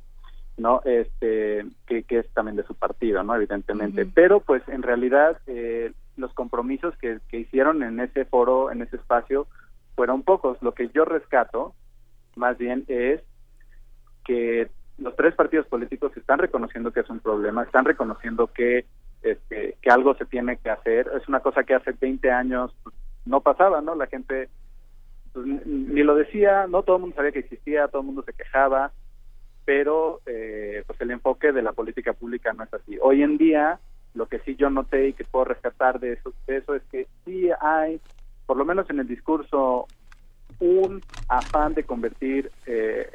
no este que, que es también de su partido no evidentemente pero pues en realidad eh, los compromisos que, que hicieron en ese foro en ese espacio fueron pocos. Lo que yo rescato, más bien, es que los tres partidos políticos están reconociendo que es un problema, están reconociendo que este, que algo se tiene que hacer. Es una cosa que hace 20 años pues, no pasaba, ¿no? La gente pues, ni lo decía, no todo el mundo sabía que existía, todo el mundo se quejaba. Pero eh, pues el enfoque de la política pública no es así. Hoy en día, lo que sí yo noté y que puedo rescatar de eso, eso es que sí hay, por lo menos en el discurso, un afán de convertir eh,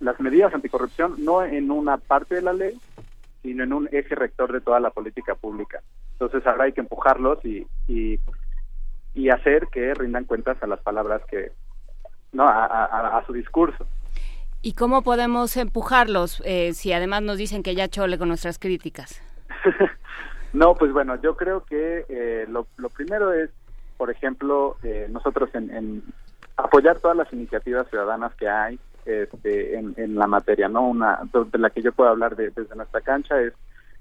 las medidas anticorrupción no en una parte de la ley, sino en un eje rector de toda la política pública. Entonces ahora hay que empujarlos y, y, y hacer que rindan cuentas a las palabras que, no, a, a, a su discurso. ¿Y cómo podemos empujarlos eh, si además nos dicen que ya chole con nuestras críticas? no, pues bueno, yo creo que eh, lo, lo, primero es, por ejemplo, eh, nosotros en, en, apoyar todas las iniciativas ciudadanas que hay este, en, en, la materia, ¿no? Una de la que yo puedo hablar de, desde nuestra cancha es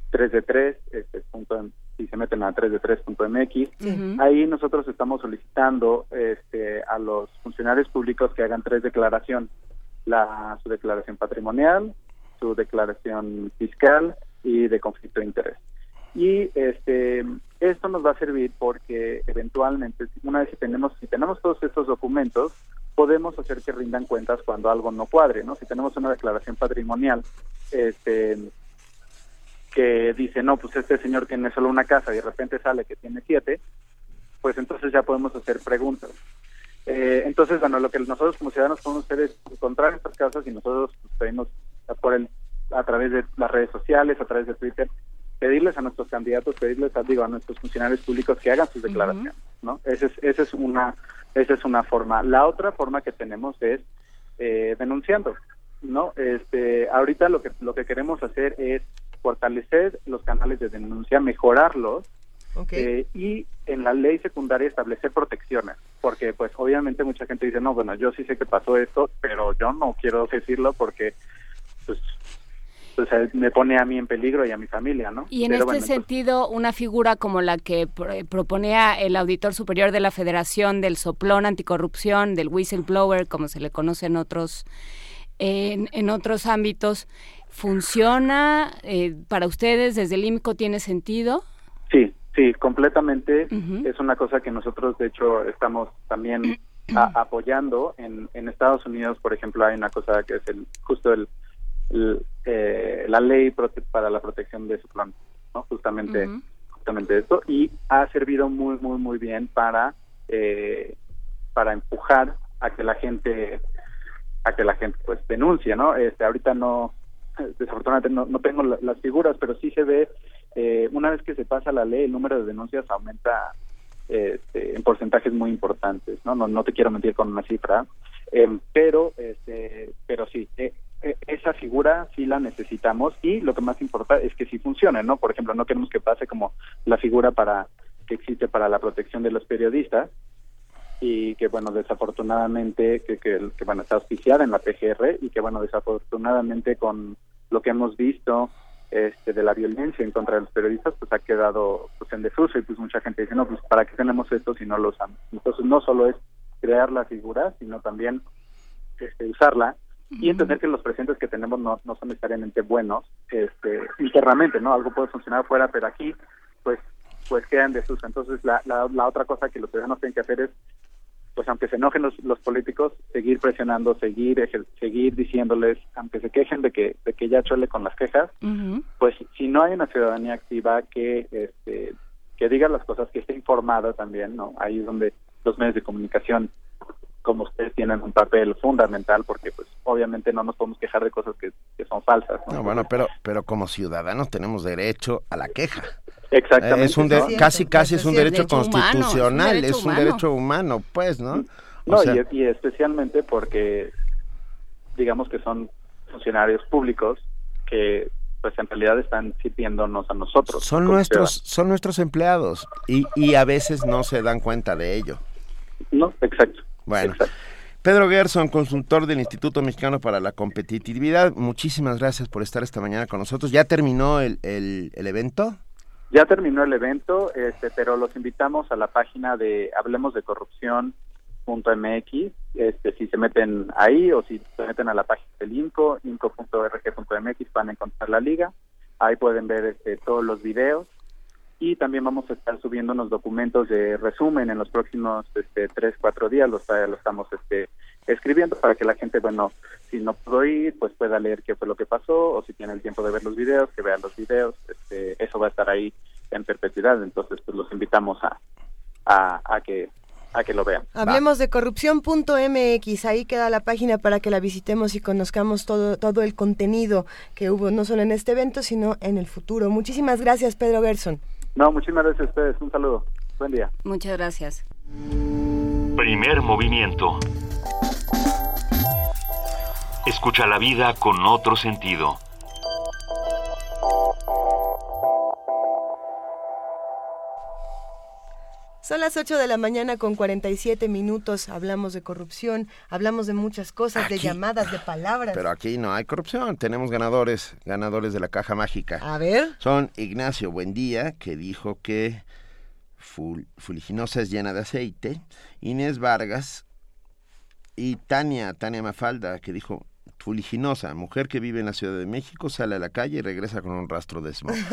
3 de 3, este, punto, si se meten a 3 de 3.mx, uh -huh. ahí nosotros estamos solicitando este, a los funcionarios públicos que hagan tres declaraciones la, su declaración patrimonial, su declaración fiscal y de conflicto de interés. Y este esto nos va a servir porque eventualmente una vez que tenemos si tenemos todos estos documentos podemos hacer que rindan cuentas cuando algo no cuadre, ¿no? Si tenemos una declaración patrimonial este que dice, "No, pues este señor tiene solo una casa y de repente sale que tiene siete", pues entonces ya podemos hacer preguntas. Eh, entonces, bueno, lo que nosotros como ciudadanos podemos hacer es encontrar estas causas y nosotros pues, pedimos por el, a través de las redes sociales, a través de Twitter, pedirles a nuestros candidatos, pedirles a, digo, a nuestros funcionarios públicos que hagan sus declaraciones, uh -huh. ¿no? Esa es, esa es una esa es una forma. La otra forma que tenemos es eh, denunciando, ¿no? Este, ahorita lo que lo que queremos hacer es fortalecer los canales de denuncia, mejorarlos Okay. Eh, y en la ley secundaria establecer protecciones, porque pues obviamente mucha gente dice, no, bueno, yo sí sé que pasó esto, pero yo no quiero decirlo porque pues, pues me pone a mí en peligro y a mi familia, ¿no? Y en pero, este bueno, sentido, entonces... una figura como la que pr proponía el auditor superior de la Federación del Soplón Anticorrupción, del whistleblower, como se le conoce en otros, en, en otros ámbitos, ¿funciona eh, para ustedes desde el IMCO? ¿Tiene sentido? Sí, completamente. Uh -huh. Es una cosa que nosotros, de hecho, estamos también a, apoyando. En, en, Estados Unidos, por ejemplo, hay una cosa que es el justo el, el eh, la ley para la protección de su plan, ¿no? Justamente, uh -huh. justamente esto. Y ha servido muy, muy, muy bien para eh, para empujar a que la gente a que la gente pues denuncie, ¿no? Este, ahorita no desafortunadamente no, no tengo la, las figuras, pero sí se ve eh, una vez que se pasa la ley, el número de denuncias aumenta este, en porcentajes muy importantes, ¿no? No, no te quiero mentir con una cifra, eh, pero, este, pero sí, eh, esa figura sí la necesitamos y lo que más importa es que sí funcione, ¿no? Por ejemplo, no queremos que pase como la figura para que existe para la protección de los periodistas y que, bueno, desafortunadamente, que, que bueno, está auspiciada en la PGR y que, bueno, desafortunadamente con lo que hemos visto este, de la violencia en contra de los periodistas pues ha quedado pues en desuso y pues mucha gente dice no pues para qué tenemos esto si no lo usamos entonces no solo es crear la figura sino también este, usarla y entender que los presentes que tenemos no, no son necesariamente buenos este internamente no algo puede funcionar fuera pero aquí pues pues queda en desuso. Entonces la, la, la otra cosa que los ciudadanos tienen que hacer es pues aunque se enojen los, los políticos, seguir presionando, seguir seguir diciéndoles, aunque se quejen de que de que ya chole con las quejas, uh -huh. pues si no hay una ciudadanía activa que este que diga las cosas, que esté informada también, ¿no? Ahí es donde los medios de comunicación como ustedes tienen un papel fundamental porque pues obviamente no nos podemos quejar de cosas que, que son falsas. ¿no? no bueno, pero pero como ciudadanos tenemos derecho a la queja. Exactamente. Es un de, ¿no? casi casi es un derecho, derecho constitucional, humano, es, un, derecho, es un derecho humano, pues, ¿no? O no, sea... y, y, especialmente porque digamos que son funcionarios públicos que pues en realidad están sirviéndonos a nosotros. Son nuestros son nuestros empleados y, y a veces no se dan cuenta de ello. No, exacto. Bueno. Exacto. Pedro Gerson, consultor del Instituto Mexicano para la Competitividad, muchísimas gracias por estar esta mañana con nosotros. ¿Ya terminó el, el, el evento? Ya terminó el evento, este, pero los invitamos a la página de Hablemos de Corrupción.mx, este, si se meten ahí o si se meten a la página del INCO, inco.rg.mx, van a encontrar la liga, ahí pueden ver este, todos los videos. Y también vamos a estar subiendo unos documentos de resumen en los próximos este, tres, cuatro días, los, los estamos este, escribiendo para que la gente, bueno, si no pudo ir, pues pueda leer qué fue lo que pasó, o si tiene el tiempo de ver los videos, que vean los videos, este, eso va a estar ahí en perpetuidad, entonces pues los invitamos a, a, a que a que lo vean. Hablemos de corrupción.mx, ahí queda la página para que la visitemos y conozcamos todo, todo el contenido que hubo, no solo en este evento, sino en el futuro. Muchísimas gracias, Pedro Gerson. No, muchísimas gracias a ustedes, un saludo, buen día. Muchas gracias. Primer movimiento. Escucha la vida con otro sentido. Son las 8 de la mañana con 47 minutos. Hablamos de corrupción, hablamos de muchas cosas, de llamadas, de palabras. Pero aquí no hay corrupción. Tenemos ganadores, ganadores de la caja mágica. A ver. Son Ignacio Buendía, que dijo que ful- fuliginosa es llena de aceite. Inés Vargas y Tania, Tania Mafalda, que dijo fuliginosa, mujer que vive en la Ciudad de México, sale a la calle y regresa con un rastro de smog.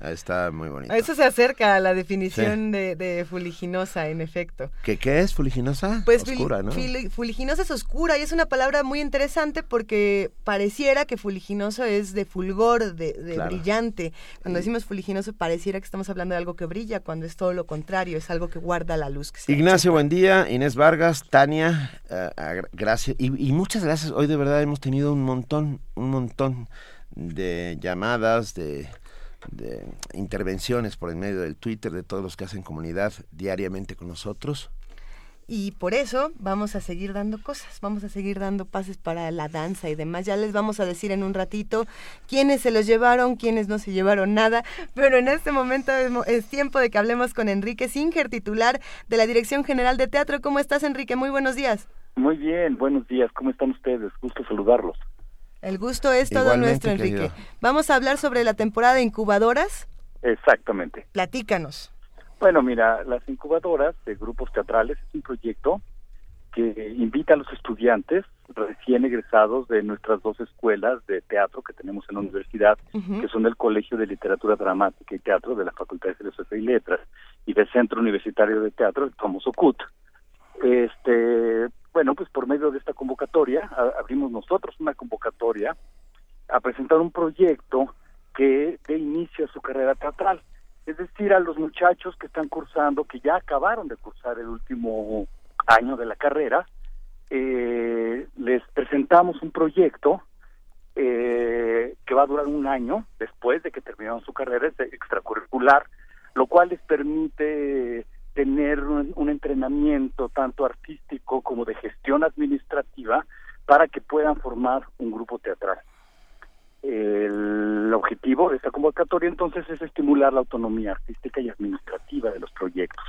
Ah, Está muy bonito. Eso se acerca a la definición de, de fuliginosa, en efecto. ¿Qué, ¿Qué es fuliginosa? Pues Oscura, ¿no? fuliginosa es oscura y es una palabra muy interesante porque pareciera que fuliginoso es de fulgor, de, de Claro. brillante. Cuando decimos fuliginoso pareciera que estamos hablando de algo que brilla, cuando es todo lo contrario, es algo que guarda la luz. Que Ignacio, buen día. Inés Vargas, Tania, eh, gracias. Y, y muchas gracias. Hoy de verdad hemos tenido un montón, un montón de llamadas, de, de intervenciones por el medio del Twitter, de todos los que hacen comunidad diariamente con nosotros. Y por eso vamos a seguir dando cosas, vamos a seguir dando pases para la danza y demás. Ya les vamos a decir en un ratito quiénes se los llevaron, quiénes no se llevaron nada. Pero en este momento es, mo- es tiempo de que hablemos con Enrique Singer, titular de la Dirección General de Teatro. ¿Cómo estás, Enrique? Muy buenos días. Muy bien, buenos días, ¿cómo están ustedes? Gusto saludarlos. El gusto es todo Igualmente, nuestro, Enrique. querido. Vamos a hablar sobre la temporada de incubadoras. Exactamente. Platícanos. Bueno, mira, las incubadoras de grupos teatrales es un proyecto que invita a los estudiantes recién egresados de nuestras dos escuelas de teatro que tenemos en la universidad, que son del Colegio de Literatura Dramática y Teatro de la Facultad de Filosofía y Letras y del Centro Universitario de Teatro, el famoso CUT. Este, bueno, pues por medio de esta convocatoria, a- abrimos nosotros una convocatoria a presentar un proyecto que dé inicio a su carrera teatral. Es decir, a los muchachos que están cursando, que ya acabaron de cursar el último año de la carrera, eh, les presentamos un proyecto eh, que va a durar un año después de que terminaron su carrera es extracurricular, lo cual les permite tener un, un entrenamiento tanto artístico como de gestión administrativa para que puedan formar un grupo teatral. El objetivo de esta convocatoria entonces es estimular la autonomía artística y administrativa de los proyectos.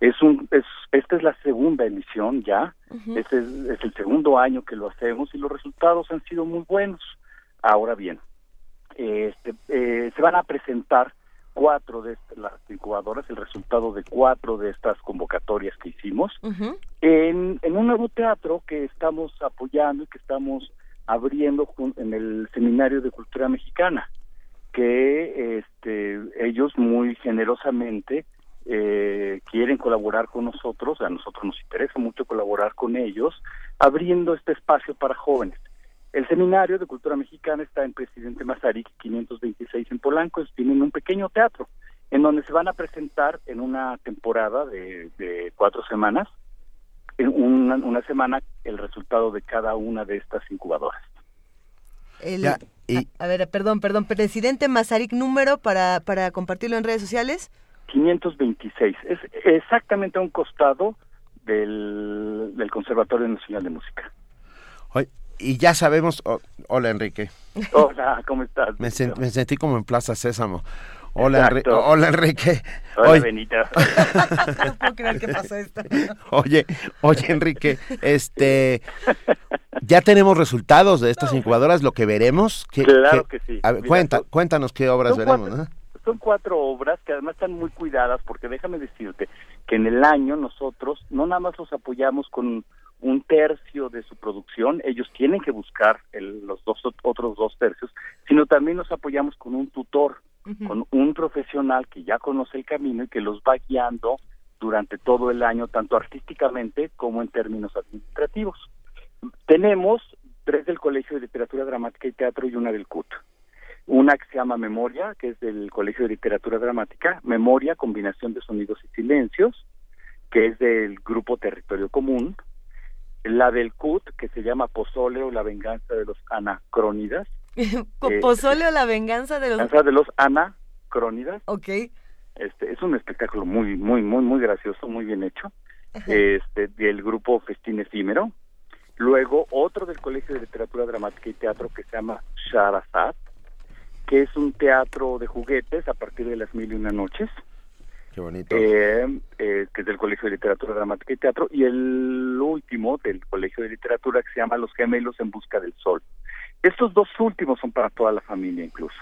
Es un, es, esta es la segunda emisión ya, este es, es el segundo año que lo hacemos y los resultados han sido muy buenos. Ahora bien, este, eh, se van a presentar cuatro de las incubadoras, el resultado de cuatro de estas convocatorias que hicimos en, en un nuevo teatro que estamos apoyando y que estamos abriendo en el Seminario de Cultura Mexicana, que este, ellos muy generosamente eh, quieren colaborar con nosotros, a nosotros nos interesa mucho colaborar con ellos, abriendo este espacio para jóvenes. El Seminario de Cultura Mexicana está en Presidente Mazarik 526 en Polanco, tienen un pequeño teatro en donde se van a presentar en una temporada de, cuatro semanas, una, una semana, el resultado de cada una de estas incubadoras. El- a, a ver, perdón, perdón, presidente Mazarik, número para, para compartirlo en redes sociales. 526, es exactamente a un costado del, del Conservatorio Nacional de Música. Oye, y ya sabemos, oh, hola Enrique, Hola, ¿cómo estás? me, sen- me sentí como en Plaza Sésamo. Hola, Enri- hola Enrique. Hola, Oye, Benito. no puedo creer que pasó esto. Oye, oye Enrique, este, ya tenemos resultados de estas incubadoras, lo que veremos. ¿Qué- Claro que sí. A ver, Mira, cuenta, son- cuéntanos qué obras veremos. cuatro- ¿no? Son cuatro obras que además están muy cuidadas porque déjame decirte que en el año nosotros no nada más los apoyamos con un tercio de su producción, ellos tienen que buscar el- los dos otros dos tercios, sino también los apoyamos con un tutor, con un profesional que ya conoce el camino y que los va guiando durante todo el año, tanto artísticamente como en términos administrativos. Tenemos tres del Colegio de Literatura Dramática y Teatro y una del CUT. Una que se llama Memoria, que es del Colegio de Literatura Dramática, Memoria, combinación de sonidos y silencios, que es del Grupo Territorio Común, la del CUT, que se llama Pozole o la venganza de los anacrónidas. ¿Pozole o la venganza de los... Venganza de los anacrónidas. Ok. Este, es un espectáculo muy, muy, muy, muy gracioso, muy bien hecho. Este, del grupo Festín Efímero. Luego otro del Colegio de Literatura Dramática y Teatro que se llama Sharazad, que es un teatro de juguetes a partir de las mil y una noches. Qué bonito. Eh, eh, que es del Colegio de Literatura Dramática y Teatro, y el último del Colegio de Literatura que se llama Los Gemelos en Busca del Sol. Estos dos últimos son para toda la familia incluso.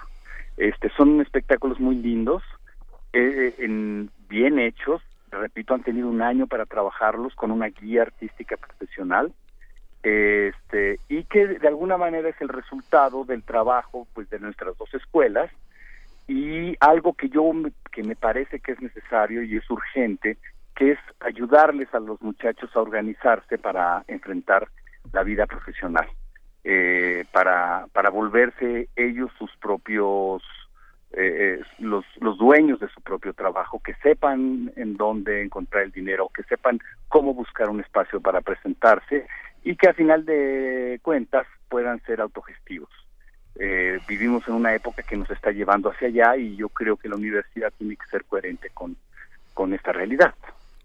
Este, son espectáculos muy lindos, eh, en, bien hechos, repito, han tenido un año para trabajarlos con una guía artística profesional, este, y que de alguna manera es el resultado del trabajo pues de nuestras dos escuelas, y algo que yo que me parece que es necesario y es urgente que es ayudarles a los muchachos a organizarse para enfrentar la vida profesional eh, para para volverse ellos sus propios eh, los los dueños de su propio trabajo que sepan en dónde encontrar el dinero que sepan cómo buscar un espacio para presentarse y que a final de cuentas puedan ser autogestivos eh, vivimos en una época que nos está llevando hacia allá y yo creo que la universidad tiene que ser coherente con, con esta realidad.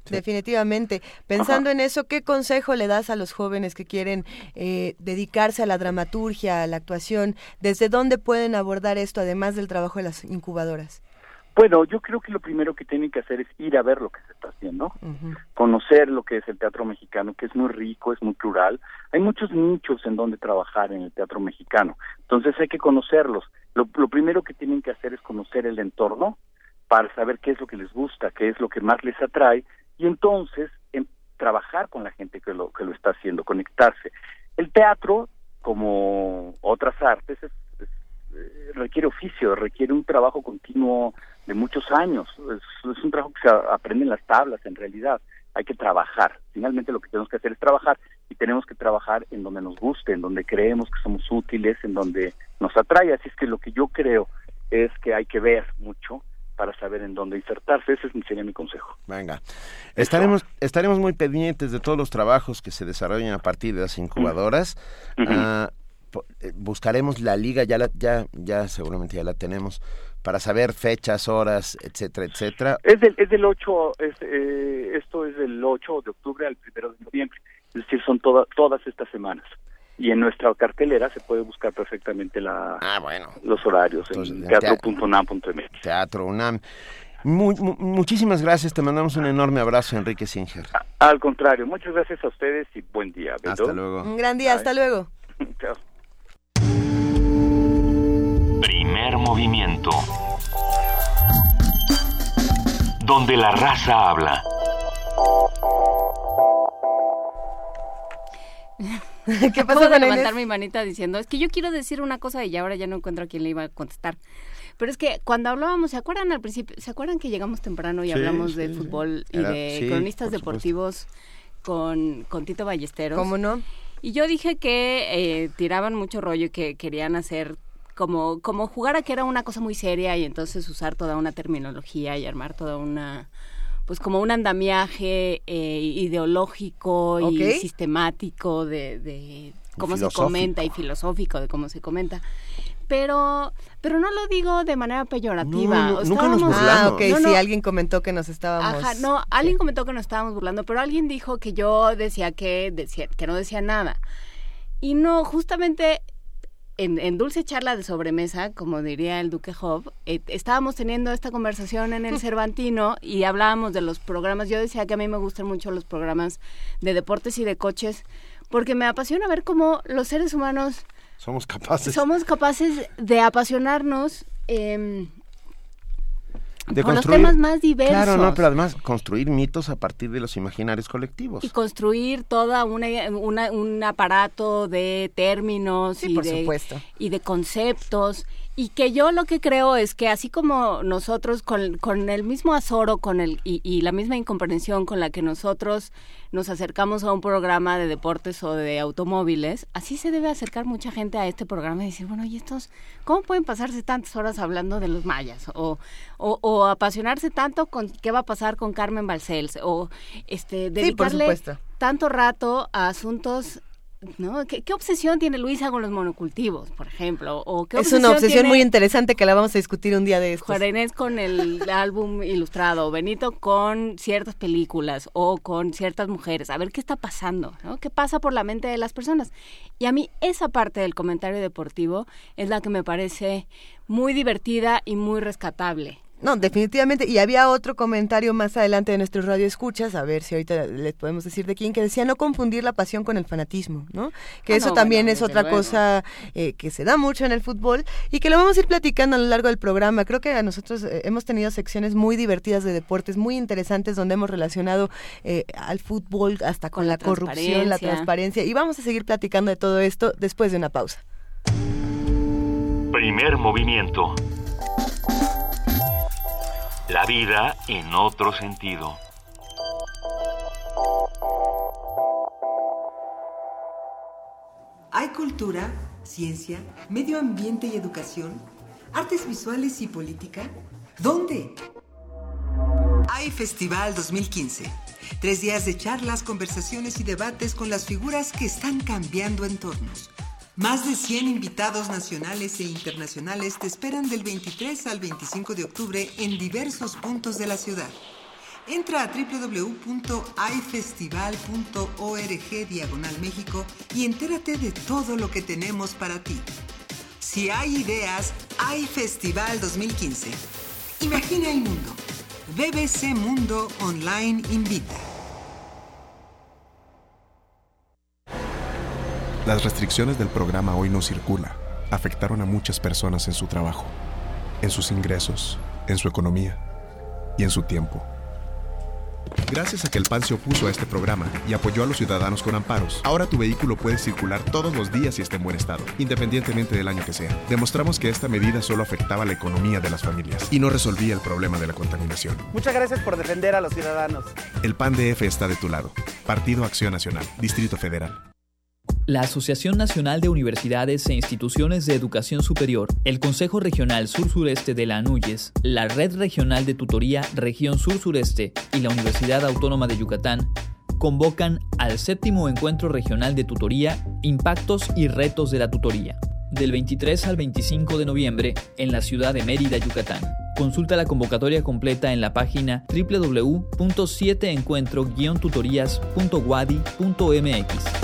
Definitivamente. Pensando en eso, ¿qué consejo le das a los jóvenes que quieren eh, dedicarse a la dramaturgia, a la actuación? ¿Desde dónde pueden abordar esto, además del trabajo de las incubadoras? Bueno, yo creo que lo primero que tienen que hacer es ir a ver lo que se está haciendo, conocer lo que es el teatro mexicano, que es muy rico, es muy plural. Hay muchos nichos en donde trabajar en el teatro mexicano, entonces hay que conocerlos. Lo, primero que tienen que hacer es conocer el entorno para saber qué es lo que les gusta, qué es lo que más les atrae y entonces en, trabajar con la gente que lo que lo está haciendo, conectarse. El teatro, como otras artes, es eh, requiere oficio, requiere un trabajo continuo de muchos años. Es, un trabajo que se aprende en las tablas, en realidad. Hay que trabajar. Finalmente lo que tenemos que hacer es trabajar y tenemos que trabajar en donde nos guste, en donde creemos que somos útiles, en donde nos atrae. Así es que lo que yo creo es que hay que ver mucho para saber en dónde insertarse. Ese sería mi consejo. Venga. Estaremos, estaremos muy pendientes de todos los trabajos que se desarrollan a partir de las incubadoras. Eh, buscaremos la liga, ya, la, ya, ya seguramente ya la tenemos, para saber fechas, horas, etcétera, etcétera. Es del, es del 8, eh, esto es del 8 de octubre al 1 de noviembre, es decir, son todas todas estas semanas. Y en nuestra cartelera se puede buscar perfectamente la, ah, bueno. los horarios en teatro.unam.mx. Teatro UNAM. muchísimas gracias, te mandamos un enorme abrazo, Enrique Singer. al contrario, muchas gracias a ustedes y buen día. Hasta luego. Un gran día, hasta luego. Chao. Primer movimiento. Donde la raza habla. ¿Qué pasó de con levantar mi manita diciendo, es que yo quiero decir una cosa y ahora ya no encuentro a quién le iba a contestar. Pero es que cuando hablábamos, ¿se acuerdan al principio? ¿Se acuerdan que llegamos temprano y hablamos de fútbol y de cronistas deportivos con, con Tito Ballesteros? ¿Cómo no? Y yo dije que eh, tiraban mucho rollo y que querían hacer como, como jugar a que era una cosa muy seria y entonces usar toda una terminología y armar toda una pues como un andamiaje eh, ideológico y sistemático de, de cómo se comenta y filosófico de cómo se comenta pero pero no lo digo de manera peyorativa. No, nunca nos burlamos. Ah, ok, sí, alguien comentó que nos estábamos... Ajá, no, alguien comentó que nos estábamos burlando, pero alguien dijo que yo decía que, decía, que no decía nada. Y no, justamente en, dulce charla de sobremesa, como diría el Duque Job, eh, estábamos teniendo esta conversación en el Cervantino y hablábamos de los programas. Yo decía que a mí me gustan mucho los programas de deportes y de coches porque me apasiona ver cómo los seres humanos somos capaces somos capaces de apasionarnos em, de con los temas más diversos. Claro, no, pero además construir mitos a partir de los imaginarios colectivos. Y construir toda una, una un aparato de términos y, de, y de conceptos y que yo lo que creo es que así como nosotros con, con el mismo azoro con el, y, y, la misma incomprensión con la que nosotros nos acercamos a un programa de deportes o de automóviles, así se debe acercar mucha gente a este programa y decir, bueno, ¿y estos cómo pueden pasarse tantas horas hablando de los mayas? O, o, o apasionarse tanto con qué va a pasar con Carmen Balcells o este, dedicarle tanto rato a asuntos ¿no? ¿Qué, obsesión tiene Luisa con los monocultivos, por ejemplo? ¿O qué es una obsesión muy interesante que la vamos a discutir un día de estos. Juan con el álbum ilustrado, Benito con ciertas películas o con ciertas mujeres. A ver qué está pasando, ¿no? ¿Qué pasa por la mente de las personas? Y a mí esa parte del comentario deportivo es la que me parece muy divertida y muy rescatable. No, definitivamente. Y había otro comentario más adelante de nuestro radio escuchas, a ver si ahorita les podemos decir de quién, que decía no confundir la pasión con el fanatismo, ¿no? Que ah, eso también es otra cosa eh, que se da mucho en el fútbol y que lo vamos a ir platicando a lo largo del programa. Creo que a nosotros eh, hemos tenido secciones muy divertidas de deportes, muy interesantes, donde hemos relacionado eh, al fútbol hasta con, la corrupción, la transparencia. Y vamos a seguir platicando de todo esto después de una pausa. Primer movimiento la vida en otro sentido. Hay cultura, ciencia, medio ambiente y educación, artes visuales y política. ¿Dónde? Hay Festival 2015. Tres días de charlas, conversaciones y debates con las figuras que están cambiando entornos más de 100 invitados nacionales e internacionales te esperan del 23 al 25 de octubre en diversos puntos de la ciudad. Entra a www.ifestival.org diagonal México y entérate de todo lo que tenemos para ti. Si hay ideas, hay Festival 2015. Imagina el mundo. BBC Mundo Online invita. Las restricciones del programa Hoy no circula afectaron a muchas personas en su trabajo, en sus ingresos, en su economía y en su tiempo. Gracias a que el PAN se opuso a este programa y apoyó a los ciudadanos con amparos, ahora tu vehículo puede circular todos los días y está en buen estado, independientemente del año que sea. Demostramos que esta medida solo afectaba la economía de las familias y no resolvía el problema de la contaminación. Muchas gracias por defender a los ciudadanos. El PAN DF está de tu lado. Partido Acción Nacional, Distrito Federal. La Asociación Nacional de Universidades e Instituciones de Educación Superior, el Consejo Regional Sur-Sureste de la ANUYES, la Red Regional de Tutoría Región Sur-Sureste y la Universidad Autónoma de Yucatán convocan al séptimo encuentro regional de tutoría Impactos y Retos de la Tutoría, del 23 al 25 de noviembre en la ciudad de Mérida, Yucatán. Consulta la convocatoria completa en la página www.7encuentro-tutorías.wadi.mx.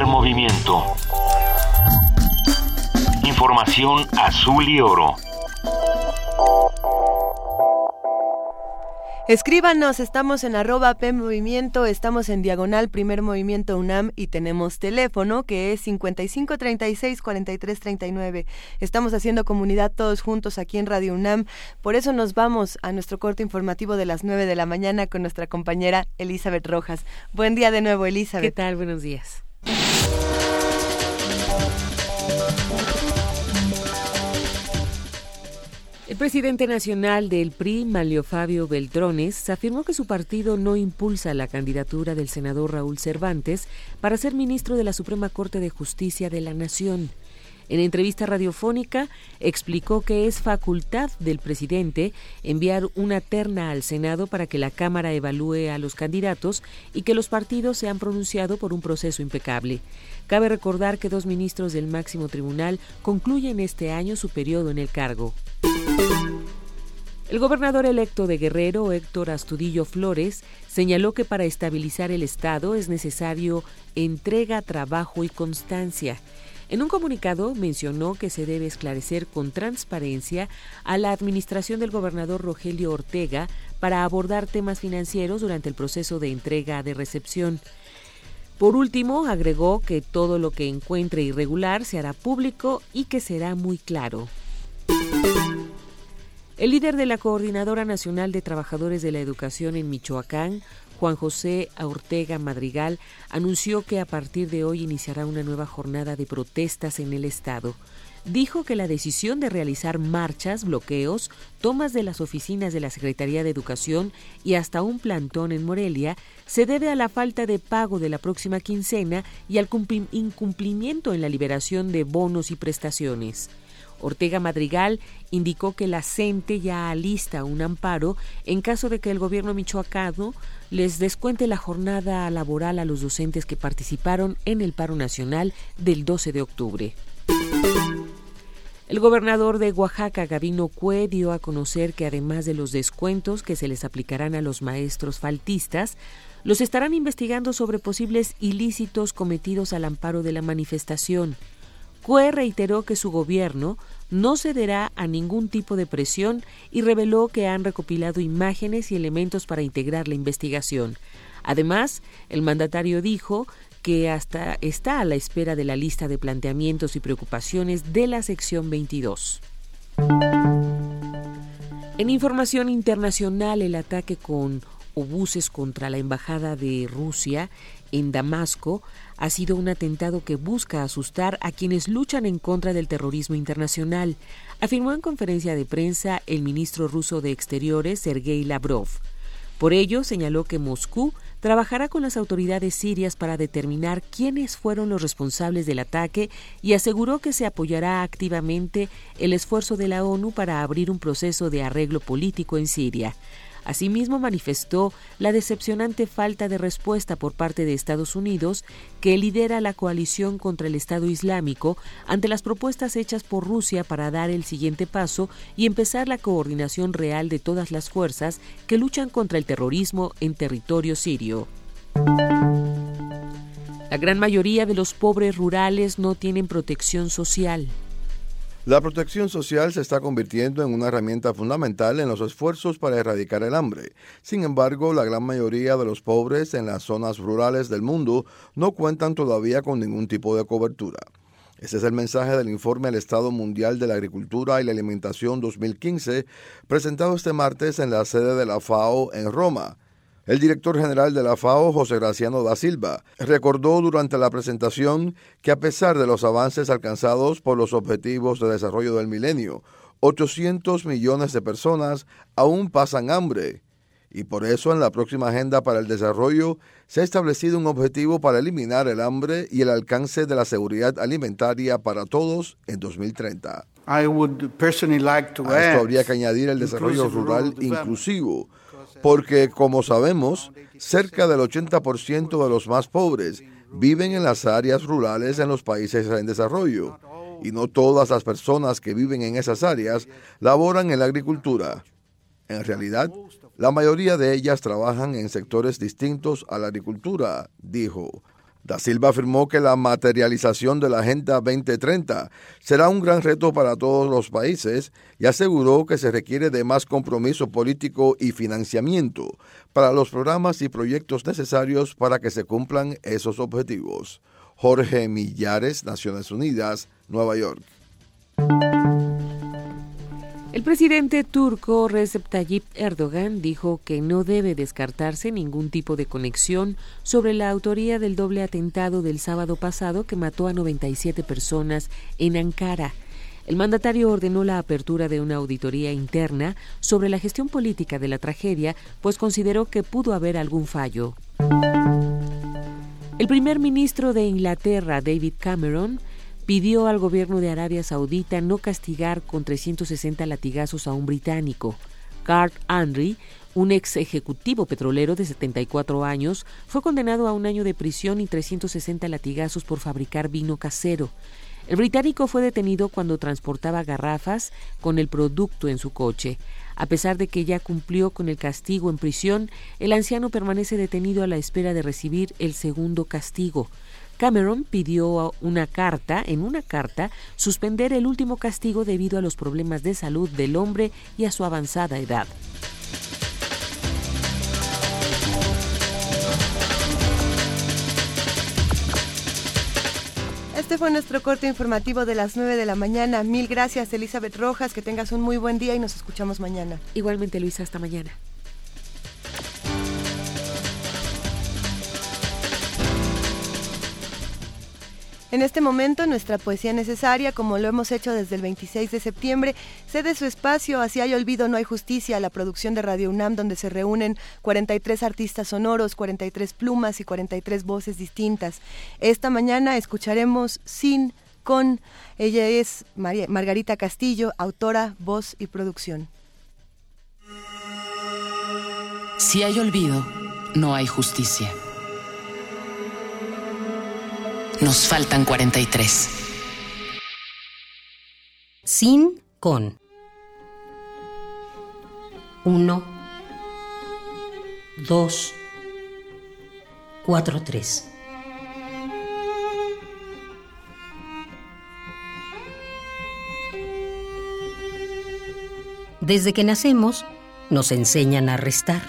movimiento. Información azul y oro. Escríbanos, estamos en arroba P Movimiento, estamos en diagonal Primer Movimiento UNAM y tenemos teléfono que es 5536-4339. Estamos haciendo comunidad todos juntos aquí en Radio UNAM, por eso nos vamos a nuestro corte informativo de las 9 de la mañana con nuestra compañera Elizabeth Rojas. Buen día de nuevo, Elizabeth. ¿Qué tal? Buenos días. El presidente nacional del PRI, Malio Fabio Beltrones, afirmó que su partido no impulsa la candidatura del senador Raúl Cervantes para ser ministro de la Suprema Corte de Justicia de la Nación. En entrevista radiofónica explicó que es facultad del presidente enviar una terna al Senado para que la Cámara evalúe a los candidatos y que los partidos se han pronunciado por un proceso impecable. Cabe recordar que dos ministros del máximo tribunal concluyen este año su periodo en el cargo. El gobernador electo de Guerrero, Héctor Astudillo Flores, señaló que para estabilizar el Estado es necesario entrega, trabajo y constancia. En un comunicado mencionó que se debe esclarecer con transparencia a la administración del gobernador Rogelio Ortega para abordar temas financieros durante el proceso de entrega de recepción. Por último, agregó que todo lo que encuentre irregular se hará público y que será muy claro. El líder de la Coordinadora Nacional de Trabajadores de la Educación en Michoacán, Juan José Ortega Madrigal, anunció que a partir de hoy iniciará una nueva jornada de protestas en el Estado dijo que la decisión de realizar marchas, bloqueos, tomas de las oficinas de la Secretaría de Educación y hasta un plantón en Morelia se debe a la falta de pago de la próxima quincena y al incumplimiento en la liberación de bonos y prestaciones. Ortega Madrigal indicó que la CENTE ya alista un amparo en caso de que el gobierno michoacano les descuente la jornada laboral a los docentes que participaron en el paro nacional del 12 de octubre. El gobernador de Oaxaca, Gabino Cue, dio a conocer que además de los descuentos que se les aplicarán a los maestros faltistas, los estarán investigando sobre posibles ilícitos cometidos al amparo de la manifestación. Cue reiteró que su gobierno no cederá a ningún tipo de presión y reveló que han recopilado imágenes y elementos para integrar la investigación. Además, el mandatario dijo que hasta está a la espera de la lista de planteamientos y preocupaciones de la sección 22. En información internacional, el ataque con obuses contra la embajada de Rusia en Damasco ha sido un atentado que busca asustar a quienes luchan en contra del terrorismo internacional, afirmó en conferencia de prensa el ministro ruso de Exteriores, Sergei Lavrov. Por ello, señaló que Moscú trabajará con las autoridades sirias para determinar quiénes fueron los responsables del ataque y aseguró que se apoyará activamente el esfuerzo de la ONU para abrir un proceso de arreglo político en Siria. Asimismo, manifestó la decepcionante falta de respuesta por parte de Estados Unidos, que lidera la coalición contra el Estado Islámico, ante las propuestas hechas por Rusia para dar el siguiente paso y empezar la coordinación real de todas las fuerzas que luchan contra el terrorismo en territorio sirio. La gran mayoría de los pobres rurales no tienen protección social. La protección social se está convirtiendo en una herramienta fundamental en los esfuerzos para erradicar el hambre. Sin embargo, la gran mayoría de los pobres en las zonas rurales del mundo no cuentan todavía con ningún tipo de cobertura. Ese es el mensaje del informe al Estado Mundial de la Agricultura y la Alimentación 2015, presentado este martes en la sede de la FAO en Roma. El director general de la FAO, José Graciano da Silva, recordó durante la presentación que a pesar de los avances alcanzados por los Objetivos de Desarrollo del Milenio, 800 millones de personas aún pasan hambre. Y por eso en la próxima Agenda para el Desarrollo se ha establecido un objetivo para eliminar el hambre y el alcance de la seguridad alimentaria para todos en 2030. a esto habría que añadir el desarrollo rural inclusivo porque como sabemos, cerca del 80% de los más pobres viven en las áreas rurales en los países en desarrollo, y no todas las personas que viven en esas áreas laboran en la agricultura. En realidad, la mayoría de ellas trabajan en sectores distintos a la agricultura, dijo. Da Silva afirmó que la materialización de la Agenda 2030 será un gran reto para todos los países y aseguró que se requiere de más compromiso político y financiamiento para los programas y proyectos necesarios para que se cumplan esos objetivos. Jorge Millares, Naciones Unidas, Nueva York. El presidente turco Recep Tayyip Erdogan dijo que no debe descartarse ningún tipo de conexión sobre la autoría del doble atentado del sábado pasado que mató a 97 personas en Ankara. El mandatario ordenó la apertura de una auditoría interna sobre la gestión política de la tragedia, pues consideró que pudo haber algún fallo. El primer ministro de Inglaterra, David Cameron, pidió al gobierno de Arabia Saudita no castigar con 360 latigazos a un británico. Carl Henry, un ex ejecutivo petrolero de 74 años, fue condenado a un año de prisión y 360 latigazos por fabricar vino casero. El británico fue detenido cuando transportaba garrafas con el producto en su coche. A pesar de que ya cumplió con el castigo en prisión, el anciano permanece detenido a la espera de recibir el segundo castigo. Cameron pidió una carta, en una carta, suspender el último castigo debido a los problemas de salud del hombre y a su avanzada edad. Este fue nuestro corte informativo de las 9 de la mañana. Mil gracias, Elizabeth Rojas. Que tengas un muy buen día y nos escuchamos mañana. Igualmente, Luisa, hasta mañana. En este momento, nuestra poesía necesaria, como lo hemos hecho desde el 26 de septiembre, cede su espacio hacia hay olvido, no hay justicia, la producción de Radio UNAM, donde se reúnen 43 artistas sonoros, 43 plumas y 43 voces distintas. Esta mañana escucharemos Sin con, ella es Margarita Castillo, autora, voz y producción. Si hay olvido, no hay justicia. Nos faltan 43. Sin con. 1, 2, 4, 3. Desde que nacemos, nos enseñan a restar.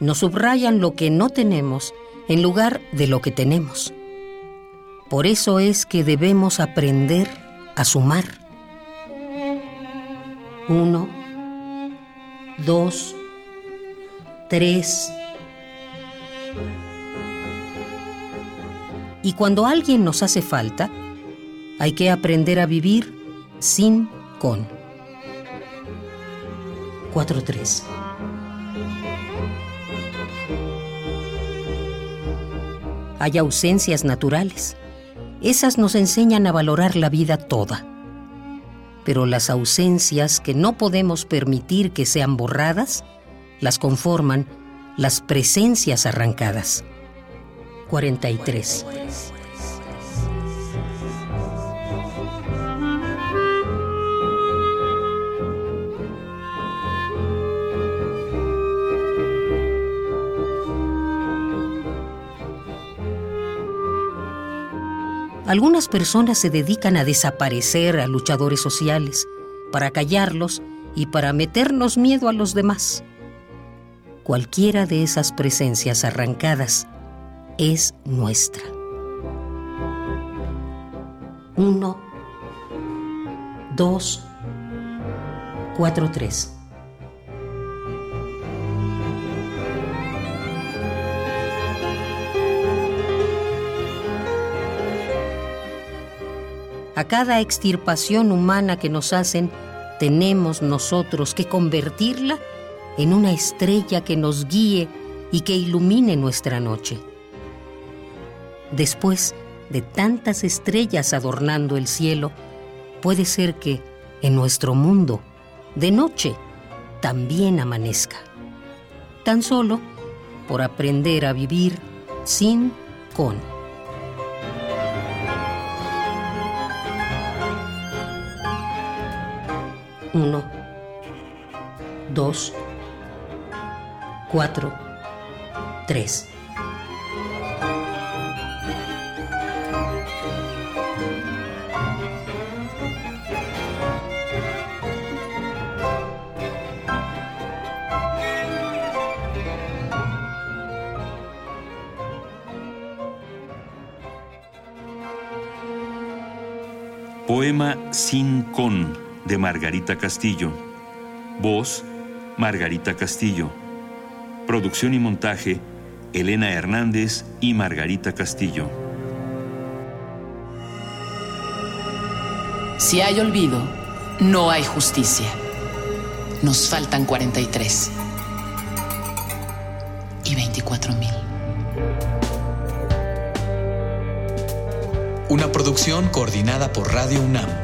Nos subrayan lo que no tenemos en lugar de lo que tenemos. Por eso es que debemos aprender a sumar. Uno, dos, tres. Y cuando alguien nos hace falta, hay que aprender a vivir sin con. Cuatro, tres. Hay ausencias naturales esas nos enseñan a valorar la vida toda. Pero las ausencias que no podemos permitir que sean borradas, las conforman las presencias arrancadas. 43. Algunas personas se dedican a desaparecer a luchadores sociales, para callarlos y para meternos miedo a los demás. Cualquiera de esas presencias arrancadas es nuestra. Uno, dos, cuatro, tres. A cada extirpación humana que nos hacen, tenemos nosotros que convertirla en una estrella que nos guíe y que ilumine nuestra noche. Después de tantas estrellas adornando el cielo, puede ser que en nuestro mundo, de noche, también amanezca. Tan solo por aprender a vivir sin con. Uno, dos, cuatro, tres. Poema Sin Con de Margarita Castillo. Voz, Margarita Castillo. Producción y montaje, Elena Hernández y Margarita Castillo. Si hay olvido, no hay justicia. Nos faltan 43. Y 24 mil. Una producción coordinada por Radio UNAM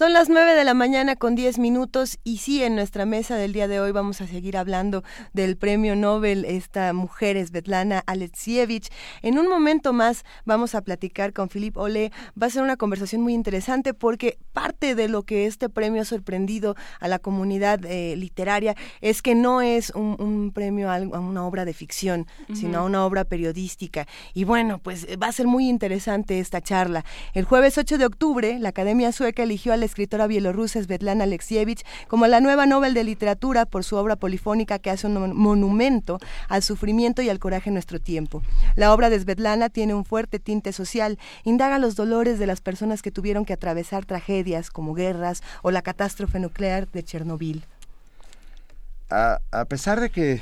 Son las 9 de la mañana con 10 minutos y sí, en nuestra mesa del día de hoy vamos a seguir hablando del premio Nobel, esta mujer es Svetlana Alexievich. En un momento más vamos a platicar con Philippe Ole. Va a ser una conversación muy interesante porque parte de lo que este premio ha sorprendido a la comunidad eh, literaria es que no es un, premio a, una obra de ficción, sino a una obra periodística. Y bueno, pues va a ser muy interesante esta charla. El jueves 8 de octubre, la Academia Sueca eligió a escritora bielorrusa Svetlana Alexievich como la nueva Nobel de Literatura por su obra polifónica que hace un monumento al sufrimiento y al coraje en nuestro tiempo. La obra de Svetlana tiene un fuerte tinte social, indaga los dolores de las personas que tuvieron que atravesar tragedias como guerras o la catástrofe nuclear de Chernobyl. A, a pesar de que,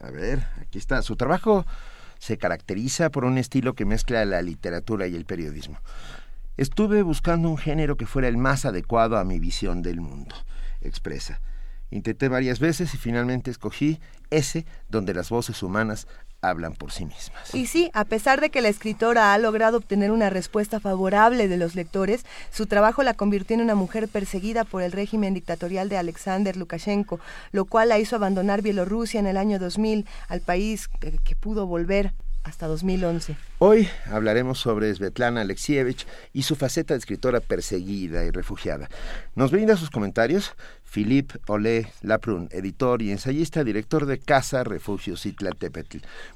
a ver, aquí está, su trabajo se caracteriza por un estilo que mezcla la literatura y el periodismo. Estuve buscando un género que fuera el más adecuado a mi visión del mundo, expresa. Intenté varias veces y finalmente escogí ese donde las voces humanas hablan por sí mismas. Y sí, a pesar de que la escritora ha logrado obtener una respuesta favorable de los lectores, su trabajo la convirtió en una mujer perseguida por el régimen dictatorial de Alexander Lukashenko, lo cual la hizo abandonar Bielorrusia en el año 2000, al país que pudo volver hasta 2011. Hoy hablaremos sobre Svetlana Alexievich y su faceta de escritora perseguida y refugiada. Nos brinda sus comentarios Philippe Olé Laprun, editor y ensayista, director de Casa Refugios y.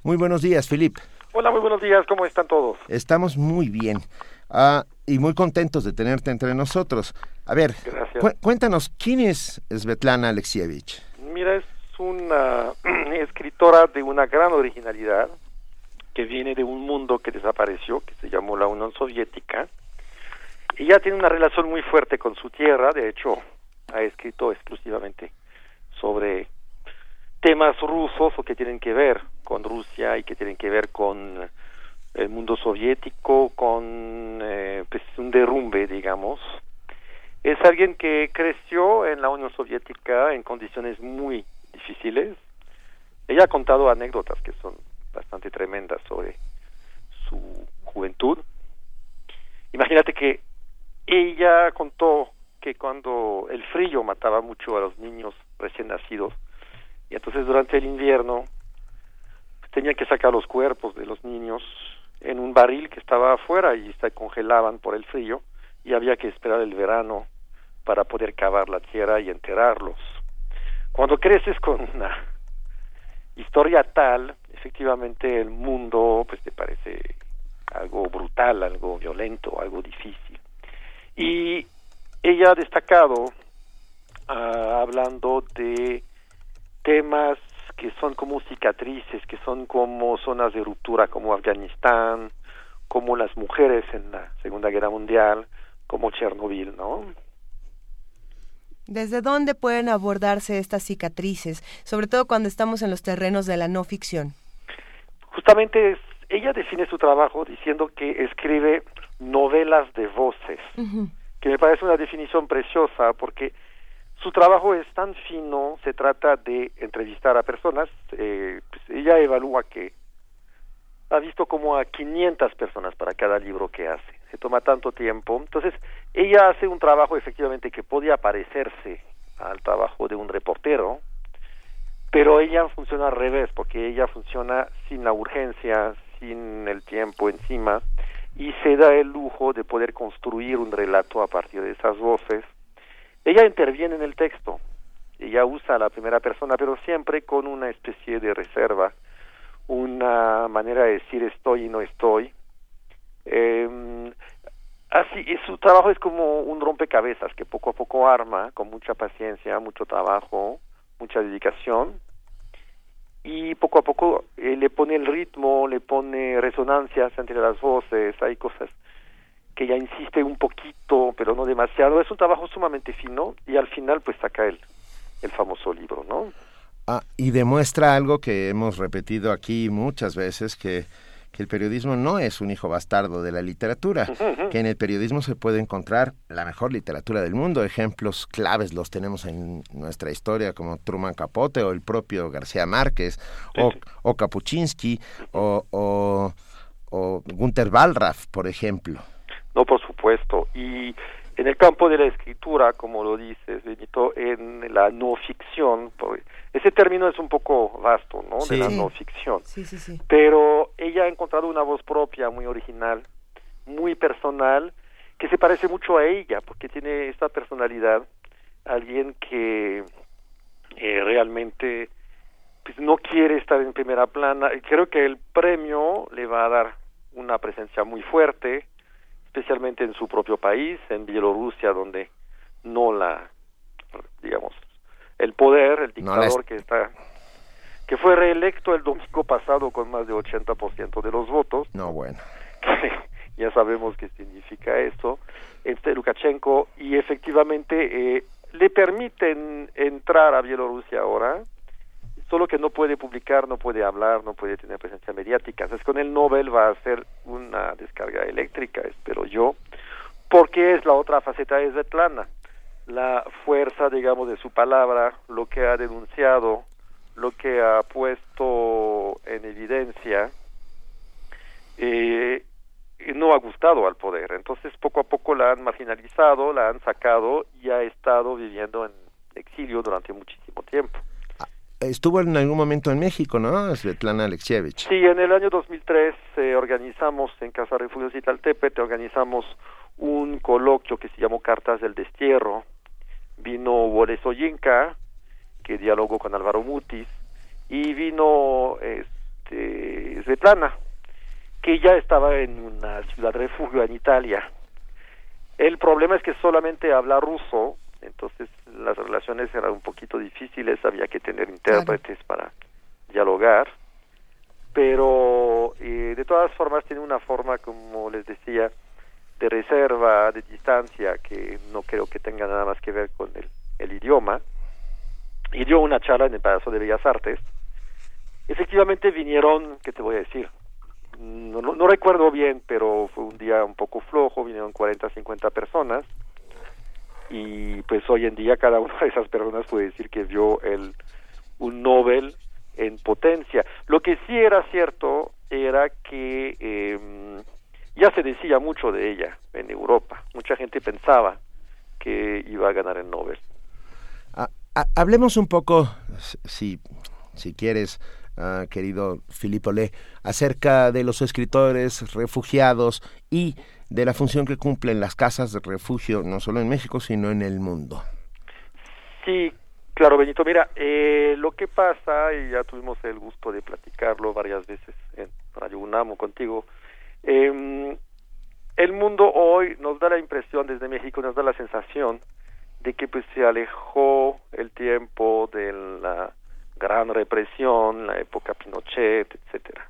Muy buenos días, Philippe. Hola, muy buenos días, ¿cómo están todos? Estamos muy bien ah, y muy contentos de tenerte entre nosotros. A ver, cuéntanos, ¿quién es Svetlana Alexievich? Mira, es una escritora de una gran originalidad, que viene de un mundo que desapareció, que se llamó la Unión Soviética. Ella tiene una relación muy fuerte con su tierra, de hecho, ha escrito exclusivamente sobre temas rusos o que tienen que ver con Rusia y que tienen que ver con el mundo soviético, con eh, pues, un derrumbe, digamos. Es alguien que creció en la Unión Soviética en condiciones muy difíciles. Ella ha contado anécdotas que son bastante tremenda sobre su juventud. Imagínate que ella contó que cuando el frío mataba mucho a los niños recién nacidos, y entonces durante el invierno tenía que sacar los cuerpos de los niños en un barril que estaba afuera y se congelaban por el frío y había que esperar el verano para poder cavar la tierra y enterrarlos. Cuando creces con una historia tal, efectivamente el mundo pues te parece algo brutal, algo violento, algo difícil. Y ella ha destacado ah, hablando de temas que son como cicatrices, que son como zonas de ruptura como Afganistán, como las mujeres en la Segunda Guerra Mundial, como Chernobyl, ¿no? ¿Desde dónde pueden abordarse estas cicatrices, sobre todo cuando estamos en los terrenos de la no ficción? Justamente ella define su trabajo diciendo que escribe novelas de voces, que me parece una definición preciosa porque su trabajo es tan fino, se trata de entrevistar a personas, eh, pues ella evalúa que ha visto como a 500 personas para cada libro que hace, se toma tanto tiempo, entonces ella hace un trabajo efectivamente que podía parecerse al trabajo de un reportero, pero ella funciona al revés, porque ella funciona sin la urgencia, sin el tiempo encima, y se da el lujo de poder construir un relato a partir de esas voces. Ella interviene en el texto, ella usa la primera persona, pero siempre con una especie de reserva, una manera de decir estoy y no estoy. Eh, así, y su trabajo es como un rompecabezas que poco a poco arma, con mucha paciencia, mucho trabajo, mucha dedicación y poco a poco eh, le pone el ritmo, le pone resonancias entre las voces, hay cosas que ya insiste un poquito, pero no demasiado. Es un trabajo sumamente fino y al final pues saca el, el famoso libro, ¿no? Ah, y demuestra algo que hemos repetido aquí muchas veces, que que el periodismo no es un hijo bastardo de la literatura, que en el periodismo se puede encontrar la mejor literatura del mundo. Ejemplos claves los tenemos en nuestra historia, como Truman Capote o el propio García Márquez, o, o Kapuczynski, o, o, o Gunther Wallraff, por ejemplo. No, por supuesto. Y En el campo de la escritura, como lo dices, Benito, en la no ficción, ese término es un poco vasto, ¿no? De la no ficción. Sí, sí, sí. Pero ella ha encontrado una voz propia, muy original, muy personal, que se parece mucho a ella, porque tiene esta personalidad, alguien que eh, realmente pues, no quiere estar en primera plana. Creo que el premio le va a dar una presencia muy fuerte, especialmente en su propio país, en Bielorrusia, donde no la, digamos, el poder, el dictador que está, que fue reelecto el domingo pasado con más de 80% de los votos. No, bueno. ya sabemos qué significa eso, este Lukashenko, y efectivamente eh, le permiten entrar a Bielorrusia ahora, solo que no puede publicar, no puede hablar, no puede tener presencia mediática. Entonces con el Nobel va a ser una descarga eléctrica, espero yo, porque es la otra faceta de Svetlana, la fuerza, digamos, de su palabra, lo que ha denunciado, lo que ha puesto en evidencia, eh, no ha gustado al poder. Entonces poco a poco la han marginalizado, la han sacado y ha estado viviendo en exilio durante muchísimo tiempo estuvo en algún momento en México, ¿no? Svetlana Alexievich. Sí, en el año 2003 eh, organizamos en Casa Refugios te organizamos un coloquio que se llamó Cartas del Destierro. Vino Boris Oyinka, que dialogó con Álvaro Mutis, y vino este, Svetlana, que ya estaba en una ciudad refugio en Italia. El problema es que solamente habla ruso, entonces las relaciones eran un poquito difíciles, había que tener intérpretes para dialogar, pero eh, de todas formas tiene una forma, como les decía, de reserva, de distancia, que no creo que tenga nada más que ver con el, idioma, y dio una charla en el Palacio de Bellas Artes. Efectivamente vinieron, ¿qué te voy a decir? No, no, no recuerdo bien, pero fue un día un poco flojo, vinieron 40, 50 personas, y pues hoy en día cada una de esas personas puede decir que vio el un Nobel en potencia. Lo que sí era cierto era que eh, ya se decía mucho de ella en Europa. Mucha gente pensaba que iba a ganar el Nobel. hablemos un poco, si, si quieres, uh, querido Filippo Le, acerca de los escritores refugiados y de la función que cumplen las casas de refugio, no solo en México, sino en el mundo. Sí, claro, Benito. Mira, eh, lo que pasa, y ya tuvimos el gusto de platicarlo varias veces en Radio UNAMO contigo, eh, el mundo hoy nos da la impresión, desde México nos da la sensación de que pues se alejó el tiempo de la gran represión, la época Pinochet, etcétera.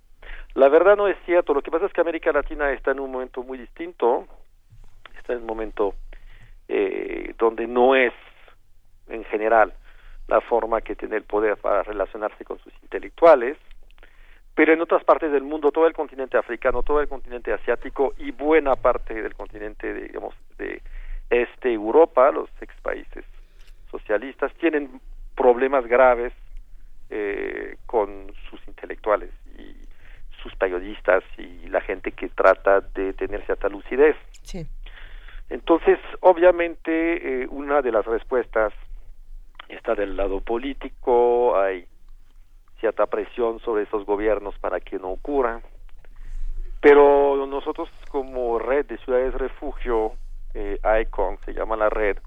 La verdad no es cierto. Lo que pasa es que América Latina está en un momento muy distinto. Está en un momento eh, donde no es, en general, la forma que tiene el poder para relacionarse con sus intelectuales. Pero en otras partes del mundo, todo el continente africano, todo el continente asiático y buena parte del continente, digamos, de este Europa, los ex países socialistas, tienen problemas graves eh, con sus intelectuales y sus periodistas y la gente que trata de tener cierta lucidez. Sí. Entonces, obviamente, eh, una de las respuestas está del lado político, hay cierta presión sobre esos gobiernos para que no ocurra, pero nosotros como red de ciudades refugio, eh, ICON, se llama la red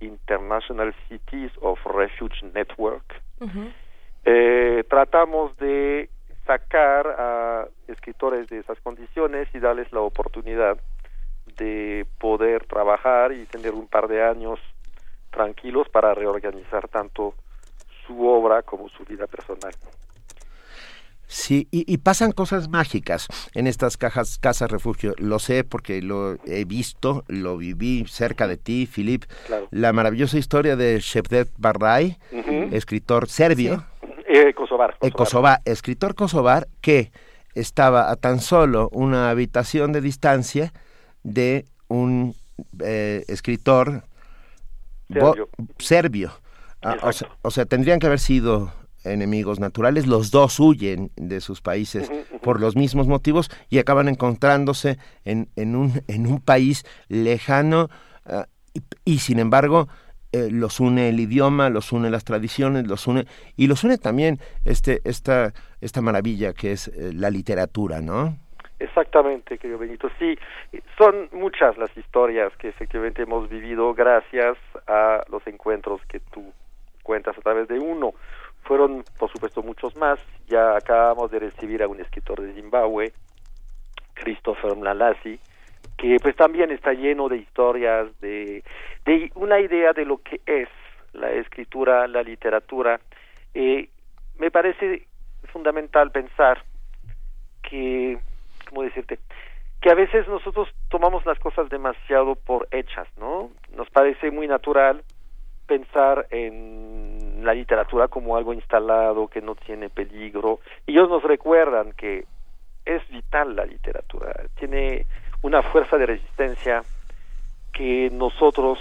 International Cities of Refuge Network, eh, tratamos de sacar a escritores de esas condiciones y darles la oportunidad de poder trabajar y tener un par de años tranquilos para reorganizar tanto su obra como su vida personal. Sí, y, pasan cosas mágicas en estas cajas, casas refugio. Lo sé porque lo he visto, lo viví cerca de ti, Filip. La maravillosa historia de Shevdet Barray, escritor serbio, eh, Kosovar, Kosovar. escritor kosovar que estaba a tan solo una habitación de distancia de un eh, escritor serbio. Ah, o, sea, tendrían que haber sido enemigos naturales, los dos huyen de sus países por los mismos motivos y acaban encontrándose en, en, un, en un país lejano, ah, y, sin embargo eh, los une el idioma, los une las tradiciones, los une y los une también este esta esta maravilla que es eh, la literatura, ¿no? Exactamente, querido Benito. Sí, son muchas las historias que efectivamente hemos vivido gracias a los encuentros que tú cuentas a través de uno. Fueron, por supuesto, muchos más. Ya acabamos de recibir a un escritor de Zimbabue, Christopher Mlalasi, que pues también está lleno de historias, de, de una idea de lo que es la escritura, la literatura. Eh, me parece fundamental pensar que ¿cómo decirte? Que a veces nosotros tomamos las cosas demasiado por hechas, ¿no? Nos parece muy natural pensar en la literatura como algo instalado, que no tiene peligro. Y ellos nos recuerdan que es vital la literatura, tiene una fuerza de resistencia que nosotros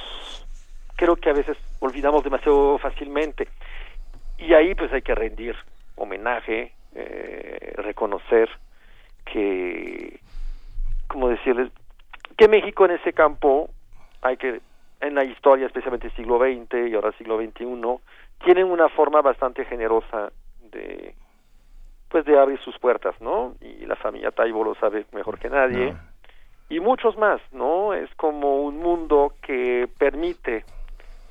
creo que a veces olvidamos demasiado fácilmente. Y ahí pues hay que rendir homenaje, eh, reconocer que, como decirles, que México en ese campo, hay que, en la historia, especialmente siglo XX y ahora siglo XXI, tienen una forma bastante generosa de, pues de abrir sus puertas, ¿no? Y la familia Taibo lo sabe mejor que nadie. Y muchos más, ¿no? Es como un mundo que permite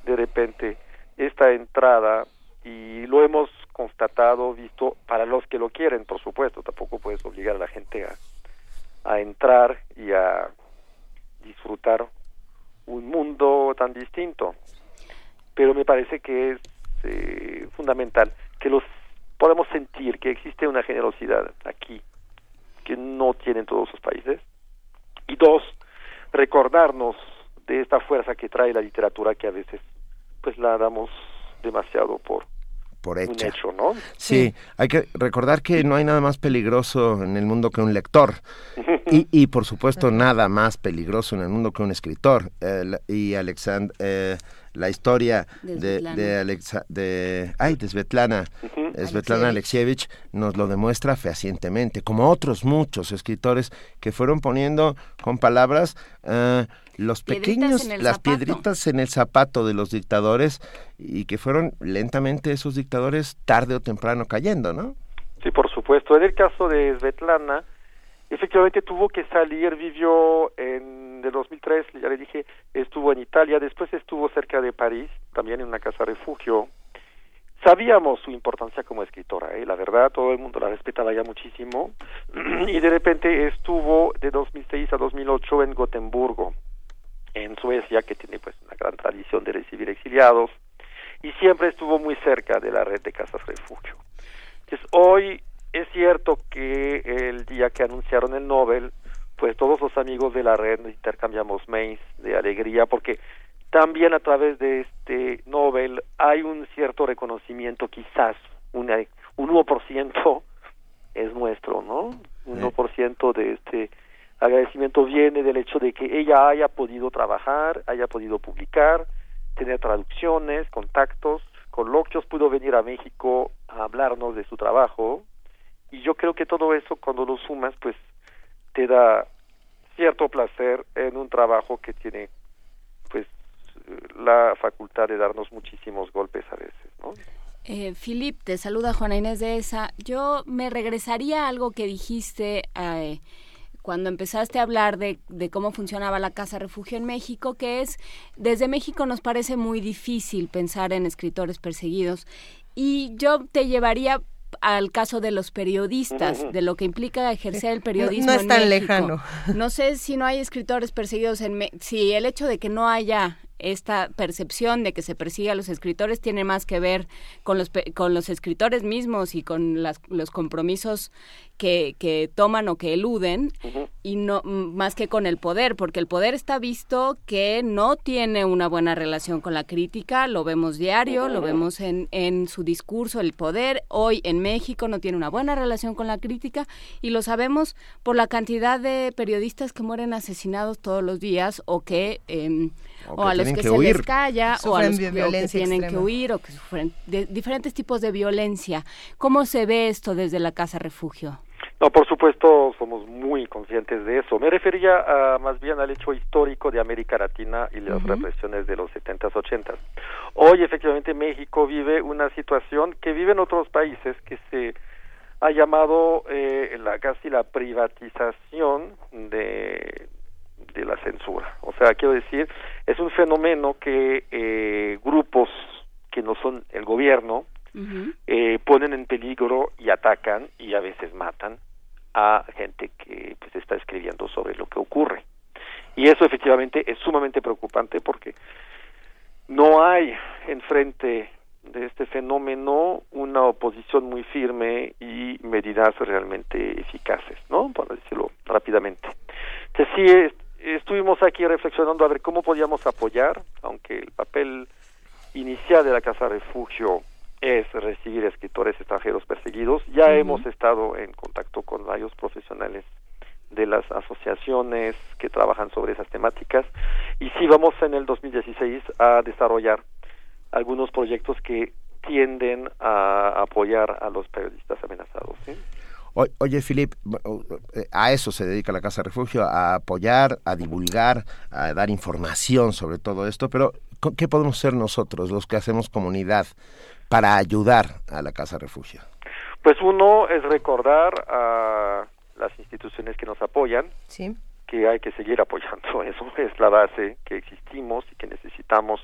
de repente esta entrada y lo hemos constatado, visto, para los que lo quieren, por supuesto, tampoco puedes obligar a la gente a, a entrar y a disfrutar un mundo tan distinto. Pero me parece que es eh, fundamental que los podemos sentir que existe una generosidad aquí que no tienen todos los países. Y dos, recordarnos de esta fuerza que trae la literatura que a veces pues la damos demasiado por por hecha. Un hecho, ¿no? Sí, hay que recordar que no hay nada más peligroso en el mundo que un lector. y, y, por supuesto, nada más peligroso en el mundo que un escritor. y Alexander, eh, la historia de, de, Alexa, de, ay, de Svetlana, Svetlana Alexievich nos lo demuestra fehacientemente, como otros muchos escritores que fueron poniendo con palabras uh, los pequeños, las piedritas en el zapato de los dictadores y que fueron lentamente esos dictadores tarde o temprano cayendo, ¿no? Sí, por supuesto. En el caso de Svetlana, efectivamente tuvo que salir, vivió en el 2003, ya le dije, estuvo en Italia, después estuvo cerca de París, también en una casa refugio. Sabíamos su importancia como escritora, ¿eh? la verdad, todo el mundo la respetaba ya muchísimo, y de repente estuvo de 2006 a 2008 en Gotemburgo, en Suecia, que tiene pues una gran tradición de recibir exiliados, y siempre estuvo muy cerca de la red de casas refugio. Entonces, hoy es cierto que el día que anunciaron el Nobel, pues todos los amigos de la red intercambiamos mails de alegría, porque también a través de este Nobel hay un cierto reconocimiento, quizás una, un 1% es nuestro, ¿no? Un 1% de este agradecimiento viene del hecho de que ella haya podido trabajar, haya podido publicar, tener traducciones, contactos, coloquios, pudo venir a México a hablarnos de su trabajo y yo creo que todo eso cuando lo sumas pues te da cierto placer en un trabajo que tiene pues la facultad de darnos muchísimos golpes a veces, ¿no? Eh, Filip, te saluda Juana Inés de esa. Yo me regresaría a algo que dijiste eh, cuando empezaste a hablar de, de, cómo funcionaba la Casa Refugio en México, que es, desde México nos parece muy difícil pensar en escritores perseguidos. Y yo te llevaría al caso de los periodistas, de lo que implica ejercer el periodismo. No, es tan lejano. No sé si no hay escritores perseguidos en... si el hecho de que no haya esta percepción de que se persigue a los escritores tiene más que ver con los, con los escritores mismos y con las, los compromisos que, que, toman o que eluden y no más que con el poder, porque el poder está visto que no tiene una buena relación con la crítica, lo vemos diario, lo vemos en, en su discurso, el poder hoy en México no tiene una buena relación con la crítica y lo sabemos por la cantidad de periodistas que mueren asesinados todos los días o que... Eh, o, a los que, se les calla o a los que, tienen que huir o que sufren diferentes tipos de violencia. ¿Cómo se ve esto desde la Casa Refugio? No, por supuesto, somos muy conscientes de eso. Me refería a, más bien al hecho histórico de América Latina y las represiones de los 70s, 80s. Hoy, efectivamente, México vive una situación que viven otros países que se ha llamado eh, la, casi la privatización de, de la censura. O sea, quiero decir, es un fenómeno que eh, grupos que no son el gobierno eh, ponen en peligro y atacan y a veces matan a gente que pues está escribiendo sobre lo que ocurre. Y eso efectivamente es sumamente preocupante porque no hay enfrente de este fenómeno una oposición muy firme y medidas realmente eficaces, ¿no? Para decirlo rápidamente. Entonces sí, estuvimos aquí reflexionando a ver cómo podíamos apoyar, aunque el papel inicial de la Casa Refugio es recibir escritores extranjeros perseguidos. Ya hemos estado en contacto con varios profesionales de las asociaciones que trabajan sobre esas temáticas y sí vamos en el 2016 a desarrollar algunos proyectos que tienden a apoyar a los periodistas amenazados. Oye, Filip, a eso se dedica la Casa Refugio, a apoyar, a divulgar, a dar información sobre todo esto, pero ¿qué podemos ser nosotros, los que hacemos comunidad? Para ayudar a la Casa Refugio? Pues uno es recordar a las instituciones que nos apoyan, sí. que hay que seguir apoyando. Eso es la base que existimos y que necesitamos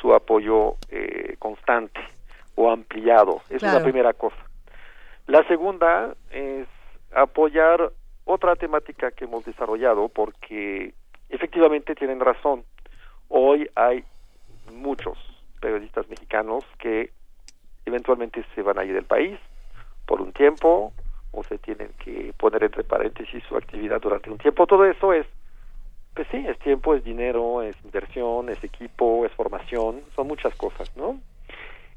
su apoyo eh, constante o ampliado. Esa es la primera cosa. La segunda es apoyar otra temática que hemos desarrollado porque efectivamente tienen razón. Hoy hay muchos periodistas mexicanos que eventualmente se van a ir del país por un tiempo o se tienen que poner entre paréntesis su actividad durante un tiempo. Todo eso es, pues sí, es tiempo, es dinero, es inversión, es equipo, es formación, son muchas cosas, ¿no?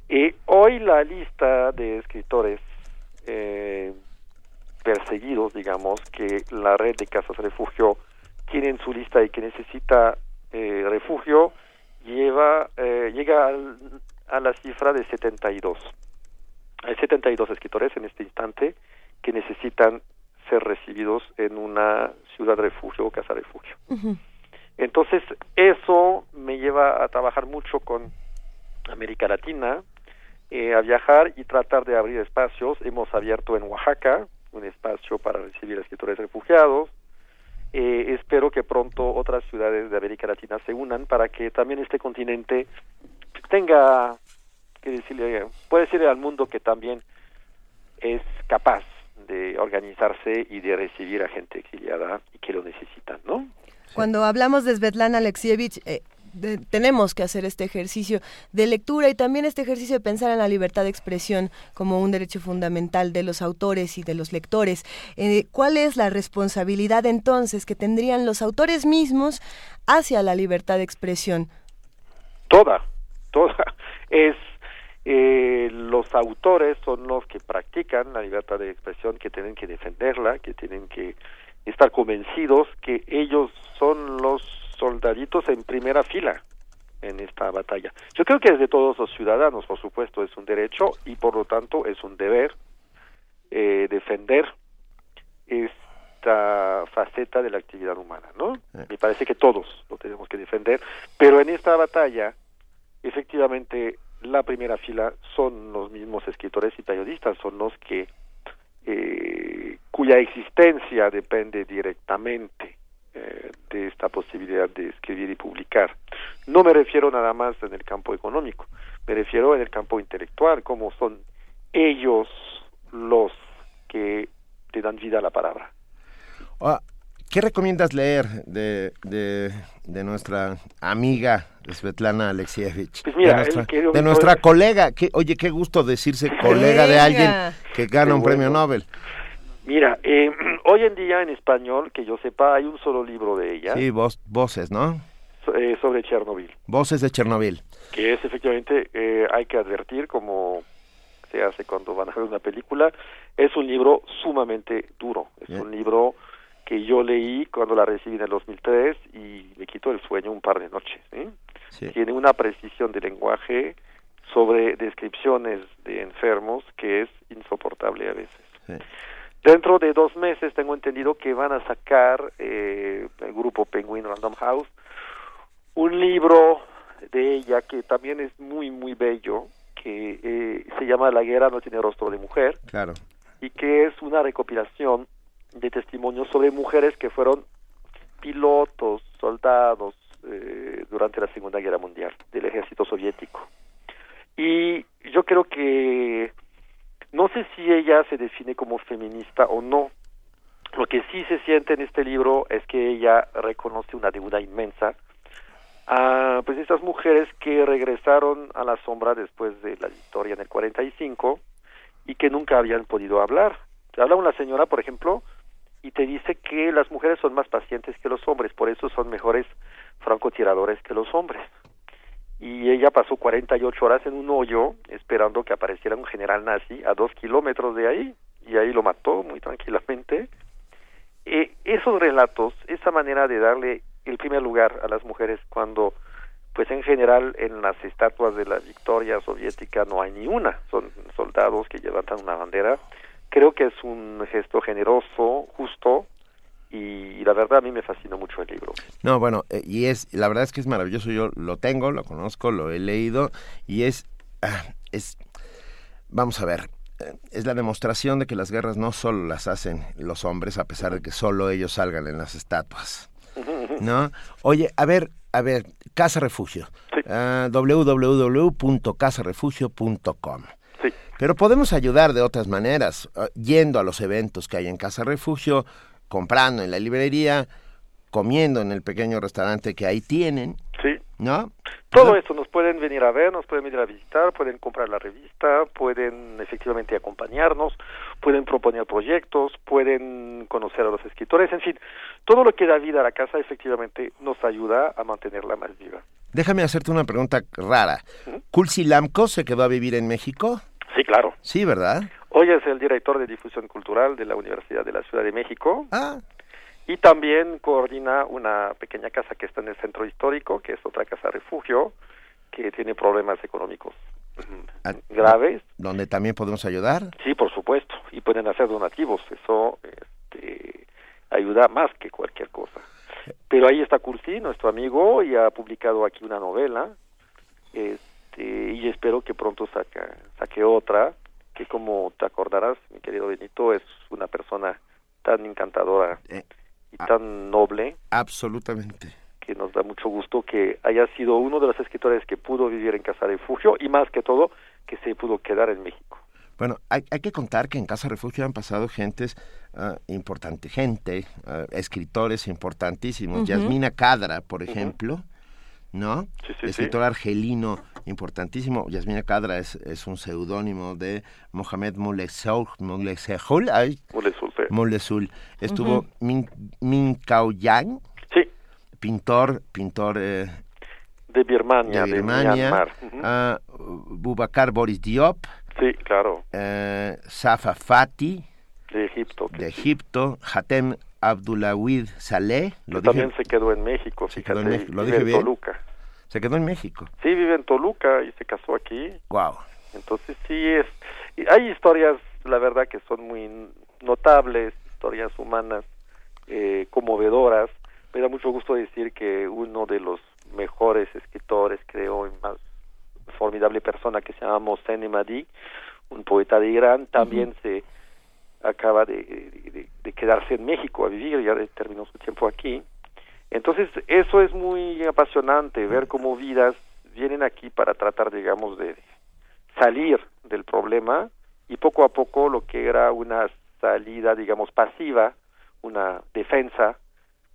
Y hoy la lista de escritores eh, perseguidos, digamos, que la red de casas refugio tiene en su lista y que necesita eh, refugio, lleva, eh, llega al a la cifra de 72. Hay 72 escritores en este instante que necesitan ser recibidos en una ciudad refugio o casa refugio. Entonces, eso me lleva a trabajar mucho con América Latina, eh, a viajar y tratar de abrir espacios. Hemos abierto en Oaxaca un espacio para recibir escritores refugiados. Eh, espero que pronto otras ciudades de América Latina se unan para que también este continente tenga que decirle, puede decirle al mundo que también es capaz de organizarse y de recibir a gente exiliada y que lo necesitan, ¿no? Cuando hablamos de Svetlana Alexievich, eh, tenemos que hacer este ejercicio de lectura y también este ejercicio de pensar en la libertad de expresión como un derecho fundamental de los autores y de los lectores. Eh, ¿Cuál es la responsabilidad entonces que tendrían los autores mismos hacia la libertad de expresión? Toda, toda. Es eh, los autores son los que practican la libertad de expresión, que tienen que defenderla, que tienen que estar convencidos que ellos son los soldaditos en primera fila en esta batalla. Yo creo que es de todos los ciudadanos, por supuesto, es un derecho y por lo tanto es un deber eh, defender esta faceta de la actividad humana, ¿no? Me parece que todos lo tenemos que defender, pero en esta batalla, efectivamente, la primera fila son los mismos escritores y periodistas, son los que eh, cuya existencia depende directamente eh, de esta posibilidad de escribir y publicar. No me refiero nada más en el campo económico, me refiero en el campo intelectual, como son ellos los que te dan vida a la palabra. Ah, ¿Qué recomiendas leer de, de, de nuestra amiga Svetlana Alexievich? Pues mira, de nuestra, colega. Que, oye, qué gusto decirse colega de alguien que gana un premio Nobel. Mira, eh, hoy en día en español, que yo sepa, hay un solo libro de ella. Sí, voces, ¿no? Eh, sobre Chernobyl. Voces de Chernobyl. Que es efectivamente, eh, hay que advertir, como se hace cuando van a hacer una película, es un libro sumamente duro. Es un libro que yo leí cuando la recibí en el 2003 y me quitó el sueño un par de noches. Tiene una precisión de lenguaje sobre descripciones de enfermos que es insoportable a veces. Dentro de dos meses tengo entendido que van a sacar eh, el grupo Penguin Random House un libro de ella que también es muy muy bello que eh, se llama La guerra no tiene rostro de mujer Claro. y que es una recopilación de testimonios sobre mujeres que fueron pilotos, soldados eh, durante la Segunda Guerra Mundial del ejército soviético. Y yo creo que no sé si ella se define como feminista o no. Lo que sí se siente en este libro es que ella reconoce una deuda inmensa a pues estas mujeres que regresaron a la sombra después de la victoria en el 45 y que nunca habían podido hablar. Habla una señora, por ejemplo, y te dice que las mujeres son más pacientes que los hombres, por eso son mejores francotiradores que los hombres. Y ella pasó 48 horas en un hoyo esperando que apareciera un general nazi a dos kilómetros de ahí, y ahí lo mató muy tranquilamente. Eh, esos relatos, esa manera de darle el primer lugar a las mujeres cuando, pues en general en las estatuas de la victoria soviética no hay ni una, son soldados que levantan una bandera, creo que es un gesto generoso, justo, y la verdad a mí me fascinó mucho el libro. No, bueno, eh, y es, la verdad es que es maravilloso, yo lo tengo, lo conozco, lo he leído, y es, ah, es, vamos a ver, eh, es la demostración de que las guerras no solo las hacen los hombres, a pesar de que solo ellos salgan en las estatuas. ¿No? Oye, a ver, a ver, Casa Refugio. Ah, www.casarefugio.com. Pero podemos ayudar de otras maneras, ah, yendo a los eventos que hay en Casa Refugio, comprando en la librería, comiendo en el pequeño restaurante que ahí tienen. Sí. ¿No? Todo esto nos pueden venir a ver, nos pueden venir a visitar, pueden comprar la revista, pueden efectivamente acompañarnos, pueden proponer proyectos, pueden conocer a los escritores, en fin, todo lo que da vida a la casa efectivamente nos ayuda a mantenerla más viva. Déjame hacerte una pregunta rara. ¿Kulsi Lamco se quedó a vivir en México? Sí, claro. Sí, ¿verdad? Hoy es el director de difusión cultural de la Universidad de la Ciudad de México. Ah. Y también coordina una pequeña casa que está en el centro histórico, que es otra casa refugio, que tiene problemas económicos mm, graves. ¿Donde también podemos ayudar? Sí, por supuesto. Y pueden hacer donativos. Eso este, ayuda más que cualquier cosa. Pero ahí está Cursi, nuestro amigo, y ha publicado aquí una novela. Este, y espero que pronto saca, saque otra, que como te acordarás, mi querido Benito, es una persona tan encantadora y tan noble. Absolutamente. Que nos da mucho gusto que haya sido uno de los escritores que pudo vivir en Casa Refugio y más que todo, que se pudo quedar en México. Bueno, hay, hay que contar que en Casa Refugio han pasado gentes ah, importante, gente, ah, escritores importantísimos. Ujú. Yasmina Cadra, por ejemplo, ¿no? Sí, sí, Escritor argelino importantísimo. Yasmina Cadra es, es un seudónimo de Mohamed ay, Molesul, sí. Estuvo Ujú. Min, Min Kao Yang, Sí. pintor, pintor eh, De Birmania, de de, Birmania, Myanmar. Ujú. ah, Boubacar Boris Diop, Sí, claro. eh, Safa Fati, De Egipto. de Egipto, Hatem Abdulawid Saleh, lo dije, también se quedó en México. se quedó en fíjate, México, lo dije en bien. Toluca. Se quedó en México. Sí, vive en Toluca y se casó aquí. Wow. Entonces sí es, hay historias, la verdad, que son muy notables, historias humanas, eh, conmovedoras. Me da mucho gusto decir que uno de los mejores escritores, creo, y más formidable persona que se llama Mohsen Emadi, un poeta de Irán, también se acaba de, de- de quedarse en México a vivir, ya terminó su tiempo aquí. Entonces, eso es muy apasionante, ver cómo vidas vienen aquí para tratar, digamos, de salir del problema y poco a poco lo que era una salida, digamos, pasiva, una defensa,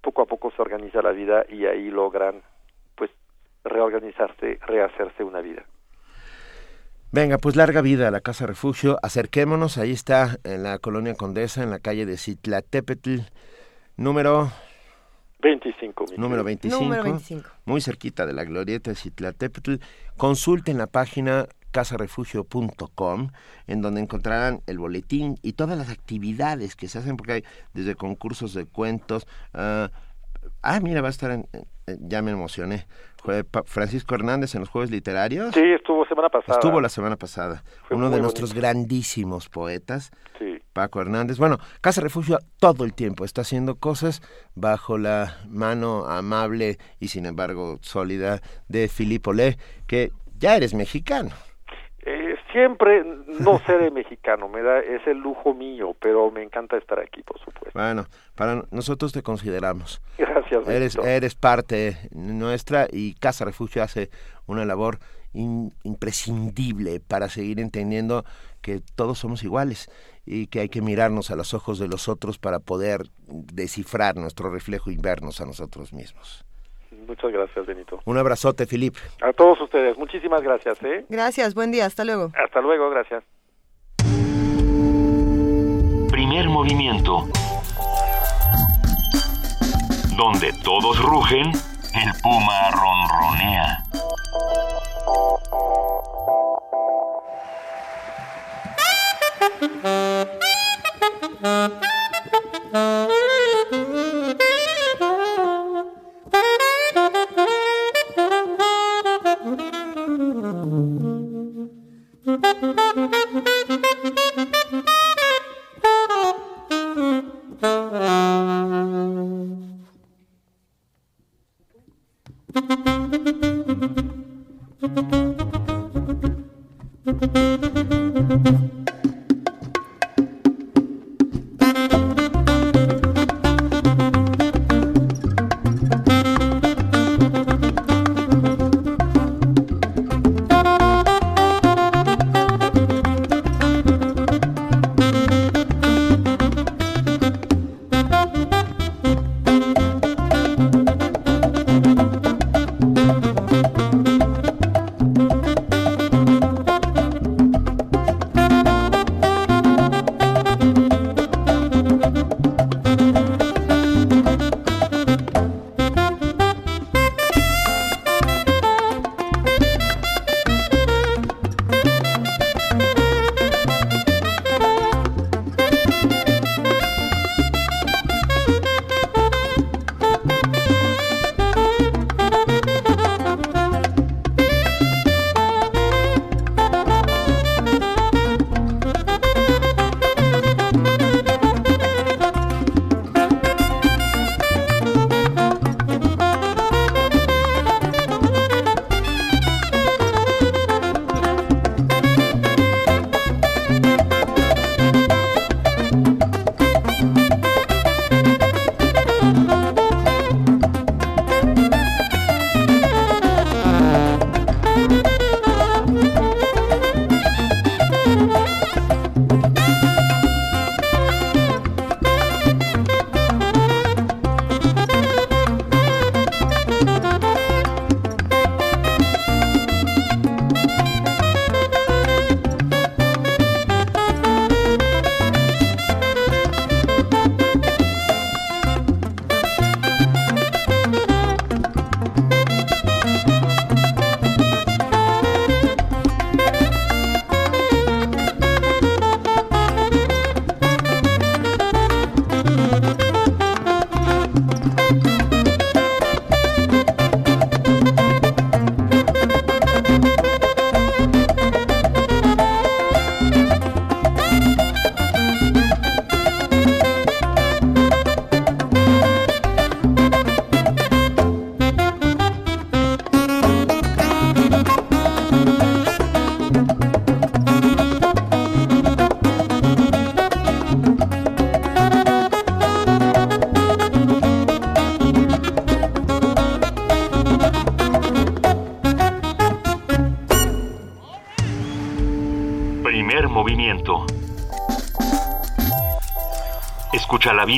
poco a poco se organiza la vida y ahí logran, pues, reorganizarse, rehacerse una vida. Venga, pues larga vida a la Casa Refugio. Acerquémonos, ahí está en la colonia Condesa, en la calle de Citlatepetl, número 25 mi número querido. 25, Número 25. muy cerquita de la glorieta de Citlatepetl. Consulten la página casarefugio.com, en donde encontrarán el boletín y todas las actividades que se hacen, porque hay desde concursos de cuentos. ah, ah, mira, va a estar en. eh, ya me emocioné. Francisco Hernández en los Jueves Literarios. Sí, estuvo semana pasada. Estuvo la semana pasada. Fue Uno de nuestros grandísimos poetas. Sí. Paco Hernández. Bueno, Casa Refugio todo el tiempo está haciendo cosas bajo la mano amable y sin embargo sólida de Filippo Le, que ya eres mexicano. Siempre no seré mexicano, me da es el lujo mío, pero me encanta estar aquí, por supuesto. Bueno, para nosotros te consideramos. Gracias. Eres, eres parte nuestra y Casa Refugio hace una labor in- imprescindible para seguir entendiendo que todos somos iguales y que hay que mirarnos a los ojos de los otros para poder descifrar nuestro reflejo y vernos a nosotros mismos. Muchas gracias, Benito. Un abrazote, Filip. A todos ustedes, muchísimas gracias, ¿eh? Gracias, buen día, hasta luego. Hasta luego, gracias. Primer movimiento. Donde todos rugen, el puma ronronea.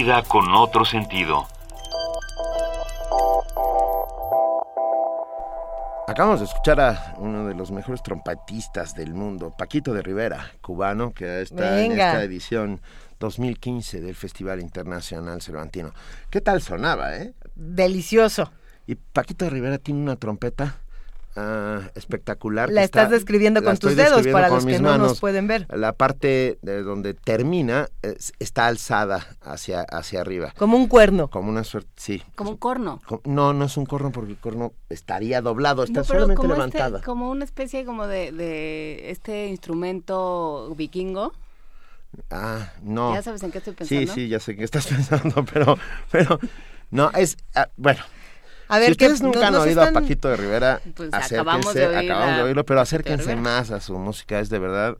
vida con otro sentido. Acabamos de escuchar a uno de los mejores trompetistas del mundo, Paquito de Rivera, cubano, que está en Venga. esta edición 2015 del Festival Internacional Cervantino. ¿Qué tal sonaba, eh? Delicioso. Y Paquito de Rivera tiene una trompeta ah, espectacular. La estás está- describiendo con tus dedos para los que no nos pueden ver. La parte de donde termina es- está alzada hacia, hacia arriba. Como un cuerno. Como una suerte, sí. Como un corno. Co- No, no es un corno porque el corno estaría doblado, está No, solamente como levantada. Este, como una especie como de, de este instrumento vikingo. Ah, no. ¿Ya sabes en qué estoy pensando? Sí, sí, ya sé qué estás pensando, pero, pero, no, es, ah, bueno. A ver, si que ustedes nunca han oído están- a Paquito de Rivera, Pues acérquense, acabamos de oír acabamos de oírlo, pero acérquense más a su música, es de verdad.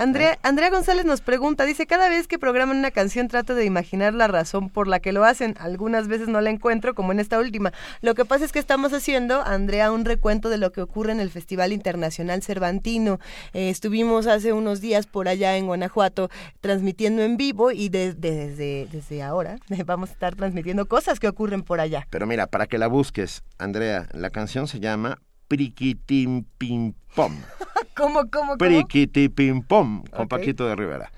Andrea, Andrea González nos pregunta, dice, cada vez que programan una canción trato de imaginar la razón por la que lo hacen. Algunas veces no la encuentro, como en esta última. Lo que pasa es que estamos haciendo, Andrea, un recuento de lo que ocurre en el Festival Internacional Cervantino. Eh, estuvimos hace unos días por allá en Guanajuato transmitiendo en vivo y de- de- desde, desde ahora vamos a estar transmitiendo cosas que ocurren por allá. Pero mira, para que la busques, Andrea, la canción se llama Priquitim Pim Pom. ¿Cómo, cómo, cómo? Priquiti Pim Pom, con. Paquito de Rivera.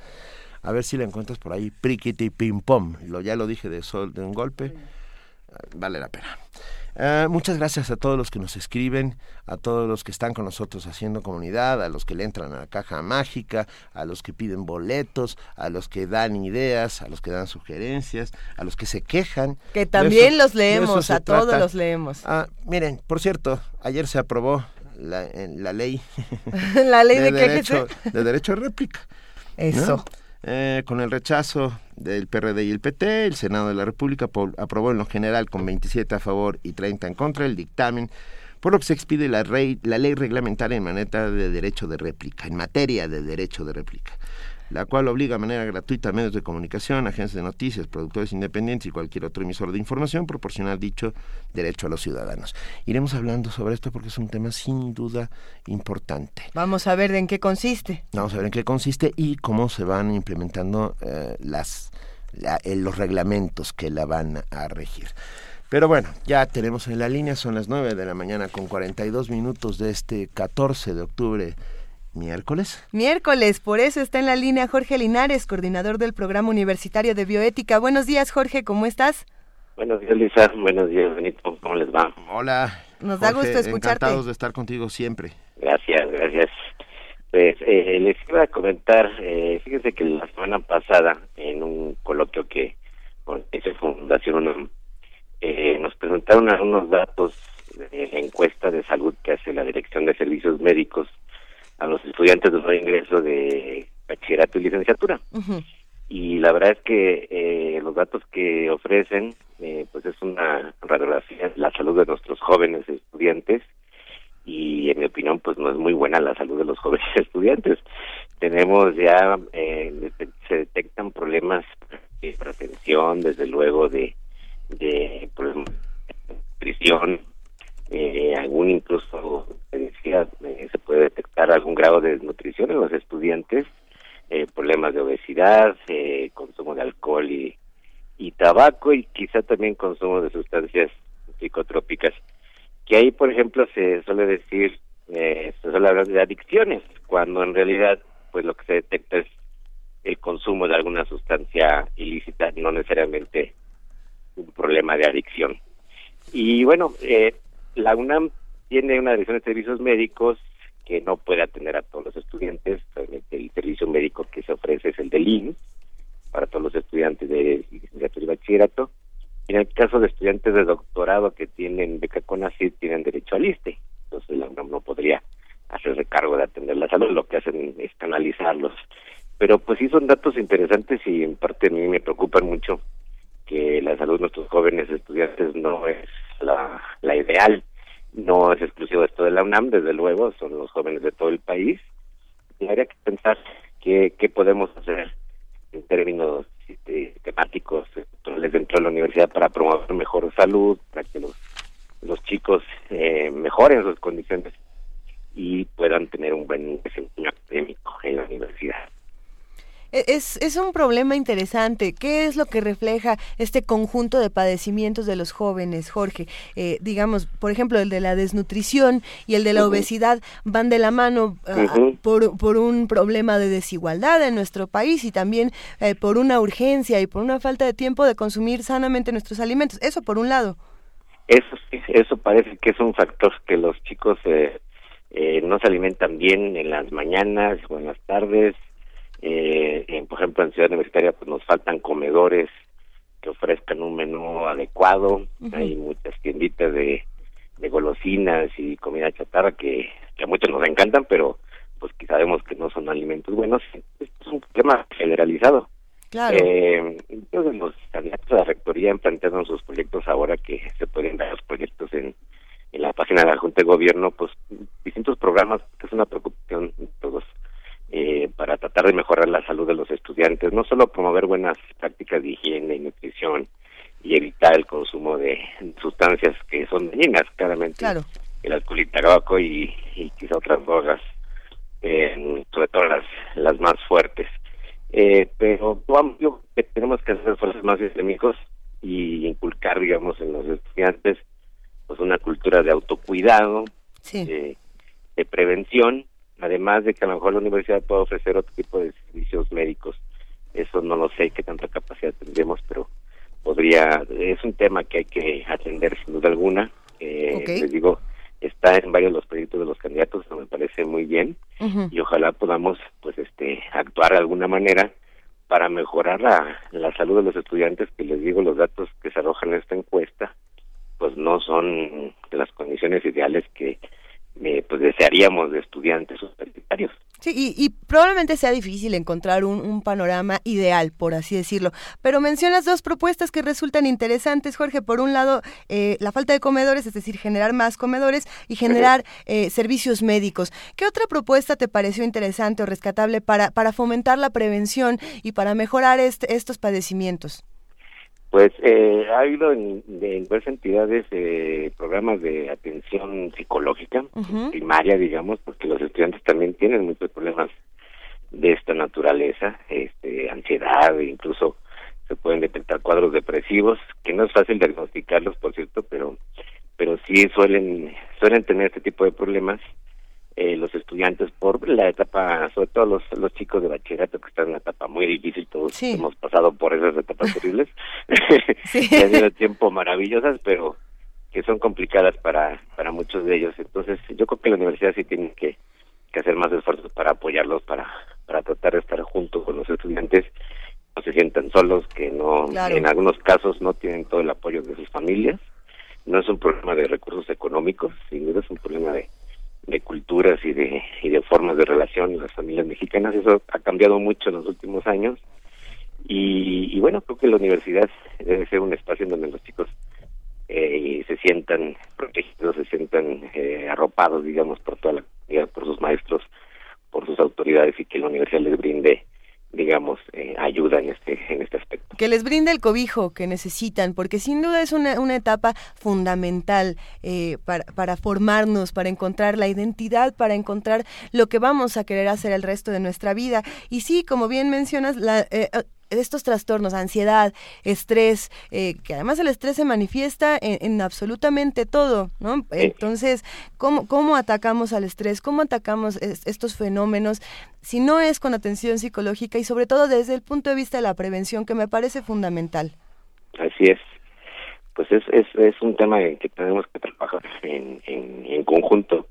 A ver si la encuentras por ahí, Priquiti Pim Pom. Lo, ya lo dije de sol de un golpe. Vale la pena. Ah, muchas gracias a todos los que nos escriben, a todos los que están con nosotros haciendo comunidad, a los que le entran a la caja mágica, a los que piden boletos, a los que dan ideas, a los que dan sugerencias, a los que se quejan. Que también eso- los eso leemos, a todos trata. los leemos. Ah, miren, por cierto, ayer se aprobó la, la ley. La ley de, derecho, de derecho a réplica. ¿no? Eh, con el rechazo del PRD y el PT, el Senado de la República aprobó en lo general con 27 a favor y 30 en contra el dictamen, por lo que se expide la, la ley reglamentaria en materia de derecho de réplica, en materia de derecho de réplica, la cual obliga de manera gratuita a medios de comunicación, agencias de noticias, productores independientes y cualquier otro emisor de información proporcionar dicho derecho a los ciudadanos. Iremos hablando sobre esto porque es un tema sin duda importante. Vamos a ver en qué consiste. Vamos a ver en qué consiste y cómo se van implementando eh, las, la- eh, los reglamentos que la van a regir. Pero bueno, ya tenemos en la línea, son las 9 de la mañana con 42 minutos de este 14 de octubre, miércoles. Miércoles, por eso está en la línea Jorge Linares, coordinador del programa universitario de bioética. Buenos días, Jorge, ¿cómo estás? Buenos días, Lisa. Buenos días, Benito. ¿Cómo les va? Hola. Nos da gusto escucharte. Encantados de estar contigo siempre. Gracias, gracias. Pues eh, les iba a comentar, eh, fíjense que la semana pasada, en un coloquio que hizo Fundación UNAM, eh, nos presentaron algunos datos de la encuesta de salud que hace la Dirección de Servicios Médicos a los estudiantes de nuevo ingreso de bachillerato y licenciatura. y la verdad es que eh, los datos que ofrecen eh, pues es una radiografía de la salud de nuestros jóvenes estudiantes. Y en mi opinión pues no es muy buena la salud de los jóvenes estudiantes. Tenemos ya eh, se detectan problemas de hipertensión desde luego de de problemas de nutrición eh, algún incluso decía, eh, se puede detectar algún grado de desnutrición en los estudiantes eh, problemas de obesidad, eh, consumo de alcohol y, y tabaco y quizá también consumo de sustancias psicotrópicas. Que ahí, por ejemplo, se suele decir, se suele hablar de adicciones, cuando en realidad, pues lo que se detecta es el consumo de alguna sustancia ilícita, no necesariamente un problema de adicción. Y bueno, eh, la UNAM tiene una dirección de servicios médicos que no puede atender a todos los estudiantes. El servicio médico que se ofrece es el del IMSS para todos los estudiantes de licenciatura y bachillerato. En el caso de estudiantes de doctorado que tienen beca CONACYT, tienen derecho al ISTE. Entonces la UNAM no podría hacer recargo de atender la salud, lo que hacen es canalizarlos. Pero pues sí son datos interesantes y en parte a mí me preocupan mucho que la salud de nuestros jóvenes estudiantes no es la, la ideal, no es exclusivo esto de la UNAM, desde luego, son los jóvenes de todo el país. Y habría que pensar qué, podemos hacer en términos este, temáticos dentro de la universidad para promover mejor salud, para que los, los chicos eh, mejoren sus condiciones y puedan tener un buen desempeño académico en la universidad. E- Es, es un problema interesante. ¿Qué es lo que refleja este conjunto de padecimientos de los jóvenes, Jorge? Eh, digamos, por ejemplo, el de la desnutrición y el de la obesidad van de la mano Ujú. por, por un problema de desigualdad en nuestro país y también eh, por una urgencia y por una falta de tiempo de consumir sanamente nuestros alimentos. Eso por un lado. Eso sí, eso parece que es un factor que los chicos eh, eh, no se alimentan bien en las mañanas o en las tardes. Eh, en, por ejemplo, en Ciudad Universitaria pues nos faltan comedores que ofrezcan un menú adecuado. Hay muchas tienditas de, de golosinas y comida chatarra que, que a muchos nos encantan, pero pues que sabemos que no son alimentos buenos. Es un problema generalizado. Claro. Eh, entonces los candidatos a la rectoría han planteado sus proyectos ahora que se pueden ver los proyectos en, en la página de la Junta de Gobierno, pues distintos programas, que es una preocupación de todos, eh, para tratar de mejorar la salud de los estudiantes, no solo promover buenas prácticas de higiene y nutrición y evitar el consumo de sustancias que son dañinas, claramente, Claro. el alcohol y tabaco y, y quizá otras drogas, eh, sobre todo las, las más fuertes. Eh, pero yo tenemos que hacer esfuerzos más sistémicos y inculcar, digamos, en los estudiantes pues una cultura de autocuidado, de, de prevención, además de que a lo mejor la universidad puede ofrecer otro tipo de servicios médicos. Eso no lo sé qué tanta capacidad tendremos, pero podría, es un tema que hay que atender sin duda alguna. Eh. Les digo, está en varios de los proyectos de los candidatos, me parece muy bien y ojalá podamos pues este actuar de alguna manera para mejorar la, la salud de los estudiantes que les digo los datos que se arrojan en esta encuesta pues no son de las condiciones ideales que eh, pues desearíamos de estudiantes universitarios Sí, y, y probablemente sea difícil encontrar un, un panorama ideal, por así decirlo. Pero mencionas dos propuestas que resultan interesantes, Jorge. Por un lado, eh, la falta de comedores, es decir, generar más comedores y generar eh, servicios médicos. ¿Qué otra propuesta te pareció interesante o rescatable para, para fomentar la prevención y para mejorar este- estos padecimientos? Pues eh, ha habido en, diversas entidades eh, programas de atención psicológica primaria, digamos, porque los estudiantes también tienen muchos problemas de esta naturaleza, este, ansiedad, e incluso se pueden detectar cuadros depresivos, que no es fácil diagnosticarlos, por cierto, pero pero sí suelen suelen tener este tipo de problemas eh, los estudiantes por la etapa, sobre todo los, los chicos de bachillerato que están en una etapa muy difícil, todos hemos pasado por esas etapas terribles, que han sido tiempo maravillosas, pero que son complicadas para, para muchos de ellos. Entonces, yo creo que la universidad sí tiene que, que hacer más esfuerzos para apoyarlos, para, para tratar de estar junto con los estudiantes, no se sientan solos, que no, Claro. en algunos casos no tienen todo el apoyo de sus familias. No es un problema de recursos económicos, sin duda es un problema de, de culturas y de, y de formas de relación en las familias mexicanas. Eso ha cambiado mucho en los últimos años. Y, y bueno, creo que la universidad debe ser un espacio en donde los chicos eh, se sientan protegidos, se sientan eh, arropados, digamos, por toda la comunidad, por sus maestros, por sus autoridades y que la universidad les brinde, digamos, eh, ayuda en este, en este aspecto. que les brinde el cobijo que necesitan, porque sin duda es una, una etapa fundamental eh, para, para formarnos, para encontrar la identidad, para encontrar lo que vamos a querer hacer el resto de nuestra vida. Y sí, como bien mencionas, la, eh, estos trastornos, ansiedad, estrés, eh, que además el estrés se manifiesta en, en absolutamente todo, ¿no? Entonces, ¿cómo, ¿cómo atacamos al estrés? ¿Cómo atacamos es- estos fenómenos? Si no es con atención psicológica y sobre todo desde el punto de vista de la prevención, que me parece fundamental. Así es. Pues es, es, es un tema en que tenemos que trabajar en, en, en conjunto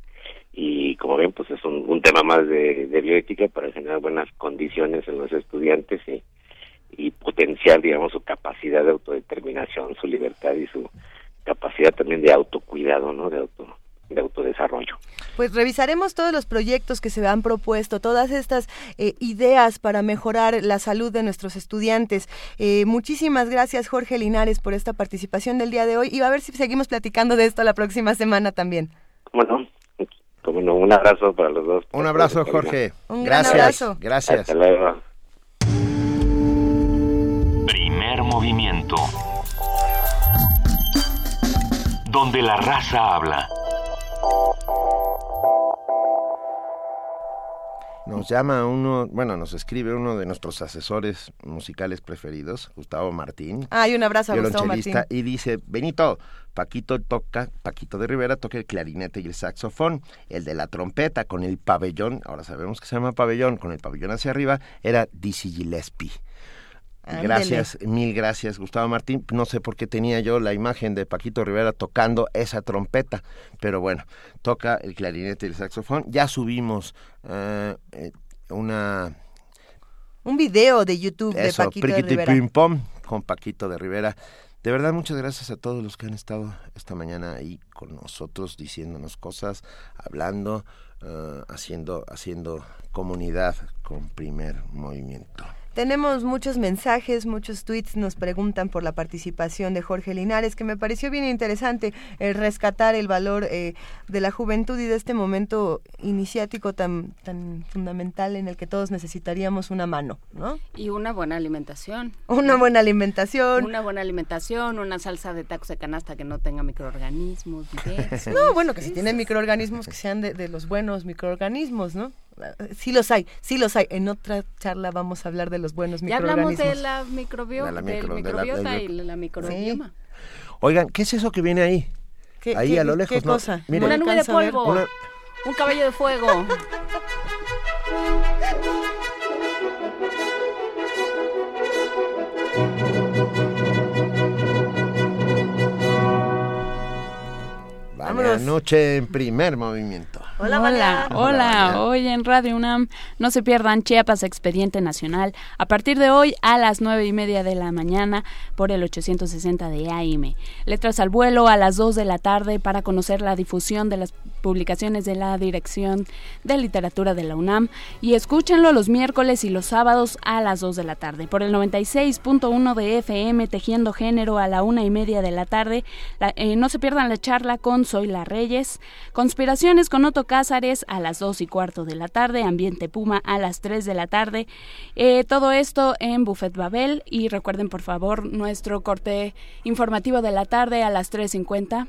y como ven, pues es un, un tema más de, de bioética para generar buenas condiciones en los estudiantes y, y potenciar, digamos, su capacidad de autodeterminación, su libertad y su capacidad también de autocuidado, ¿no? De auto de autodesarrollo. Pues revisaremos todos los proyectos que se han propuesto, todas estas eh, ideas para mejorar la salud de nuestros estudiantes. Eh, muchísimas gracias, Jorge Linares, por esta participación del día de hoy y a ver si seguimos platicando de esto la próxima semana también. ¿Cómo no? Como no, un abrazo para los dos. Un abrazo, Jorge. Un gran abrazo. Gracias. Hasta luego. Movimiento. Donde la raza habla. Nos llama uno, bueno, nos escribe uno de nuestros asesores musicales preferidos, Gustavo Martín. Ay, un abrazo a Gustavo violonchelista, Martín. y dice, Benito, Paquito toca, Paquito de Rivera toca el clarinete y el saxofón, el de la trompeta con el pabellón, ahora sabemos que se llama pabellón, con el pabellón hacia arriba, era Dizzy Gillespie. Ándele. Gracias, mil gracias, Gustavo Martín. No sé por qué tenía yo la imagen de Paquito Rivera tocando esa trompeta, pero bueno, toca el clarinete y el saxofón. Ya subimos eh, eh, una Un video de YouTube de Paquito de Rivera. Pim Pom con Paquito de Rivera. De verdad, muchas gracias a todos los que han estado esta mañana ahí con nosotros, diciéndonos cosas, hablando. ah, haciendo, haciendo comunidad con primer movimiento. Tenemos muchos mensajes, muchos tweets, nos preguntan por la participación de Jorge Linares, que me pareció bien interesante el rescatar el valor eh, de la juventud y de este momento iniciático tan, tan fundamental en el que todos necesitaríamos una mano, ¿no? Y una buena alimentación. Una buena alimentación. Una buena alimentación, una salsa de tacos de canasta que no tenga microorganismos. no, bueno, que si tiene microorganismos, que sean de, de los buenos microorganismos, ¿no? Sí los hay, sí los hay. En otra charla vamos a hablar de los buenos ya microorganismos. hablamos de la, microbio De la del micro- de la- microbiota del- y la microbioma. Oigan, ¿qué es eso que viene ahí? ¿Qué- ahí qué- a lo lejos, qué ¿no? cosa? Miren, Una nube de polvo. Una- Un caballo de fuego. Vania Noche en primer movimiento. Hola, hola, Vania. hola. Hoy en Radio UNAM no se pierdan Chiapas Expediente Nacional a partir de hoy a las nueve y media de la mañana por el 860 de AM. Letras al vuelo a las 2 de la tarde para conocer la difusión de las publicaciones de la Dirección de Literatura de la UNAM y escúchenlo los miércoles y los sábados a las 2 de la tarde. Por el 96.1 de FM Tejiendo Género a la una y media de la tarde. Eh, no se pierdan la charla con Soy la Reyes. Conspiraciones con Otto Cázares a las 2 y cuarto de la tarde. Ambiente Puma a las 3 de la tarde. Eh, todo esto en Buffet Babel. Y recuerden por favor nuestro corte informativo de la tarde a las 3.50.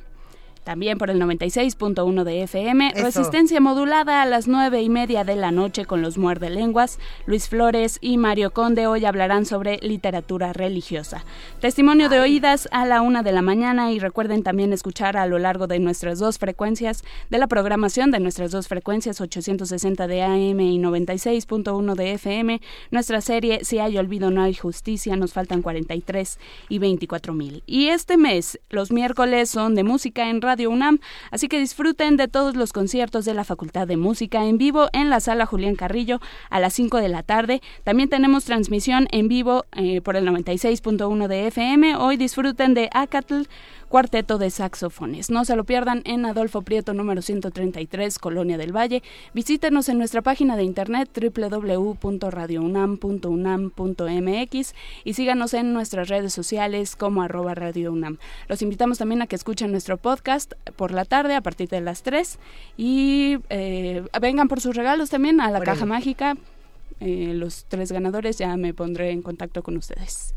También por el 96.1 de FM. Eso. Resistencia modulada a las nueve y media de la noche con los muerde lenguas. Luis Flores y Mario Conde hoy hablarán sobre literatura religiosa. Testimonio de oídas a la una de la mañana y recuerden también escuchar a lo largo de nuestras dos frecuencias de la programación de nuestras dos frecuencias 860 de AM y 96.1 de FM. Nuestra serie Si hay olvido no hay justicia. Nos faltan 43 y 24 mil. Y este mes los miércoles son de música en Radio Así que disfruten de todos los conciertos de la Facultad de Música en vivo en la sala Julián Carrillo a las 5 de la tarde. También tenemos transmisión en vivo eh, por el 96.1 de FM. Hoy disfruten de Acatl, cuarteto de saxofones. No se lo pierdan en Adolfo Prieto número 133, Colonia del Valle. Visítenos en nuestra página de internet www.radiounam.unam.mx y síganos en nuestras redes sociales como arroba Radio UNAM. Los invitamos también a que escuchen nuestro podcast por la tarde a partir de las 3 y eh, vengan por sus regalos también a la caja mágica. Eh, los tres ganadores ya me pondré en contacto con ustedes.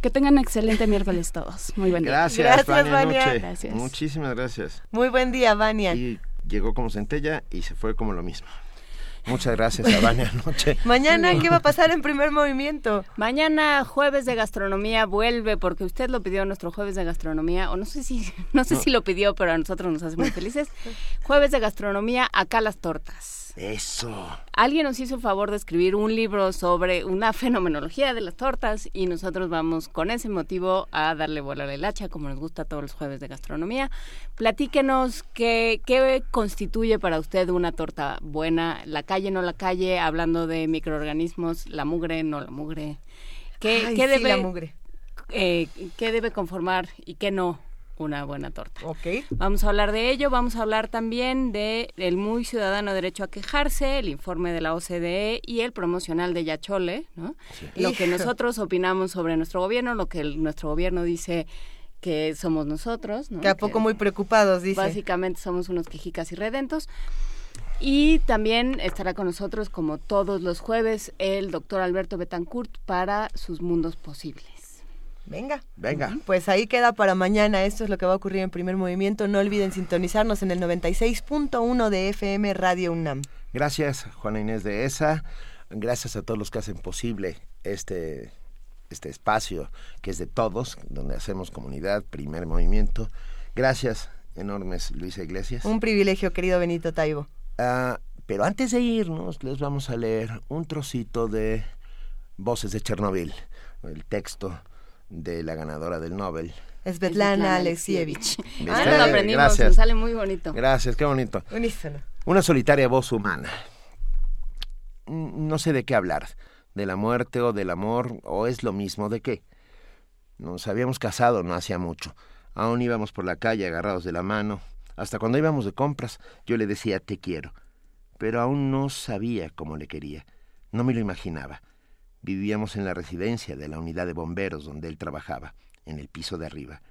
Que tengan excelente miércoles todos. Muy buen día. Gracias, Gracias, Vania Vania. Noche. Gracias. Muchísimas gracias. Muy buen día, Vania. Y llegó como centella y se fue como lo mismo. Muchas gracias a Vania Noche. Mañana, ¿qué va a pasar en primer movimiento? Mañana jueves de gastronomía vuelve porque usted lo pidió nuestro jueves de gastronomía o no sé si no sé No. si lo pidió pero a nosotros nos hace muy felices. Jueves de gastronomía acá las tortas. Eso. Alguien nos hizo el favor de escribir un libro sobre una fenomenología de las tortas y nosotros vamos con ese motivo a darle bola a la hilacha como nos gusta todos los jueves de gastronomía. Platíquenos qué, qué constituye para usted una torta buena, la calle no la calle, hablando de microorganismos, la mugre no la mugre. ¿Qué, Ay, qué sí, debe, la mugre. eh, qué debe conformar y qué no una buena torta? Ok. Vamos a hablar de ello, vamos a hablar también de el muy ciudadano derecho a quejarse, el informe de la OCDE y el promocional de Yachole, ¿no? Lo que nosotros opinamos sobre nuestro gobierno, lo que el- nuestro gobierno dice que somos nosotros, ¿no? Que a poco muy preocupados, dice. Básicamente somos unos quejicas y redentos. Y también estará con nosotros, como todos los jueves, el doctor Alberto Betancourt para sus mundos posibles. Venga. Venga. Pues ahí queda para mañana. Esto es lo que va a ocurrir en primer movimiento. No olviden sintonizarnos en el 96.1 de FM Radio UNAM. Gracias, Juana Inés de ESA. Gracias a todos los que hacen posible este, este espacio que es de todos, donde hacemos comunidad, primer movimiento. Gracias enormes, Luisa Iglesias. Un privilegio, querido Benito Taibo. Ah, pero antes de irnos, les vamos a leer un trocito de Voces de Chernobyl, el texto de la ganadora del Nobel. Svetlana Alexievich. Ah, lo aprendimos, Gracias. nos sale muy bonito. Gracias, qué bonito. Unísono. Una solitaria voz humana. No sé de qué hablar, de la muerte o del amor, o es lo mismo de qué. Nos habíamos casado no hacía mucho. Aún íbamos por la calle agarrados de la mano. Hasta cuando íbamos de compras, yo le decía te quiero. pero aún no sabía cómo le quería. No me lo imaginaba. Vivíamos en la residencia de la unidad de bomberos donde él trabajaba, en el piso de arriba,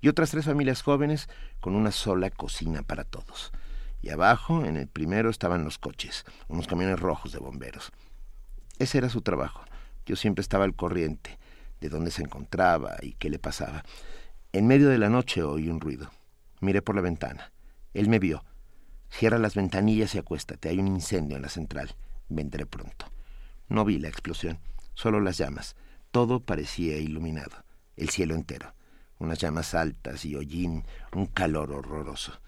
y otras tres familias jóvenes con una sola cocina para todos. Y abajo, en el primero, estaban los coches, unos camiones rojos de bomberos. Ese era su trabajo. Yo siempre estaba al corriente de dónde se encontraba y qué le pasaba. En medio de la noche oí un ruido. Miré por la ventana. Él me vio. Cierra las ventanillas y acuéstate. Hay un incendio en la central. Vendré pronto. No vi la explosión, solo las llamas. Todo parecía iluminado. El cielo entero. Unas llamas altas y hollín, un calor horroroso.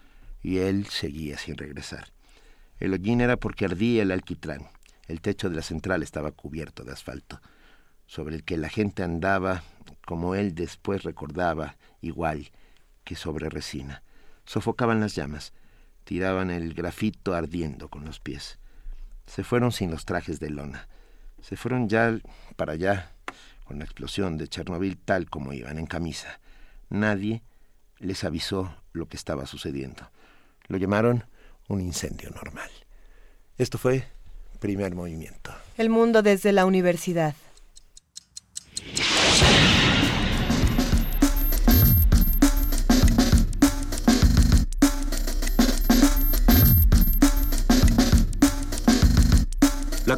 Y él seguía sin regresar. El hollín era porque ardía el alquitrán. El techo de la central estaba cubierto de asfalto, sobre el que la gente andaba, como él después recordaba, igual que sobre resina. Sofocaban las llamas, tiraban el grafito ardiendo con los pies. Se fueron sin los trajes de lona. Se fueron ya para allá con la explosión de Chernobyl tal como iban en camisa. Nadie les avisó lo que estaba sucediendo. Lo llamaron un incendio normal. Esto fue primer movimiento. El mundo desde la universidad.